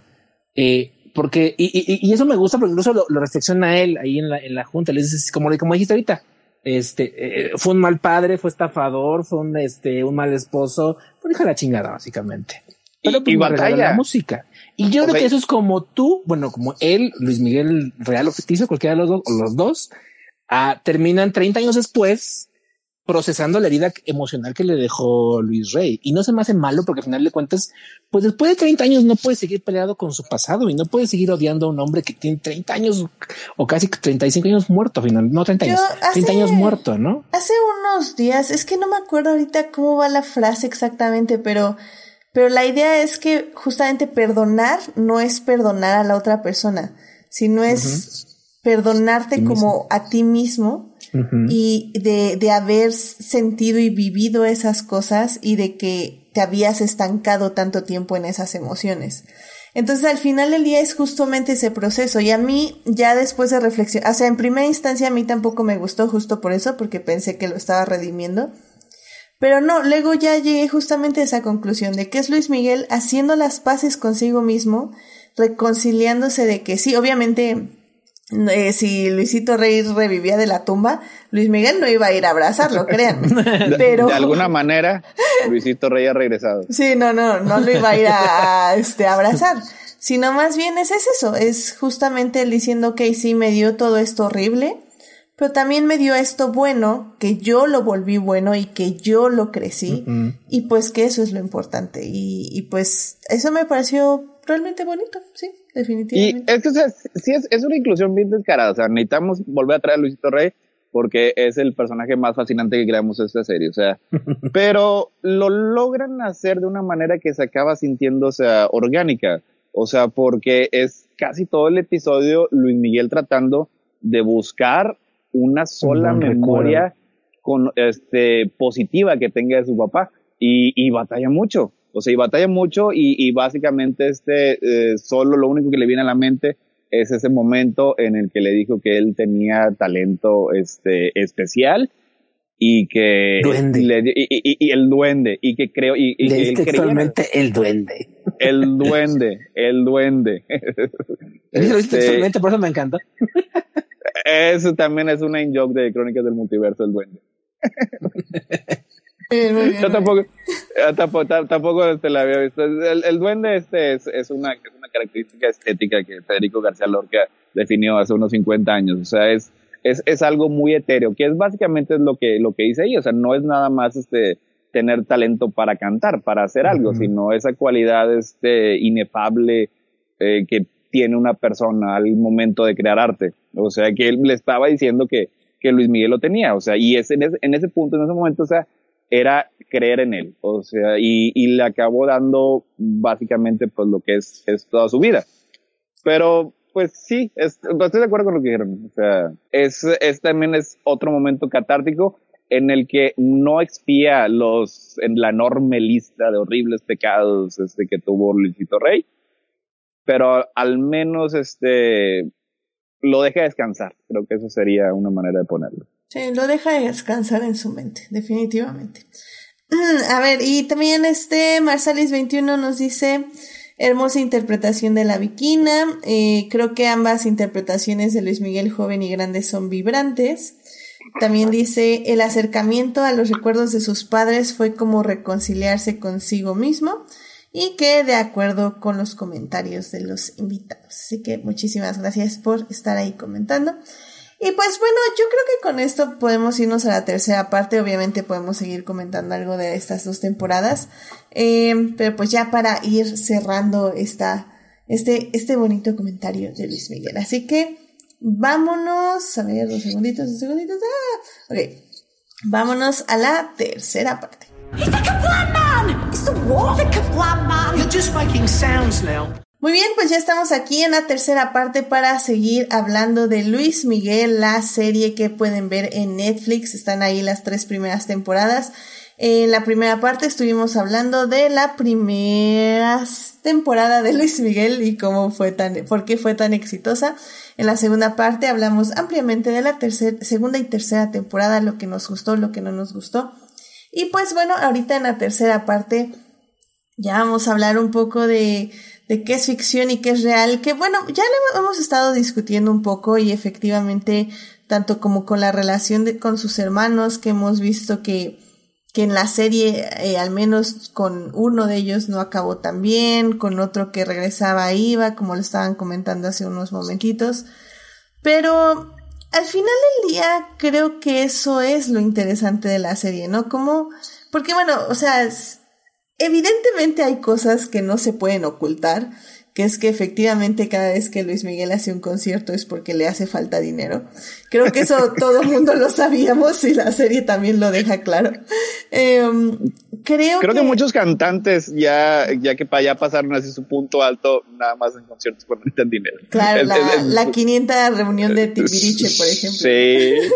eh, porque, y, y, y, eso me gusta porque incluso lo, lo, reflexiona él ahí en la, en la junta. Le dice, como, como dijiste ahorita, este, eh, fue un mal padre, fue estafador, fue un, este, un mal esposo, fue hija la chingada, básicamente. Pero pues, y, batalla. La música. Y yo creo que eso es como tú, bueno, como él, Luis Miguel Real o ficticio, cualquiera de los dos, o los dos, ah, terminan 30 años después procesando la herida emocional que le dejó Luis Rey. Y no se me hace malo porque al final de cuentas, pues después de 30 años no puede seguir peleado con su pasado y no puede seguir odiando a un hombre que tiene 30 años o casi 35 años muerto, al final, no 30 años, 30 años muerto, ¿no? Hace unos días, es que no me acuerdo ahorita cómo va la frase exactamente, pero, pero la idea es que justamente perdonar no es perdonar a la otra persona, sino es perdonarte como a ti mismo y de, de haber sentido y vivido esas cosas y de que te habías estancado tanto tiempo en esas emociones. Entonces al final del día es justamente ese proceso y a mí ya después de reflexión, o sea, en primera instancia a mí tampoco me gustó justo por eso, porque pensé que lo estaba redimiendo. Pero no, luego ya llegué justamente a esa conclusión de que es Luis Miguel haciendo las paces consigo mismo, reconciliándose de que sí, obviamente eh, si Luisito Rey revivía de la tumba, Luis Miguel no iba a ir a abrazarlo, créanme. Pero... De, alguna manera, Luisito Rey ha regresado. Sí, no, no, no lo iba a ir a, este, abrazar. Sino más bien es, eso, es justamente él diciendo, que sí, me dio todo esto horrible, pero también me dio esto bueno, que yo lo volví bueno y que yo lo crecí, y pues que eso es lo importante. Y, y pues eso me pareció realmente bonito, sí definitivamente. Y es que sí es, una inclusión bien descarada. O sea, necesitamos volver a traer a Luisito Rey porque es el personaje más fascinante que creamos en esta serie. O sea, pero lo logran hacer de una manera que se acaba sintiendo, o sea, orgánica. O sea, porque es casi todo el episodio Luis Miguel tratando de buscar una sola memoria con, este, positiva que tenga de su papá. Y, y batalla mucho. O sea, y batalla mucho y, y básicamente este, eh, solo lo único que le viene a la mente es ese momento en el que le dijo que él tenía talento este, especial y que duende. y, y, el duende y que creo y, y que textualmente el duende el duende el duende este, textualmente por eso me encanta eso también es una in joke de Crónicas del Multiverso el duende yo tampoco, tampoco, tampoco este, la había visto. El, duende este es, es, una, es una característica estética que Federico García Lorca definió hace unos 50 años. O sea, es, es, es algo muy etéreo, que es básicamente lo que, lo que dice ahí. O sea, no es nada más este, tener talento para cantar, para hacer algo, sino esa cualidad este, inefable eh, que tiene una persona al momento de crear arte. O sea, que él le estaba diciendo que, que Luis Miguel lo tenía. O sea, y en ese, en ese punto, en ese momento, o sea, era creer en él, o sea, y, y le acabó dando básicamente pues lo que es, es toda su vida. Pero pues sí, es, pues, estoy de acuerdo con lo que dijeron, o sea, es, es también es otro momento catártico en el que no expía los, en la enorme lista de horribles pecados este, que tuvo Luisito Rey, pero al menos este, lo deja descansar, creo que eso sería una manera de ponerlo. Sí, lo deja descansar en su mente, definitivamente. A ver, y también este Marsalis21 nos dice hermosa interpretación de la Viquina. Eh, creo que ambas interpretaciones de Luis Miguel joven y grande son vibrantes. También dice el acercamiento a los recuerdos de sus padres fue como reconciliarse consigo mismo y que de acuerdo con los comentarios de los invitados. Así que muchísimas gracias por estar ahí comentando. Y pues bueno, yo creo que con esto podemos irnos a la tercera parte. Obviamente podemos seguir comentando algo de estas dos temporadas. Eh, pero pues ya para ir cerrando esta, este, este bonito comentario de Luis Miguel. Así que vámonos. A ver, dos segunditos, dos segunditos. Ah, ok. Vámonos a la tercera parte. Muy bien, pues ya estamos aquí en la tercera parte para seguir hablando de Luis Miguel, la serie que pueden ver en Netflix. Están ahí las tres primeras temporadas. En la primera parte estuvimos hablando de la primera temporada de Luis Miguel y cómo fue tan, por qué fue tan exitosa. En la segunda parte hablamos ampliamente de la tercera, segunda y tercera temporada, lo que nos gustó, lo que no nos gustó. Y pues bueno, ahorita en la tercera parte ya vamos a hablar un poco de de qué es ficción y qué es real, que bueno, ya lo hemos estado discutiendo un poco y efectivamente, tanto como con la relación de, con sus hermanos, que hemos visto que que en la serie eh, al menos con uno de ellos no acabó tan bien, con otro que regresaba iba, como lo estaban comentando hace unos momentitos. Pero al final del día creo que eso es lo interesante de la serie, ¿no? Como, porque bueno, o sea, evidentemente hay cosas que no se pueden ocultar que es que efectivamente cada vez que Luis Miguel hace un concierto es porque le hace falta dinero. Creo que eso todo el mundo lo sabíamos y la serie también lo deja claro. Em, creo, creo que... muchos cantantes ya, ya que para allá pasaron así su punto alto, nada más en conciertos por necesitan dinero. Claro, la, la 500 reunión de Timbiriche, por ejemplo. Sí.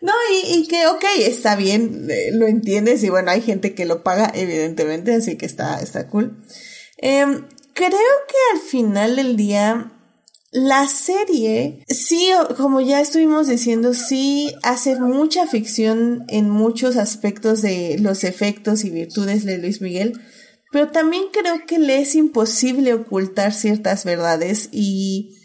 No, y, y, que, ok, está bien, eh, lo entiendes, y bueno, hay gente que lo paga, evidentemente, así que está, está cool. Eh, creo que al final del día la serie, sí, como ya estuvimos diciendo, sí hace mucha ficción en muchos aspectos de los efectos y virtudes de Luis Miguel, pero también creo que le es imposible ocultar ciertas verdades y,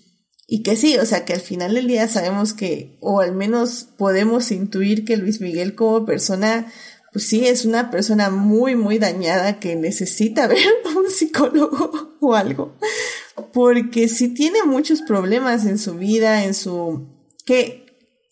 y que sí, o sea, que al final del día sabemos que, o al menos podemos intuir que Luis Miguel como persona pues sí, es una persona muy, muy dañada que necesita ver a un psicólogo o algo, porque sí tiene muchos problemas en su vida, en su, que,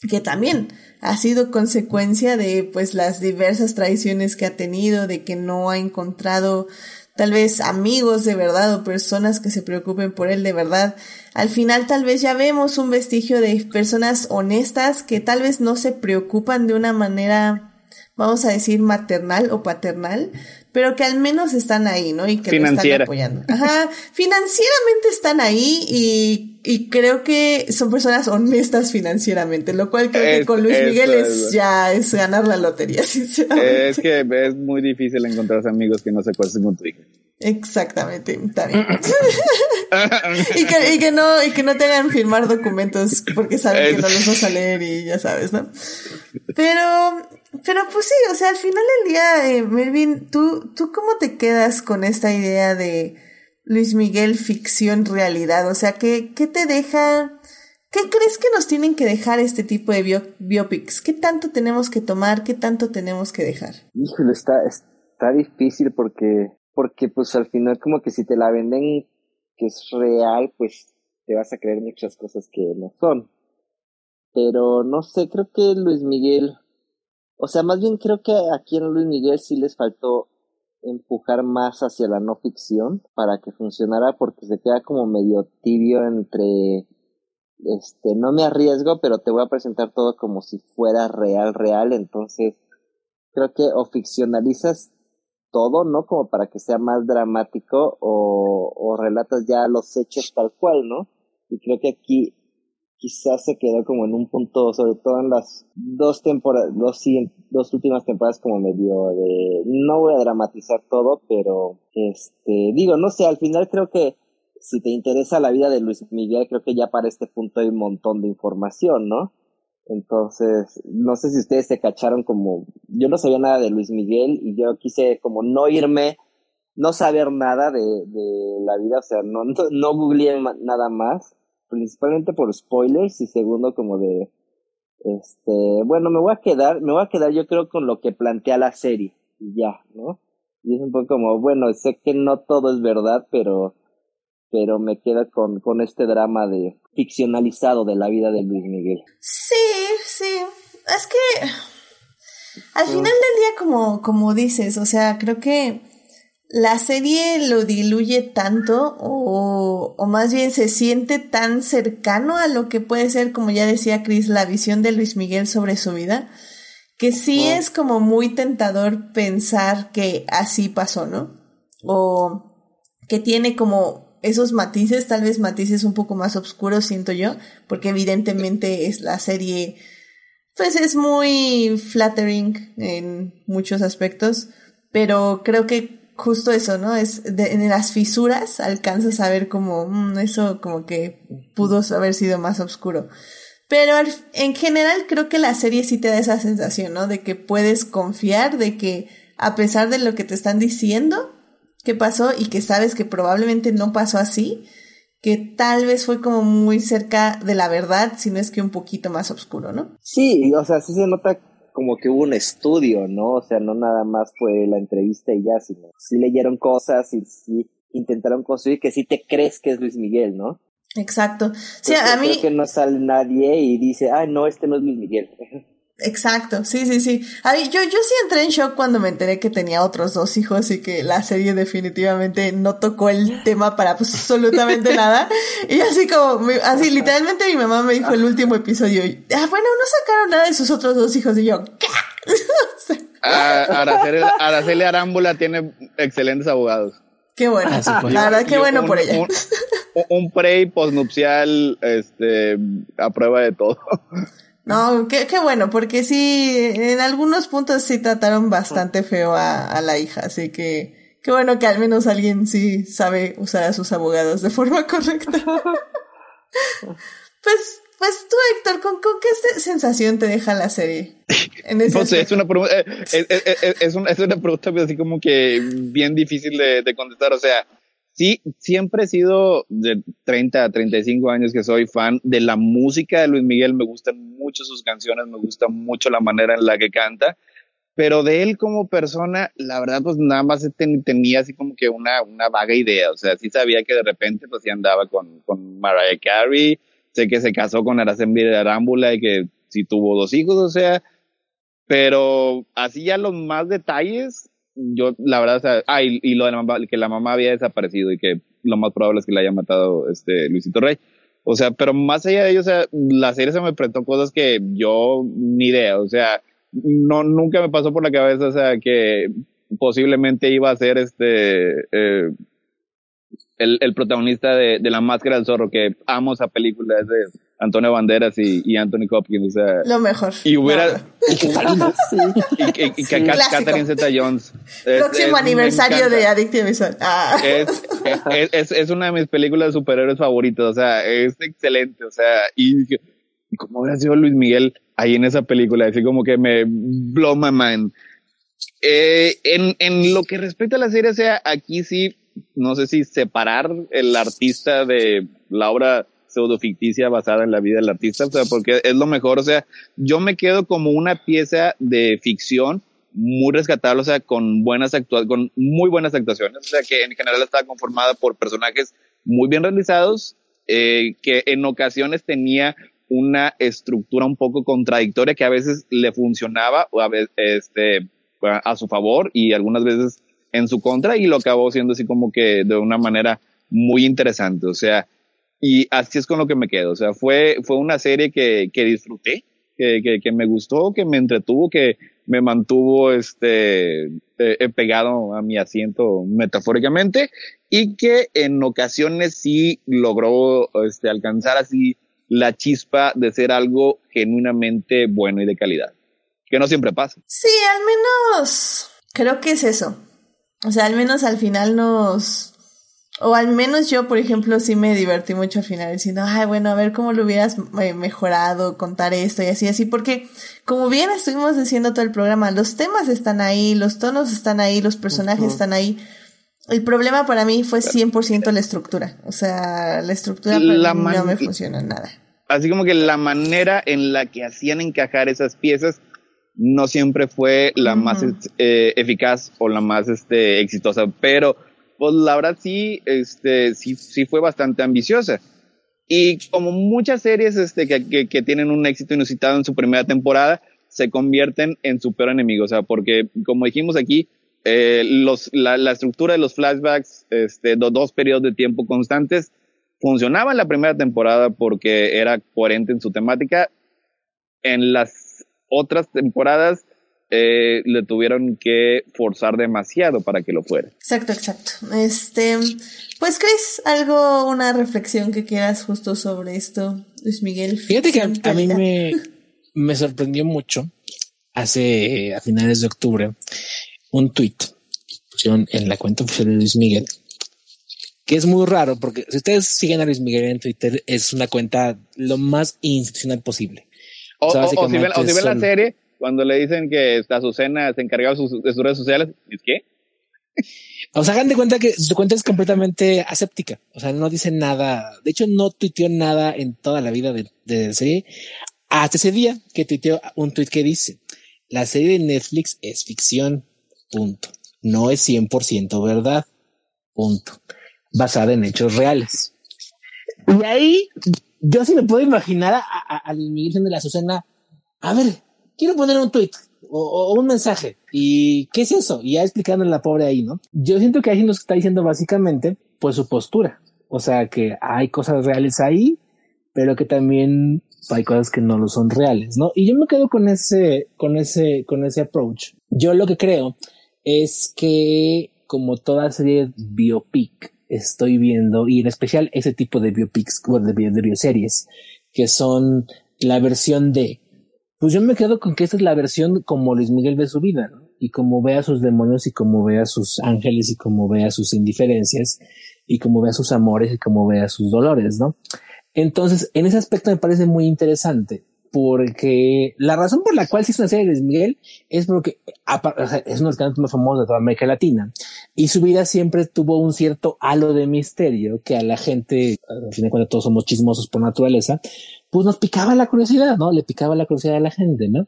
que también ha sido consecuencia de pues las diversas traiciones que ha tenido, de que no ha encontrado tal vez amigos de verdad o personas que se preocupen por él de verdad. Al final tal vez ya vemos un vestigio de personas honestas que tal vez no se preocupan de una manera vamos a decir maternal o paternal, pero que al menos están ahí, ¿no? Y que lo están apoyando. Ajá, financieramente están ahí y, y, creo que son personas honestas financieramente, lo cual creo que con Luis Miguel es, ya es ganar la lotería, sinceramente. Es que es muy difícil encontrar amigos que no se acuerden con tu hija. Exactamente, bien. y, que, y, que, no, y que no te hagan firmar documentos porque saben que no los vas a leer y ya sabes, ¿no? Pero, pero pues sí, o sea, al final del día, eh, Melvin, ¿tú, ¿tú cómo te quedas con esta idea de Luis Miguel ficción realidad? O sea, ¿qué, qué te deja, qué crees que nos tienen que dejar este tipo de biopics? ¿Qué tanto tenemos que tomar? ¿Qué tanto tenemos que dejar? Híjole, está, está difícil porque, porque pues al final como que si te la venden que es real, pues te vas a creer muchas cosas que no son. Pero no sé, creo que Luis Miguel o sea, más bien creo que aquí en Luis Miguel sí les faltó empujar más hacia la no ficción para que funcionara porque se queda como medio tibio entre este no me arriesgo pero te voy a presentar todo como si fuera real real. Entonces creo que o ficcionalizas todo no como para que sea más dramático o, o relatas ya los hechos tal cual no y creo que aquí quizás se quedó como en un punto, sobre todo en las dos temporadas, dos, últimas temporadas como medio de, no voy a dramatizar todo, pero, este, digo, no sé, al final creo que si te interesa la vida de Luis Miguel, creo que ya para este punto hay un montón de información, ¿no? Entonces, no sé si ustedes se cacharon como, yo no sabía nada de Luis Miguel y yo quise como no irme, no saber nada de, de la vida, o sea, no, no, no googleé nada más principalmente por spoilers y segundo como de este bueno me voy a quedar me voy a quedar yo creo con lo que plantea la serie y ya no y es un poco como bueno sé que no todo es verdad pero pero me queda con con este drama de ficcionalizado de la vida de Luis Miguel. Sí sí es que al final del día como como dices o sea creo que la serie lo diluye tanto o, o, más bien se siente tan cercano a lo que puede ser, como ya decía Chris, la visión de Luis Miguel sobre su vida, que sí es como muy tentador pensar que así pasó, ¿no? O que tiene como esos matices, tal vez matices un poco más oscuros, siento yo, porque evidentemente es la serie, pues es muy flattering en muchos aspectos, pero creo que justo eso, ¿no? Es de, en las fisuras alcanzas a ver como mm, eso como que pudo haber sido más oscuro. Pero en general creo que la serie sí te da esa sensación, ¿no? De que puedes confiar, de que a pesar de lo que te están diciendo que pasó y que sabes que probablemente no pasó así, que tal vez fue como muy cerca de la verdad, si no es que un poquito más oscuro, ¿no? Sí, o sea, sí se nota como que hubo un estudio, ¿no? O sea, no nada más fue la entrevista y ya, sino sí leyeron cosas y sí intentaron construir que sí te crees que es Luis Miguel, ¿no? Exacto. Sí, a mí. Creo que no sale nadie y dice, ay, no, este no es Luis Miguel. Exacto, sí, sí, sí. A yo, yo sí entré en shock cuando me enteré que tenía otros dos hijos y que la serie definitivamente no tocó el tema para pues, absolutamente nada. Y así como, así literalmente mi mamá me dijo el último episodio, ah, bueno, no sacaron nada de sus otros dos hijos y yo, ¿qué? Ah, Araceli, Araceli Arámbula tiene excelentes abogados. Qué bueno, ah, la verdad, qué bueno por ella. Un, un pre y postnupcial, este, a prueba de todo. No, qué, qué bueno, porque sí, en algunos puntos sí trataron bastante feo a, a la hija, así que qué bueno que al menos alguien sí sabe usar a sus abogados de forma correcta. pues, pues tú, Héctor, ¿con, con qué sensación te deja la serie? En ese no sé, es una, pregunta, eh, es, es, es, una, es una pregunta así como que bien difícil de, de contestar, o sea, sí, siempre he sido de 30 a 35 años que soy fan de la música de Luis Miguel, me gustan mucho sus canciones, me gusta mucho la manera en la que canta, pero de él como persona, la verdad, pues nada más tenía así como que una, una vaga idea, o sea, sí sabía que de repente pues sí andaba con, con Mariah Carey, sé que se casó con Araceli Arámbula y que sí tuvo dos hijos, o sea, pero así ya los más detalles, yo, la verdad, o sea, ah, y, lo de la mamá, que la mamá había desaparecido y que lo más probable es que la haya matado este Luisito Rey. O sea, pero más allá de ello, o sea, la serie se me prestó cosas que yo ni idea, o sea, no, nunca me pasó por la cabeza, o sea, que posiblemente iba a ser este, eh, el, el protagonista de, de La Máscara del Zorro, que amo esa película, es de Antonio Banderas y, y Anthony Hopkins, o sea. Lo mejor. Y hubiera. y, y, y, Catherine Zeta Jones. Próximo aniversario de Adictive Visual. Ah. Es, es, es, una de mis películas de superhéroes favoritas, o sea, es excelente, o sea, y, y como hubiera sido Luis Miguel ahí en esa película, así como que me blow my mind. Eh, en, en lo que respecta a la serie, o sea, aquí sí, no sé si separar el artista de la obra pseudo ficticia basada en la vida del artista, o sea, porque es lo mejor, o sea, yo me quedo como una pieza de ficción muy rescatable, o sea, con buenas actuaciones, con muy buenas actuaciones, o sea, que en general estaba conformada por personajes muy bien realizados, eh, que en ocasiones tenía una estructura un poco contradictoria que a veces le funcionaba o a veces, este, a su favor y algunas veces en su contra y lo acabó siendo así como que de una manera muy interesante. O sea, y así es con lo que me quedo. O sea, fue, fue una serie que, que disfruté, que, que, que me gustó, que me entretuvo, que me mantuvo este, eh, pegado a mi asiento metafóricamente y que en ocasiones sí logró este, alcanzar así la chispa de ser algo genuinamente bueno y de calidad, que no siempre pasa. Sí, al menos creo que es eso. O sea, al menos al final nos, o al menos yo, por ejemplo, sí me divertí mucho al final diciendo, ay, bueno, a ver cómo lo hubieras eh, mejorado, contar esto y así, así, porque como bien estuvimos diciendo todo el programa, los temas están ahí, los tonos están ahí, los personajes están ahí. El problema para mí fue 100% la estructura. O sea, la estructura no me funciona nada. Así como que la manera en la que hacían encajar esas piezas no siempre fue la más eh, eficaz o la más este, exitosa, pero pues la verdad sí, este, sí, sí fue bastante ambiciosa. Y como muchas series este, que, que, tienen un éxito inusitado en su primera temporada, se convierten en su peor enemigo. O sea, porque como dijimos aquí, eh, los, la, la, estructura de los flashbacks, este, dos periodos de tiempo constantes, funcionaba en la primera temporada porque era coherente en su temática. En las otras temporadas eh, le tuvieron que forzar demasiado para que lo fuera. Exacto, exacto. Este, pues Chris, algo, una reflexión que quieras justo sobre esto, Luis Miguel. Fíjate que a, mí me, me sorprendió mucho hace a finales de octubre un tweet pusieron en la cuenta oficial de Luis Miguel que es muy raro porque si ustedes siguen a Luis Miguel en Twitter es una cuenta lo más institucional posible. O, o, o si ven, o si ven la serie, cuando le dicen que Azucena se encargaba de sus, de sus redes sociales, ¿es qué? O sea, hagan de cuenta que su cuenta es completamente aséptica. O sea, no dice nada. De hecho, no tuiteó nada en toda la vida de, de serie. Hasta ese día que tuiteó un tweet que dice la serie de Netflix es ficción, punto. No es 100% verdad, punto. Basada en hechos reales. Y ahí yo sí me puedo imaginar al inicio de la a ver, quiero poner un tweet o, un mensaje. ¿Y qué es eso? Y ya explicando la pobre ahí, ¿no? Yo siento que ahí nos está diciendo básicamente, pues su postura. O sea, que hay cosas reales ahí, pero que también hay cosas que no lo son reales, ¿no? Y yo me quedo con ese, con ese, con ese approach. Yo lo que creo es que como toda serie biopic estoy viendo, y en especial ese tipo de biopics, de, de bioseries, que son la versión de, pues yo me quedo con que esta es la versión como Luis Miguel ve su vida, ¿no? Y como ve a sus demonios y como ve a sus ángeles y como ve a sus indiferencias y como ve a sus amores y como ve a sus dolores, ¿no? Entonces, en ese aspecto me parece muy interesante porque la razón por la cual se hizo una serie de Luis Miguel es porque es uno de los cantantes más famosos de toda América Latina y su vida siempre tuvo un cierto halo de misterio que a la gente, al fin de cuentas todos somos chismosos por naturaleza, pues nos picaba la curiosidad, ¿no? Le picaba la curiosidad a la gente, ¿no?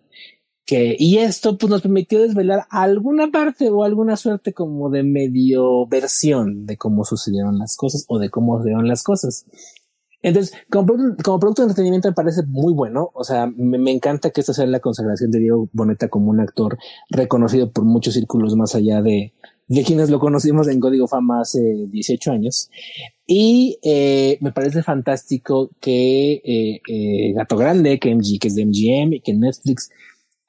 Que, y esto pues nos permitió desvelar alguna parte o alguna suerte como de medio versión de cómo sucedieron las cosas o de cómo sucedieron las cosas. Entonces, como, producto de entretenimiento me parece muy bueno. O sea, me, encanta que esta sea la consagración de Diego Boneta como un actor reconocido por muchos círculos más allá de, de quienes lo conocimos en Código Fama hace 18 años. Y eh, me parece fantástico que eh, eh, Gato Grande, que MG, que es de MGM y que Netflix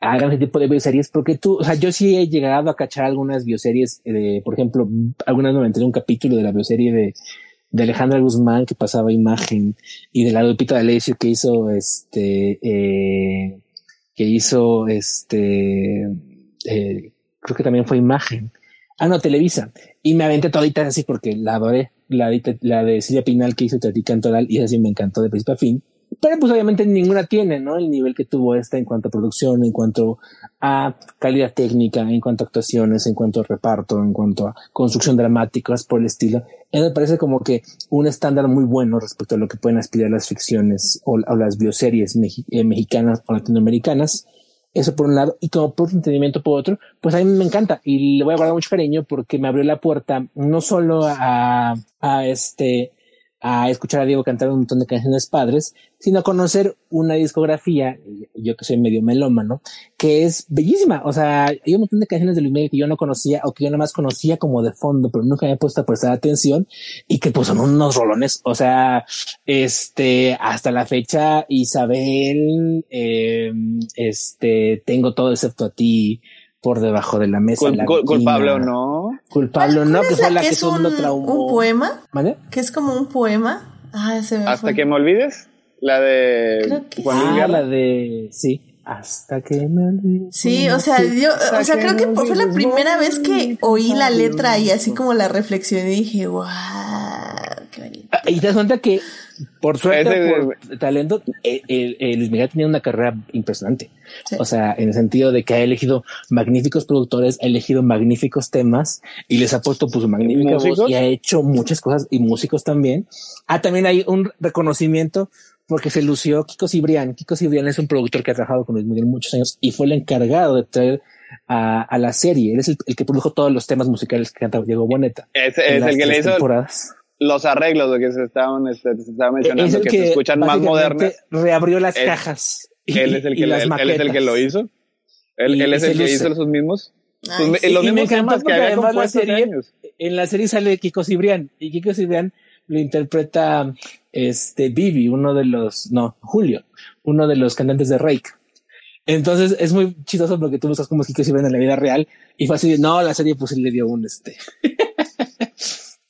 hagan ese tipo de bioseries porque tú, o sea, yo sí he llegado a cachar algunas bioseries, eh, por ejemplo, algunas me enteré un capítulo de la bioserie de de Alejandra Guzmán que pasaba imagen y de la Lupita D'Alessio que hizo este eh, que hizo este eh, creo que también fue imagen ah no Televisa y me aventé todita así porque la adoré la de, la de Silvia Pinal que hizo Tati Cantoral y así me encantó de principio a fin pero pues obviamente ninguna tiene, ¿no? El nivel que tuvo esta en cuanto a producción, en cuanto a calidad técnica, en cuanto a actuaciones, en cuanto a reparto, en cuanto a construcción dramática, por el estilo. me parece como que un estándar muy bueno respecto a lo que pueden aspirar las ficciones o, las bioseries eh, mexicanas o latinoamericanas. Eso por un lado, y como por entretenimiento por otro, pues a mí me encanta y le voy a guardar mucho cariño porque me abrió la puerta no solo a, a este, a escuchar a Diego cantar un montón de canciones padres, sino a conocer una discografía, yo que soy medio melómano, que es bellísima. O sea, hay un montón de canciones de Luis Miguel que yo no conocía o que yo nada más conocía como de fondo, pero nunca me he puesto a prestar atención y que pues son unos rolones. O sea, este, hasta la fecha, Isabel, eh, este, tengo todo excepto a ti, por debajo de la mesa. culpable o no. Culpable o no, que fue la que, es un, un poema. ¿Vale? Que es como un poema. Ah, se me Hasta que me olvides. La de Juan ah, la de sí. Hasta que me olvides. Sí, o sea, yo, o sea, creo que fue la primera vez que oí la letra y así como la reflexión y dije, wow, qué bonito. Ah, y te das cuenta que por suerte, por talento, el, el, Luis Miguel tenía una carrera impresionante. O sea, en el sentido de que ha elegido magníficos productores, ha elegido magníficos temas y les ha puesto pues magnífica voz y ha hecho muchas cosas y músicos también. Ah, también hay un reconocimiento porque se lució Kiko Cibrián. Kiko Cibrián es un productor que ha trabajado con Luis Miguel muchos años y fue el encargado de traer a, a la serie. Él es el, que produjo todos los temas musicales que canta Diego Boneta. Es, es el que le hizo los arreglos de que se estaban, este, se estaba mencionando que, se escuchan más modernas. Reabrió las cajas. él es el que, él, es el que lo hizo. Él, él es el que hizo esos mismos. Pues, los mismos temas que había la años. En la serie sale Kiko Cibrián y Kiko Cibrián lo interpreta este Vivi, uno de los, no, Julio, uno de los cantantes de Rake. Entonces es muy chistoso porque tú buscas como Kiko Cibrián en la vida real y fue así, no, la serie pues le dio un este.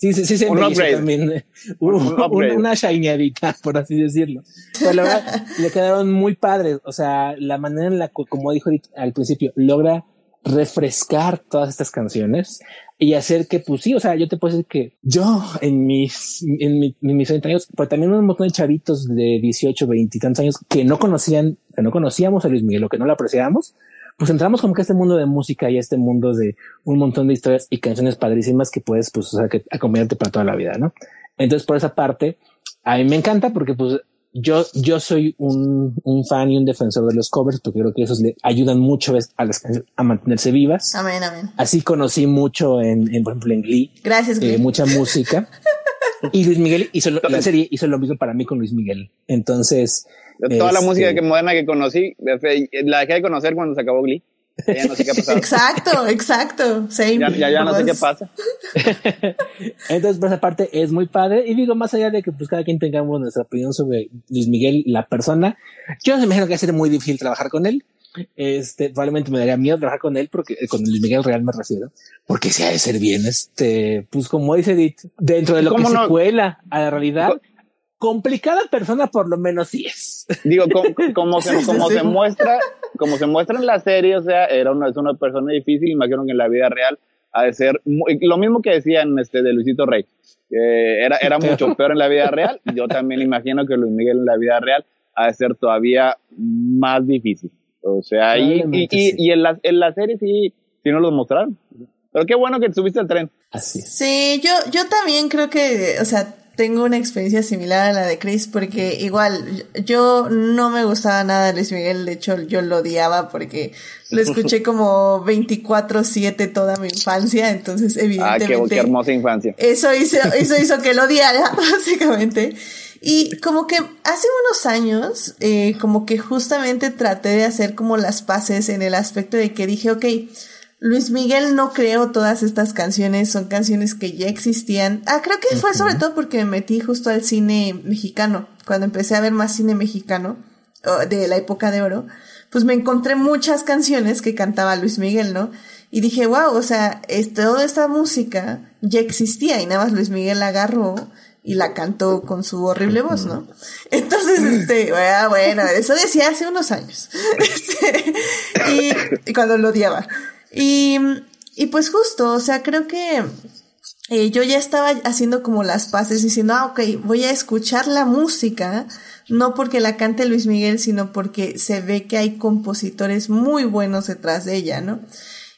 Sí, sí, sí, se un también. Eh, una shineadita, por así decirlo. Pero la verdad, le quedaron muy padres. O sea, la manera en la que, como dijo al principio, logra refrescar todas estas canciones y hacer que, pues sí, o sea, yo te puedo decir que yo en mis, en, mis 30 años, pero también un montón de chavitos de 18, 20 y tantos años que no conocían, que no conocíamos a Luis Miguel o que no lo apreciábamos, pues entramos como que a este mundo de música y a este mundo de un montón de historias y canciones padrísimas que puedes, pues, o sea, que acompañarte para toda la vida, ¿no? Entonces, por esa parte, a mí me encanta porque, pues, yo, yo soy un, un, fan y un defensor de los covers porque creo que esos le ayudan mucho a las a mantenerse vivas. Amén, amén. Así conocí mucho en, en por ejemplo, en Glee. Gracias, eh, Glee. mucha música. y Luis Miguel hizo lo, la serie hizo lo mismo para mí con Luis Miguel. Entonces. Toda la música que moderna que conocí, la dejé de conocer cuando se acabó Glee. Ya no sé qué ha pasado. Exacto, exacto. Same. Ya, ya, ya no sé qué pasa. Entonces, por esa parte es muy padre. Y digo, más allá de que pues cada quien tengamos nuestra opinión sobre Luis Miguel, la persona, yo me imagino que va a ser muy difícil trabajar con él. Este, probablemente me daría miedo trabajar con él porque con Luis Miguel Real me refiero, porque se ha de ser bien, este, pues como dice Edith, dentro de lo que no? se cuela a la realidad, complicada persona por lo menos sí es. Digo, como, como, se, como se muestra, como se muestra en la serie, o sea, era una, es una persona difícil, imagino que en la vida real ha de ser muy, lo mismo que decían este de Luisito Rey. Eh, era, era mucho peor en la vida real. Yo también imagino que Luis Miguel en la vida real ha de ser todavía más difícil. O sea, y, y, y, y, en, la, en la serie sí, sí nos lo mostraron. Pero qué bueno que subiste el tren. Así. Sí, yo, yo también creo que, o sea, tengo una experiencia similar a la de Chris porque igual yo no me gustaba nada de Luis Miguel, de hecho yo lo odiaba porque lo escuché como 24/7 toda mi infancia, entonces evidentemente... Ah, qué, qué hermosa infancia. Eso hizo, eso hizo que lo odiara, básicamente. Y como que hace unos años, eh, como que justamente traté de hacer como las paces en el aspecto de que dije, ok, Luis Miguel no creó todas estas canciones, son canciones que ya existían. Ah, creo que fue sobre todo porque me metí justo al cine mexicano, cuando empecé a ver más cine mexicano de la época de oro, pues me encontré muchas canciones que cantaba Luis Miguel, ¿no? Y dije, wow, o sea, es, toda esta música ya existía y nada más Luis Miguel la agarró y la cantó con su horrible voz, ¿no? Entonces, este, bueno, eso decía hace unos años. Este, y, y cuando lo odiaba. Y, y pues justo, o sea, creo que eh, yo ya estaba haciendo como las paces diciendo, ah, ok, voy a escuchar la música, no porque la cante Luis Miguel, sino porque se ve que hay compositores muy buenos detrás de ella, ¿no?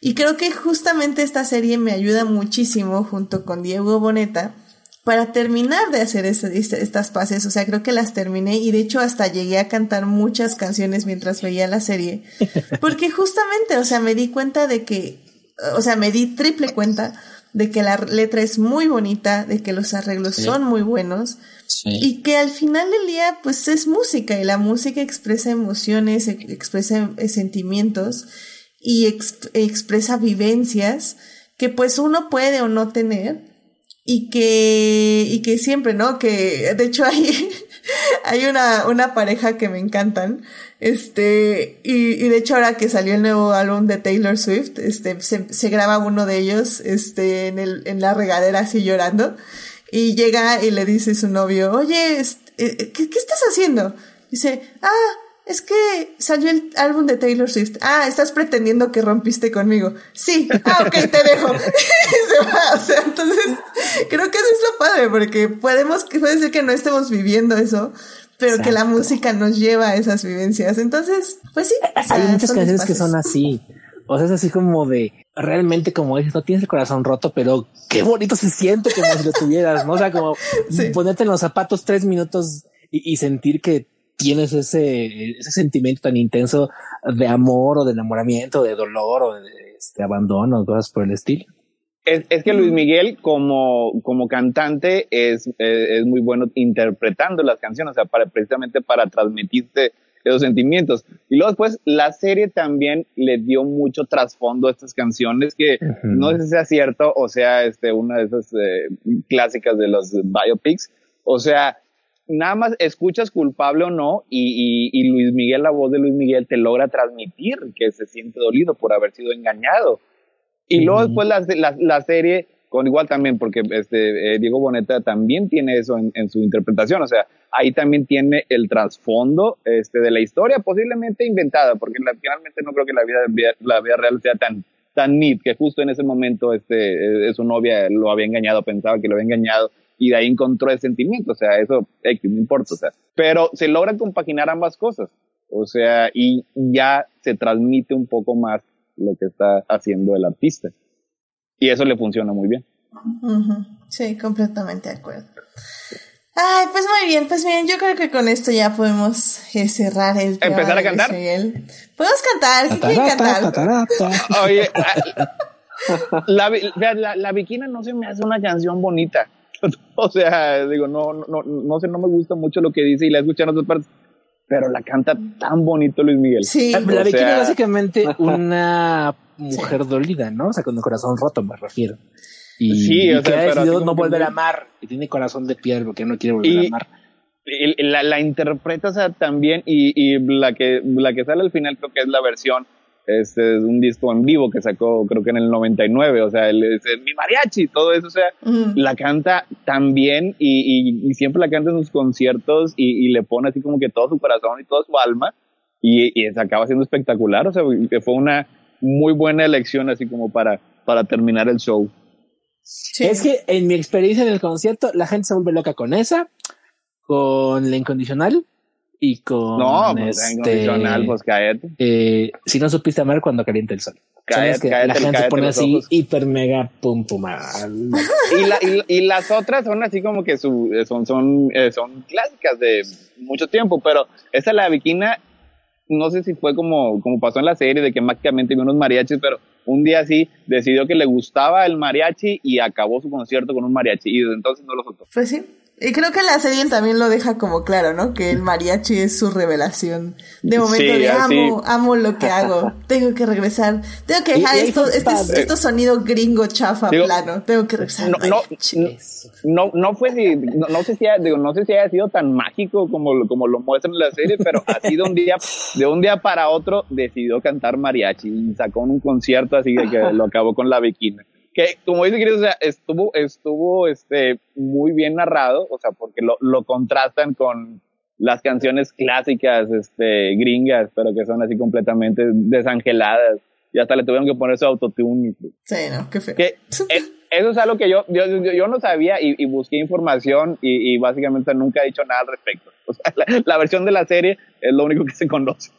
Y creo que justamente esta serie me ayuda muchísimo junto con Diego Boneta para terminar de hacer estas pases, o sea, creo que las terminé y de hecho hasta llegué a cantar muchas canciones mientras veía la serie, porque justamente, o sea, me di cuenta de que, o sea, me di triple cuenta de que la letra es muy bonita, de que los arreglos sí. son muy buenos sí. y que al final del día, pues es música y la música expresa emociones, expresa sentimientos y exp expresa vivencias que pues uno puede o no tener y que, y que siempre, ¿no? Que de hecho hay, hay una, una pareja que me encantan, este, y, y de hecho ahora que salió el nuevo álbum de Taylor Swift, este, se, se graba uno de ellos, este, en el, en la regadera así llorando, y llega y le dice su novio, oye, ¿qué, qué estás haciendo? Dice, ah, es que salió el álbum de Taylor Swift. Ah, estás pretendiendo que rompiste conmigo. Sí. Ah, ok, te dejo. se va. O sea, entonces, creo que eso es lo padre, porque podemos, puede ser que no estemos viviendo eso, pero Exacto. que la música nos lleva a esas vivencias. Entonces, pues sí. O sea, Hay muchas canciones que son así. O sea, es así como de, realmente como dices, no tienes el corazón roto, pero qué bonito se siente como si lo tuvieras, ¿no? O sea, como sí. ponerte en los zapatos tres minutos y, y sentir que tienes ese, ese sentimiento tan intenso de amor o de enamoramiento, de dolor o de este, abandono, cosas por el estilo. Es, es, que Luis Miguel como, como cantante es, es, muy bueno interpretando las canciones, o sea, para, precisamente para transmitirte esos sentimientos. Y luego después la serie también le dio mucho trasfondo a estas canciones que uh -huh. no sé si sea cierto o sea este, una de esas eh, clásicas de los biopics. O sea, nada más escuchas culpable o no y, y, y, Luis Miguel, la voz de Luis Miguel te logra transmitir que se siente dolido por haber sido engañado. Y mm. luego después la, la, la, serie, con igual también, porque este, eh, Diego Boneta también tiene eso en, en, su interpretación, o sea, ahí también tiene el trasfondo este, de la historia, posiblemente inventada, porque la, finalmente no creo que la vida, la vida real sea tan, tan neat, que justo en ese momento este, eh, su novia lo había engañado, pensaba que lo había engañado, y de ahí encontró el sentimiento, o sea, eso eh, no importa, o sea, pero se logra compaginar ambas cosas, o sea, y ya se transmite un poco más lo que está haciendo el artista. Y eso le funciona muy bien. Uh -huh. Sí, completamente de acuerdo. Ay, pues muy bien, pues bien, yo creo que con esto ya podemos eh, cerrar el tema ¿Empezar a de cantar? Miguel. Podemos cantar, ¿qué quieren cantar? Tatarata. Oye, ah, la, vea, la, la Bikina no se me hace una canción bonita. O sea, digo, no, no, no sé, no me gusta mucho lo que dice y la he escuchado en otras partes, pero la canta tan bonito Luis Miguel. Sí, La sea- es básicamente una mujer dolida, ¿no? O sea, con el corazón roto, me refiero. Y, Sí, y o sea, que ha decidido no volver a amar y tiene corazón de piedra porque no quiere volver Y- a amar. La, la interpreta o sea, también y, y la que la que sale al final creo que es la versión este de un disco en vivo que sacó creo que en el 99 o sea el, es el- mi mariachi todo eso o sea la canta tan bien y, y- y siempre la canta en sus conciertos y, y le pone así como que todo su corazón y toda su alma y, y se acaba siendo espectacular o sea fue una muy buena elección así como para para terminar el show Sí. Es que en mi experiencia en el concierto, la gente se vuelve loca con esa, con la incondicional y con no pues este, pues cállate eh, si no supiste amar cuando calienta el sol. Son Cállate, las que cállate, la gente se pone así ojos. hiper mega pum pum. y, la- y- y las otras son así como que su, son, son, eh, son clásicas de mucho tiempo, pero esa la Bikina, no sé si fue como, como pasó en la serie de que mágicamente vio unos mariachis, pero un día sí decidió que le gustaba el mariachi y acabó su concierto con un mariachi y desde entonces no lo soltó. Pues sí. Y creo que la serie también lo deja como claro, ¿no? Que el mariachi es su revelación. De momento Sí, de amo, amo lo que hago. Tengo que regresar. Tengo que dejar y esto, este, esto sonido gringo chafa Digo, plano. Tengo que regresar. No, no, mariachi. no, no fue si, no, no sé si haya, digo, no sé si haya sido tan mágico como, lo- como lo muestran en la serie, pero así de un día, de un día para otro decidió cantar mariachi y sacó un concierto así de que lo acabó con la bikina. Que como dice Chris, o sea, estuvo, estuvo este, muy bien narrado, o sea, porque lo, lo contrastan con las canciones clásicas, este, gringas, pero que son así completamente desangeladas. Y hasta le tuvieron que poner su autotune. Sí, no, qué feo. que eh, eso es algo que yo, yo, yo, yo no sabía y, y busqué información y, y básicamente nunca he dicho nada al respecto. O sea, la, la versión de la serie es lo único que se conoce.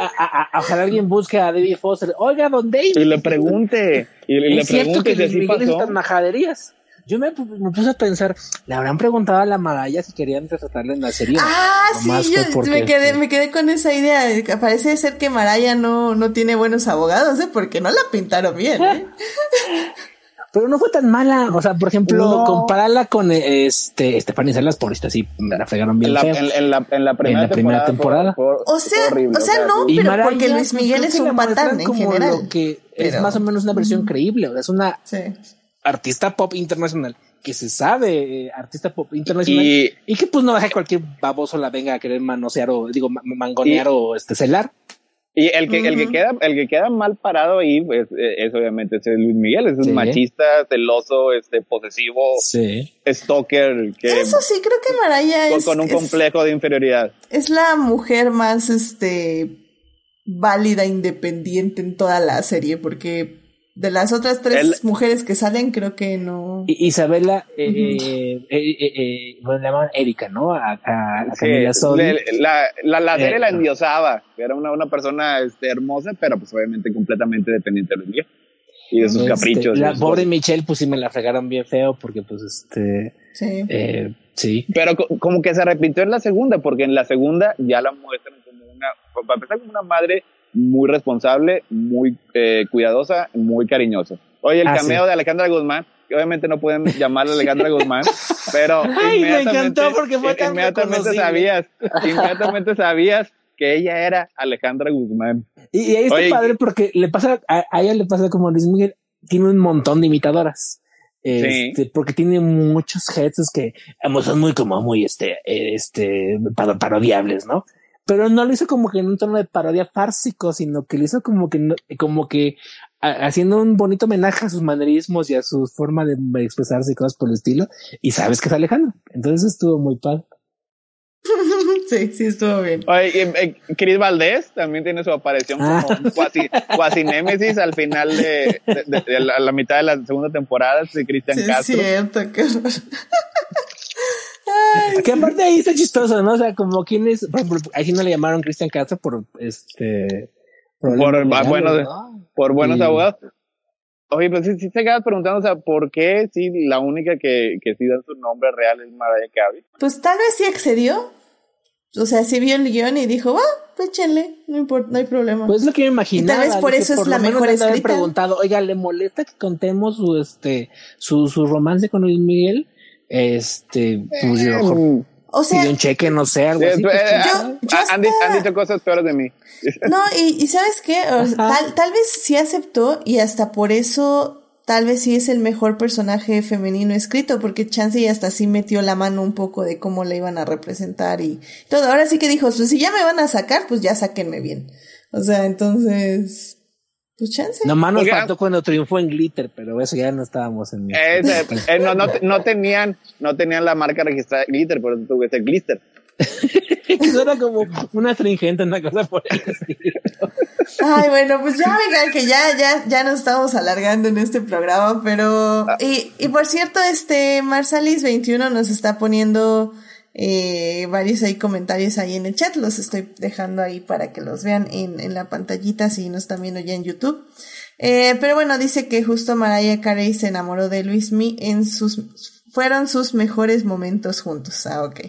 A- a- a- ojalá alguien busque a David Foster. Oiga, don David. Y le pregunte, y le, le es cierto pregunte que si Luis así pasó. estas majaderías. Yo me, me puse a pensar, ¿le habrán preguntado a la Maraya si querían retratarla en la serie? Ah, Nomás sí, yo porque, me quedé, me quedé con esa idea. Parece ser que Maraya no, no tiene buenos abogados, ¿eh? Porque no la pintaron bien, ¿eh? Pero no fue tan mala. O sea, por ejemplo, No. compararla con eh, este Stephanie Salas, por esta sí me la fregaron bien En la, feo. en, en la, en la primera En la primera temporada. fue- fue- O sea, horrible, o sea, no, pero Mariah, porque Luis pues, Miguel es un patán en como general. Que es más o menos una versión creíble. O sea, es una Sí. artista pop internacional que se sabe eh, artista pop internacional y, Y, que pues no deja que cualquier baboso la venga a querer manosear o digo ma- mangonear Y- o este celar. Y el que, el que queda, el que queda mal parado ahí es, es obviamente ese Luis Miguel, es un Sí. machista, celoso, este posesivo, Sí. stalker, que Eso sí, creo que Maraya con, es, con un es- complejo de inferioridad. es la mujer más, este, válida, independiente en toda la serie, porque de las otras tres Él- mujeres que salen, creo que no. Isabela, eh, Ujú. eh, eh, eh, eh, bueno, le llamaban Erika, ¿no? A, a, a Sí, Camila Sodi. le- la, la, la serie Eh, la endiosaba, era una, una persona este, hermosa, pero pues obviamente completamente dependiente de Luis y de sus Este, caprichos. La sus pobre. Michelle, pues sí me la fregaron bien feo porque pues este, Sí. eh, sí. Pero co- como que se repitió en la segunda, porque en la segunda ya la muestran como una, para empezar como una madre muy responsable, muy eh, cuidadosa, muy cariñosa. Oye, el Ah, cameo sí. de Alejandra Guzmán, que obviamente no pueden llamarla Alejandra Guzmán, pero Ay, me encantó porque fue tan inmediatamente sabías, inmediatamente sabías que ella era Alejandra Guzmán. Y, y ahí está Oye, padre porque le pasa, a, a ella le pasa como Luis Miguel, tiene un montón de imitadoras. Este, porque tiene muchos hits que son muy como muy este, este, paro- parodiables, ¿no? Pero no lo hizo como que en un tono de parodia fársico, sino que lo hizo como que, no- como que a- haciendo un bonito homenaje a sus manerismos y a su forma de expresarse y cosas por el estilo. Y sabes que es Alejandro. Entonces estuvo muy padre. sí, sí, estuvo bien. Oye, y, eh, Chris Valdés también tiene su aparición Ah. como cuasi, cuasi némesis al final de, de- de- de la, la mitad de la segunda temporada de Cristian Sí, es Castro. cierto, qué horror. Que aparte ahí está chistoso, ¿no? O sea, como quien es, por ejemplo, ahí no le llamaron Cristian Castro por este. Por- problemas ah, bueno, legales, ¿no? Por buenos Y- abogados. Oye, pues sí, sí se quedas preguntando, o sea, ¿por qué sí la única que, que sí da su nombre real es Mariah Carey? Pues tal vez sí accedió. O sea, sí vio el guion y dijo, ah, pues échenle, no importa, no hay problema. Pues es lo que me imaginaba. Y tal vez por eso es lo la mejor escrita. preguntado, oiga, ¿le molesta que contemos su, este, su, su romance con Luis Miguel? Este, pues yo mejor Mm, o sea, pidió un cheque, no sé, algo eh, así. eh, pues, yo- yo ah, han, di- hasta- han dicho cosas peores de mí. No, y, y ¿sabes qué? O sea, Ajá. tal, tal vez sí aceptó y hasta por eso tal vez sí es el mejor personaje femenino escrito, porque Chance ya hasta sí metió la mano un poco de cómo la iban a representar y todo. Ahora sí que dijo, pues si ya me van a sacar, pues ya sáquenme bien. O sea, entonces, pues Chance. Nomás nos faltó cuando triunfó en Glitter, pero eso ya no estábamos en Eh, eh, eh, no, no, no tenían, no tenían la marca registrada de Glitter, por eso tuve ese Glitter. Eso era como una astringente, una cosa por el estilo. Ay, bueno, pues ya venga, que ya, ya, ya nos estamos alargando en este programa, pero, y, y por cierto, este, Marsalis21 nos está poniendo, eh, varios ahí comentarios ahí en el chat, los estoy dejando ahí para que los vean en, en la pantallita si nos están viendo ya en YouTube. Eh, pero bueno, dice que justo Mariah Carey se enamoró de Luis Mi en sus, fueron sus mejores momentos juntos. Ah, ok.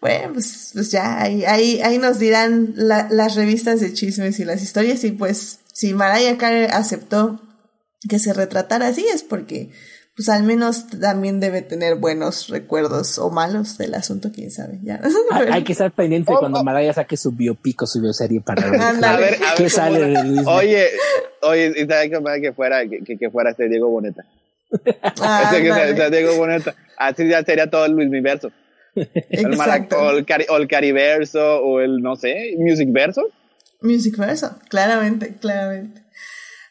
Bueno, pues, pues ya, ahí, ahí, ahí nos dirán la- las revistas de chismes y las historias y pues si Mariah Carey aceptó que se retratara así es porque pues al menos también debe tener buenos recuerdos o malos del asunto, quién sabe, ya. Hay, hay que estar pendiente Oh, cuando oh. Mariah saque su biopico, su bioserie para ver Ándale. A ver, a ver qué sale de Luis. Oye, oye, y sabes que que fuera, que, fuera este Diego Boneta. Ah, que sea Diego Boneta. Así ya sería todo el Luis Miverso. El marac- o el, cari o el Cariverso, o el, no sé, Music Verso. Music Verso, claramente, claramente.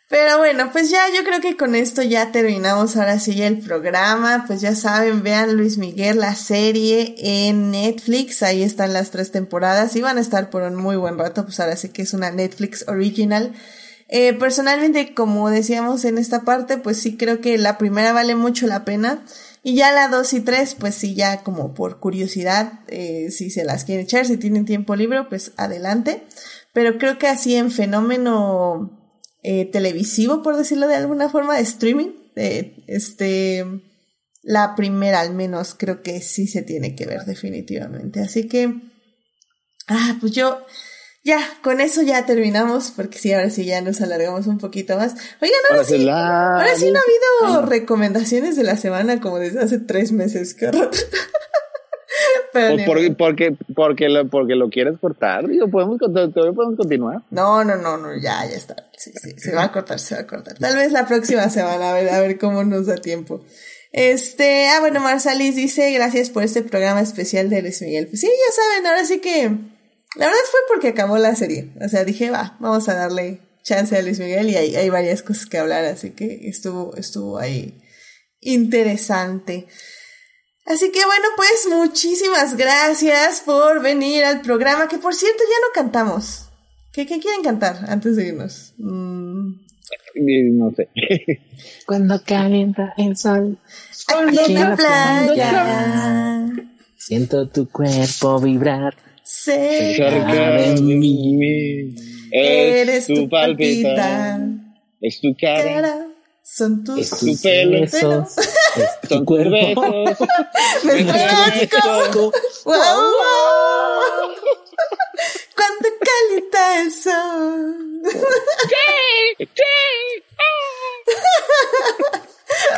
Pero bueno, pues ya yo creo que con esto ya terminamos ahora sí el programa. Pues ya saben, vean Luis Miguel, la serie en Netflix. Ahí están las tres temporadas y van a estar por un muy buen rato. Pues ahora sí que es una Netflix original. Eh, personalmente, como decíamos en esta parte, pues sí creo que la primera vale mucho la pena. Y ya la dos y tres, pues sí, ya como por curiosidad, eh, si se las quieren echar, si tienen tiempo libre, pues adelante. Pero creo que así en fenómeno eh, televisivo, por decirlo de alguna forma, de streaming, eh, este, la primera al menos creo que sí se tiene que ver definitivamente. Así que, ah, pues yo, ya, con eso ya terminamos, porque sí, ahora sí ya nos alargamos un poquito más. Oigan, ahora, Ahora sí, la- ahora sí no ha habido recomendaciones de la semana como desde hace tres meses, qué horror. Pero O ni por- porque, porque, lo, porque lo quieres cortar, digo, podemos, todavía podemos continuar. No, no, no, no, ya, ya está. Sí, sí, se va a cortar, se va a cortar. Tal vez la próxima semana, a ver, a ver cómo nos da tiempo. Este, ah, bueno, Marsalis dice, gracias por este programa especial de Luis Miguel. Pues sí, ya saben, ahora sí que, la verdad fue porque acabó la serie. O sea, dije, va, vamos a darle chance a Luis Miguel y hay, hay varias cosas que hablar, así que estuvo, estuvo ahí interesante. Así que bueno, pues muchísimas gracias por venir al programa, que por cierto ya no cantamos. ¿Qué, qué quieren cantar antes de irnos? Mm, no sé. Cuando calienta el sol, aquí Aquí en en la la playa siento tu cuerpo vibrar. Cerca de mí. eres Es tu tu palpita. palpita, Es tu cara. cara, son tus Es tu tus pelo. besos, es tu Son tus cuerpo. besos. Me conozco. Wow, wow. Cuando calienta el sol.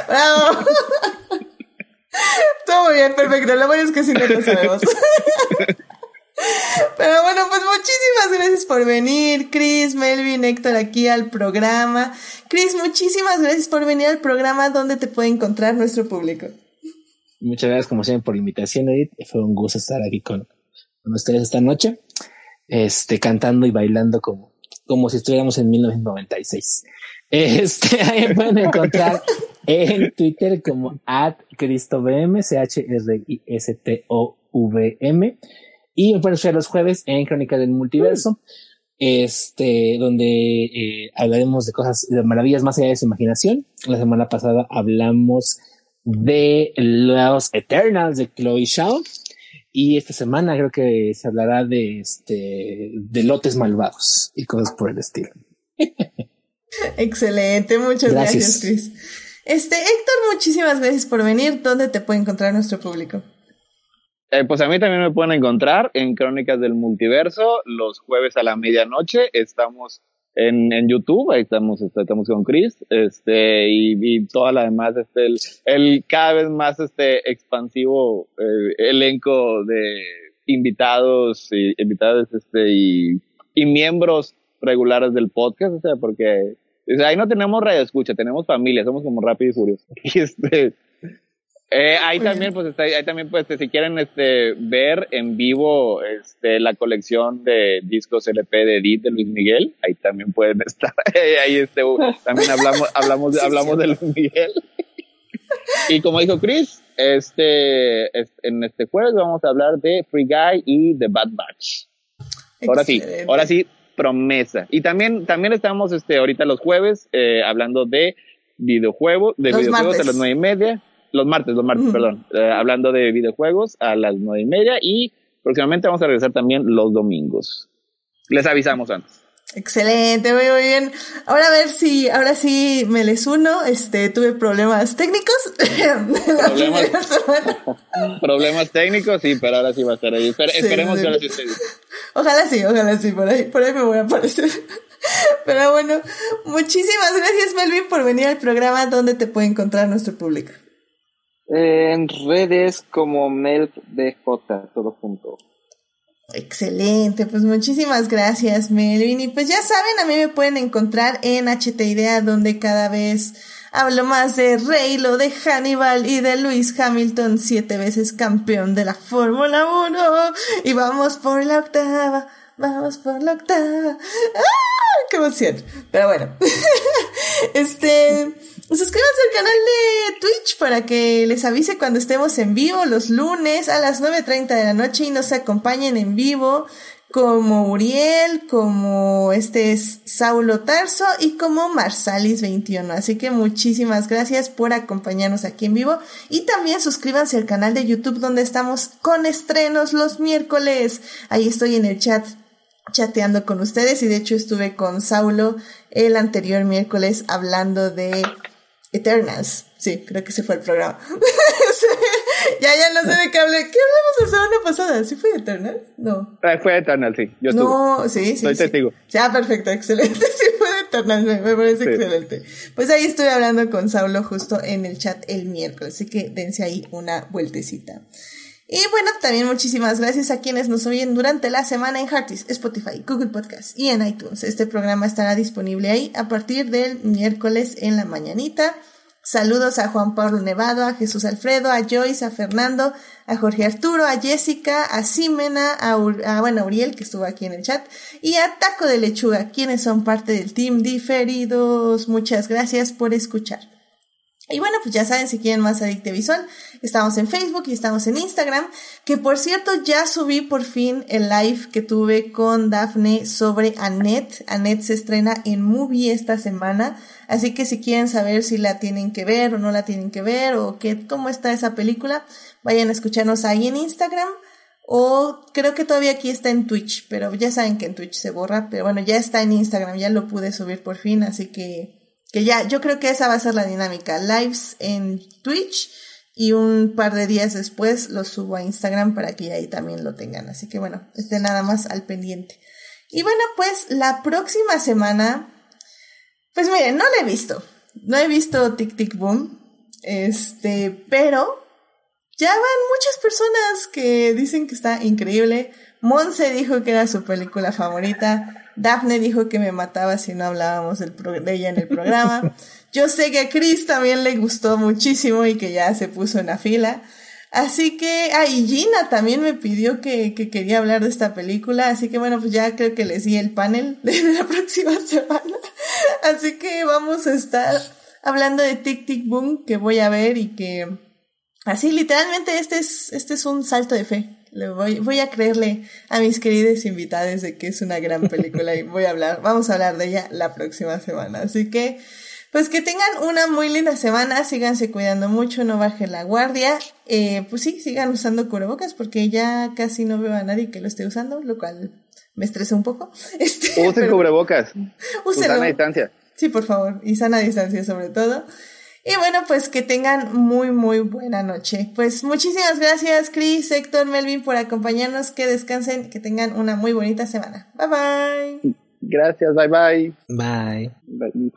Bravo. Todo muy bien, perfecto. Lo bueno es que sí no lo sabemos. Pero bueno, pues muchísimas gracias por venir, Chris, Melvin, Héctor, aquí al programa. Chris, muchísimas gracias por venir al programa donde te puede encontrar nuestro público. Muchas gracias como siempre por la invitación, Edith. Fue un gusto estar aquí con, ustedes esta noche, este, cantando y bailando como, como si estuviéramos en 1996. Este, ahí pueden encontrar en Twitter como at CristoVM, C-H-R-I-S-T-O-V-M. Y me pueden escuchar los jueves en Crónica del Multiverso, este, donde eh, hablaremos de cosas, de maravillas más allá de su imaginación. La semana pasada hablamos de los Eternals de Chloe Shaw. Y esta semana creo que se hablará de este de lotes malvados y cosas por el estilo. Excelente, muchas gracias, Chris. Este, Héctor, muchísimas gracias por venir. ¿Dónde te puede encontrar nuestro público? Eh, pues a mí también me pueden encontrar en Crónicas del Multiverso los jueves a la medianoche. Estamos en, en YouTube, ahí estamos, este, estamos con Chris, este, y, y toda la demás, este, el, cada vez más este expansivo eh, elenco de invitados y invitados este y, y miembros regulares del podcast, o sea, porque ahí no tenemos radio escucha, tenemos familia, somos como rápido y furioso. Este, eh, ahí también, pues, está, ahí también, pues, si quieren, este, ver en vivo, este, la colección de discos LP de Edith de Luis Miguel, ahí también pueden estar, ahí, este, también hablamos, hablamos, sí, hablamos sí. de Luis Miguel. y como dijo Chris, este, en este jueves vamos a hablar de Free Guy y The Bad Batch. Ahora Excelente. sí, ahora sí, promesa. Y también, también estamos, este, ahorita los jueves, eh, hablando de videojuegos, de los videojuegos martes. a las nueve y media los martes, los martes, uh -huh. perdón, eh, hablando de videojuegos a las nueve y media y próximamente vamos a regresar también los domingos. Les avisamos antes. Excelente, muy, muy bien. Ahora a ver si, ahora sí me les uno. Este, tuve problemas técnicos. Problemas, problemas técnicos, sí, pero ahora sí va a estar ahí. Sí, esperemos sí. que ahora sí esté. Ojalá sí, ojalá sí, por ahí, por ahí me voy a aparecer. Pero bueno, muchísimas gracias Melvin por venir al programa donde te puede encontrar nuestro público. En redes como MelvDJ, todo junto. Excelente, pues muchísimas gracias Melvin. Y pues ya saben, a mí me pueden encontrar en HT Idea, donde cada vez hablo más de Reylo, de Hannibal y de Lewis Hamilton, siete veces campeón de la Fórmula 1. Y vamos por la octava, vamos por la octava. ¡Ah! ¡Qué emoción! Pero bueno, este... Suscríbanse al canal de Twitch para que les avise cuando estemos en vivo los lunes a las 9.30 de la noche y nos acompañen en vivo como Uriel, como este es Saulo Tarso y como Marsalis21. Así que muchísimas gracias por acompañarnos aquí en vivo y también suscríbanse al canal de YouTube donde estamos con estrenos los miércoles. Ahí estoy en el chat chateando con ustedes y de hecho estuve con Saulo el anterior miércoles hablando de Eternals. Sí, creo que ese fue el programa. ya, ya no sé de qué hablé. ¿Qué hablamos la semana pasada? ¿Sí fue Eternals? No. Ah, fue Eternals, sí. Yo no, estuve. sí, sí. Soy sí. testigo. Ya, perfecto, excelente. Sí, fue de Eternals, me, me parece sí. excelente. Pues ahí estuve hablando con Saulo justo en el chat el miércoles, así que dense ahí una vueltecita. Y bueno, también muchísimas gracias a quienes nos oyen durante la semana en Heartis, Spotify, Google Podcast y en iTunes. Este programa estará disponible ahí a partir del miércoles en la mañanita. Saludos a Juan Pablo Nevado, a Jesús Alfredo, a Joyce, a Fernando, a Jorge Arturo, a Jessica, a Simena, a, bueno, Uriel, que estuvo aquí en el chat, y a Taco de Lechuga, quienes son parte del team diferidos. Muchas gracias por escuchar. Y bueno, pues ya saben, si quieren más Adicte estamos en Facebook y estamos en Instagram, que por cierto ya subí por fin el live que tuve con Dafne sobre Annette. Annette se estrena en Movie esta semana, así que si quieren saber si la tienen que ver o no la tienen que ver o qué, cómo está esa película, vayan a escucharnos ahí en Instagram. O creo que todavía aquí está en Twitch, pero ya saben que en Twitch se borra, pero bueno, ya está en Instagram, ya lo pude subir por fin, así que que ya, yo creo que esa va a ser la dinámica. Lives en Twitch y un par de días después lo subo a Instagram para que ahí también lo tengan. Así que bueno, esté nada más al pendiente. Y bueno, pues la próxima semana, pues miren, no la he visto. No he visto Tic Tic Boom. Este, pero ya van muchas personas que dicen que está increíble. Monse dijo que era su película favorita. Daphne dijo que me mataba si no hablábamos de ella en el programa. Yo sé que a Chris también le gustó muchísimo y que ya se puso en la fila. Así que, ah, y Gina también me pidió que, que quería hablar de esta película, así que bueno, pues ya creo que les di el panel de la próxima semana. Así que vamos a estar hablando de Tic Tic Boom, que voy a ver y que, así literalmente este es, este es un salto de fe. Le voy, voy a creerle a mis queridos invitados de que es una gran película y voy a hablar, vamos a hablar de ella la próxima semana. Así que, pues que tengan una muy linda semana, síganse cuidando mucho, no baje la guardia. Eh, pues sí, sigan usando cubrebocas porque ya casi no veo a nadie que lo esté usando, lo cual me estresa un poco. Este, Usen pero, cubrebocas. Úsenlo. Sana distancia. Sí, por favor, y sana distancia sobre todo. Y bueno, pues que tengan muy, muy buena noche. Pues muchísimas gracias, Chris, Héctor, Melvin, por acompañarnos. Que descansen, que tengan una muy bonita semana. Bye bye. Gracias, bye bye. Bye. bye.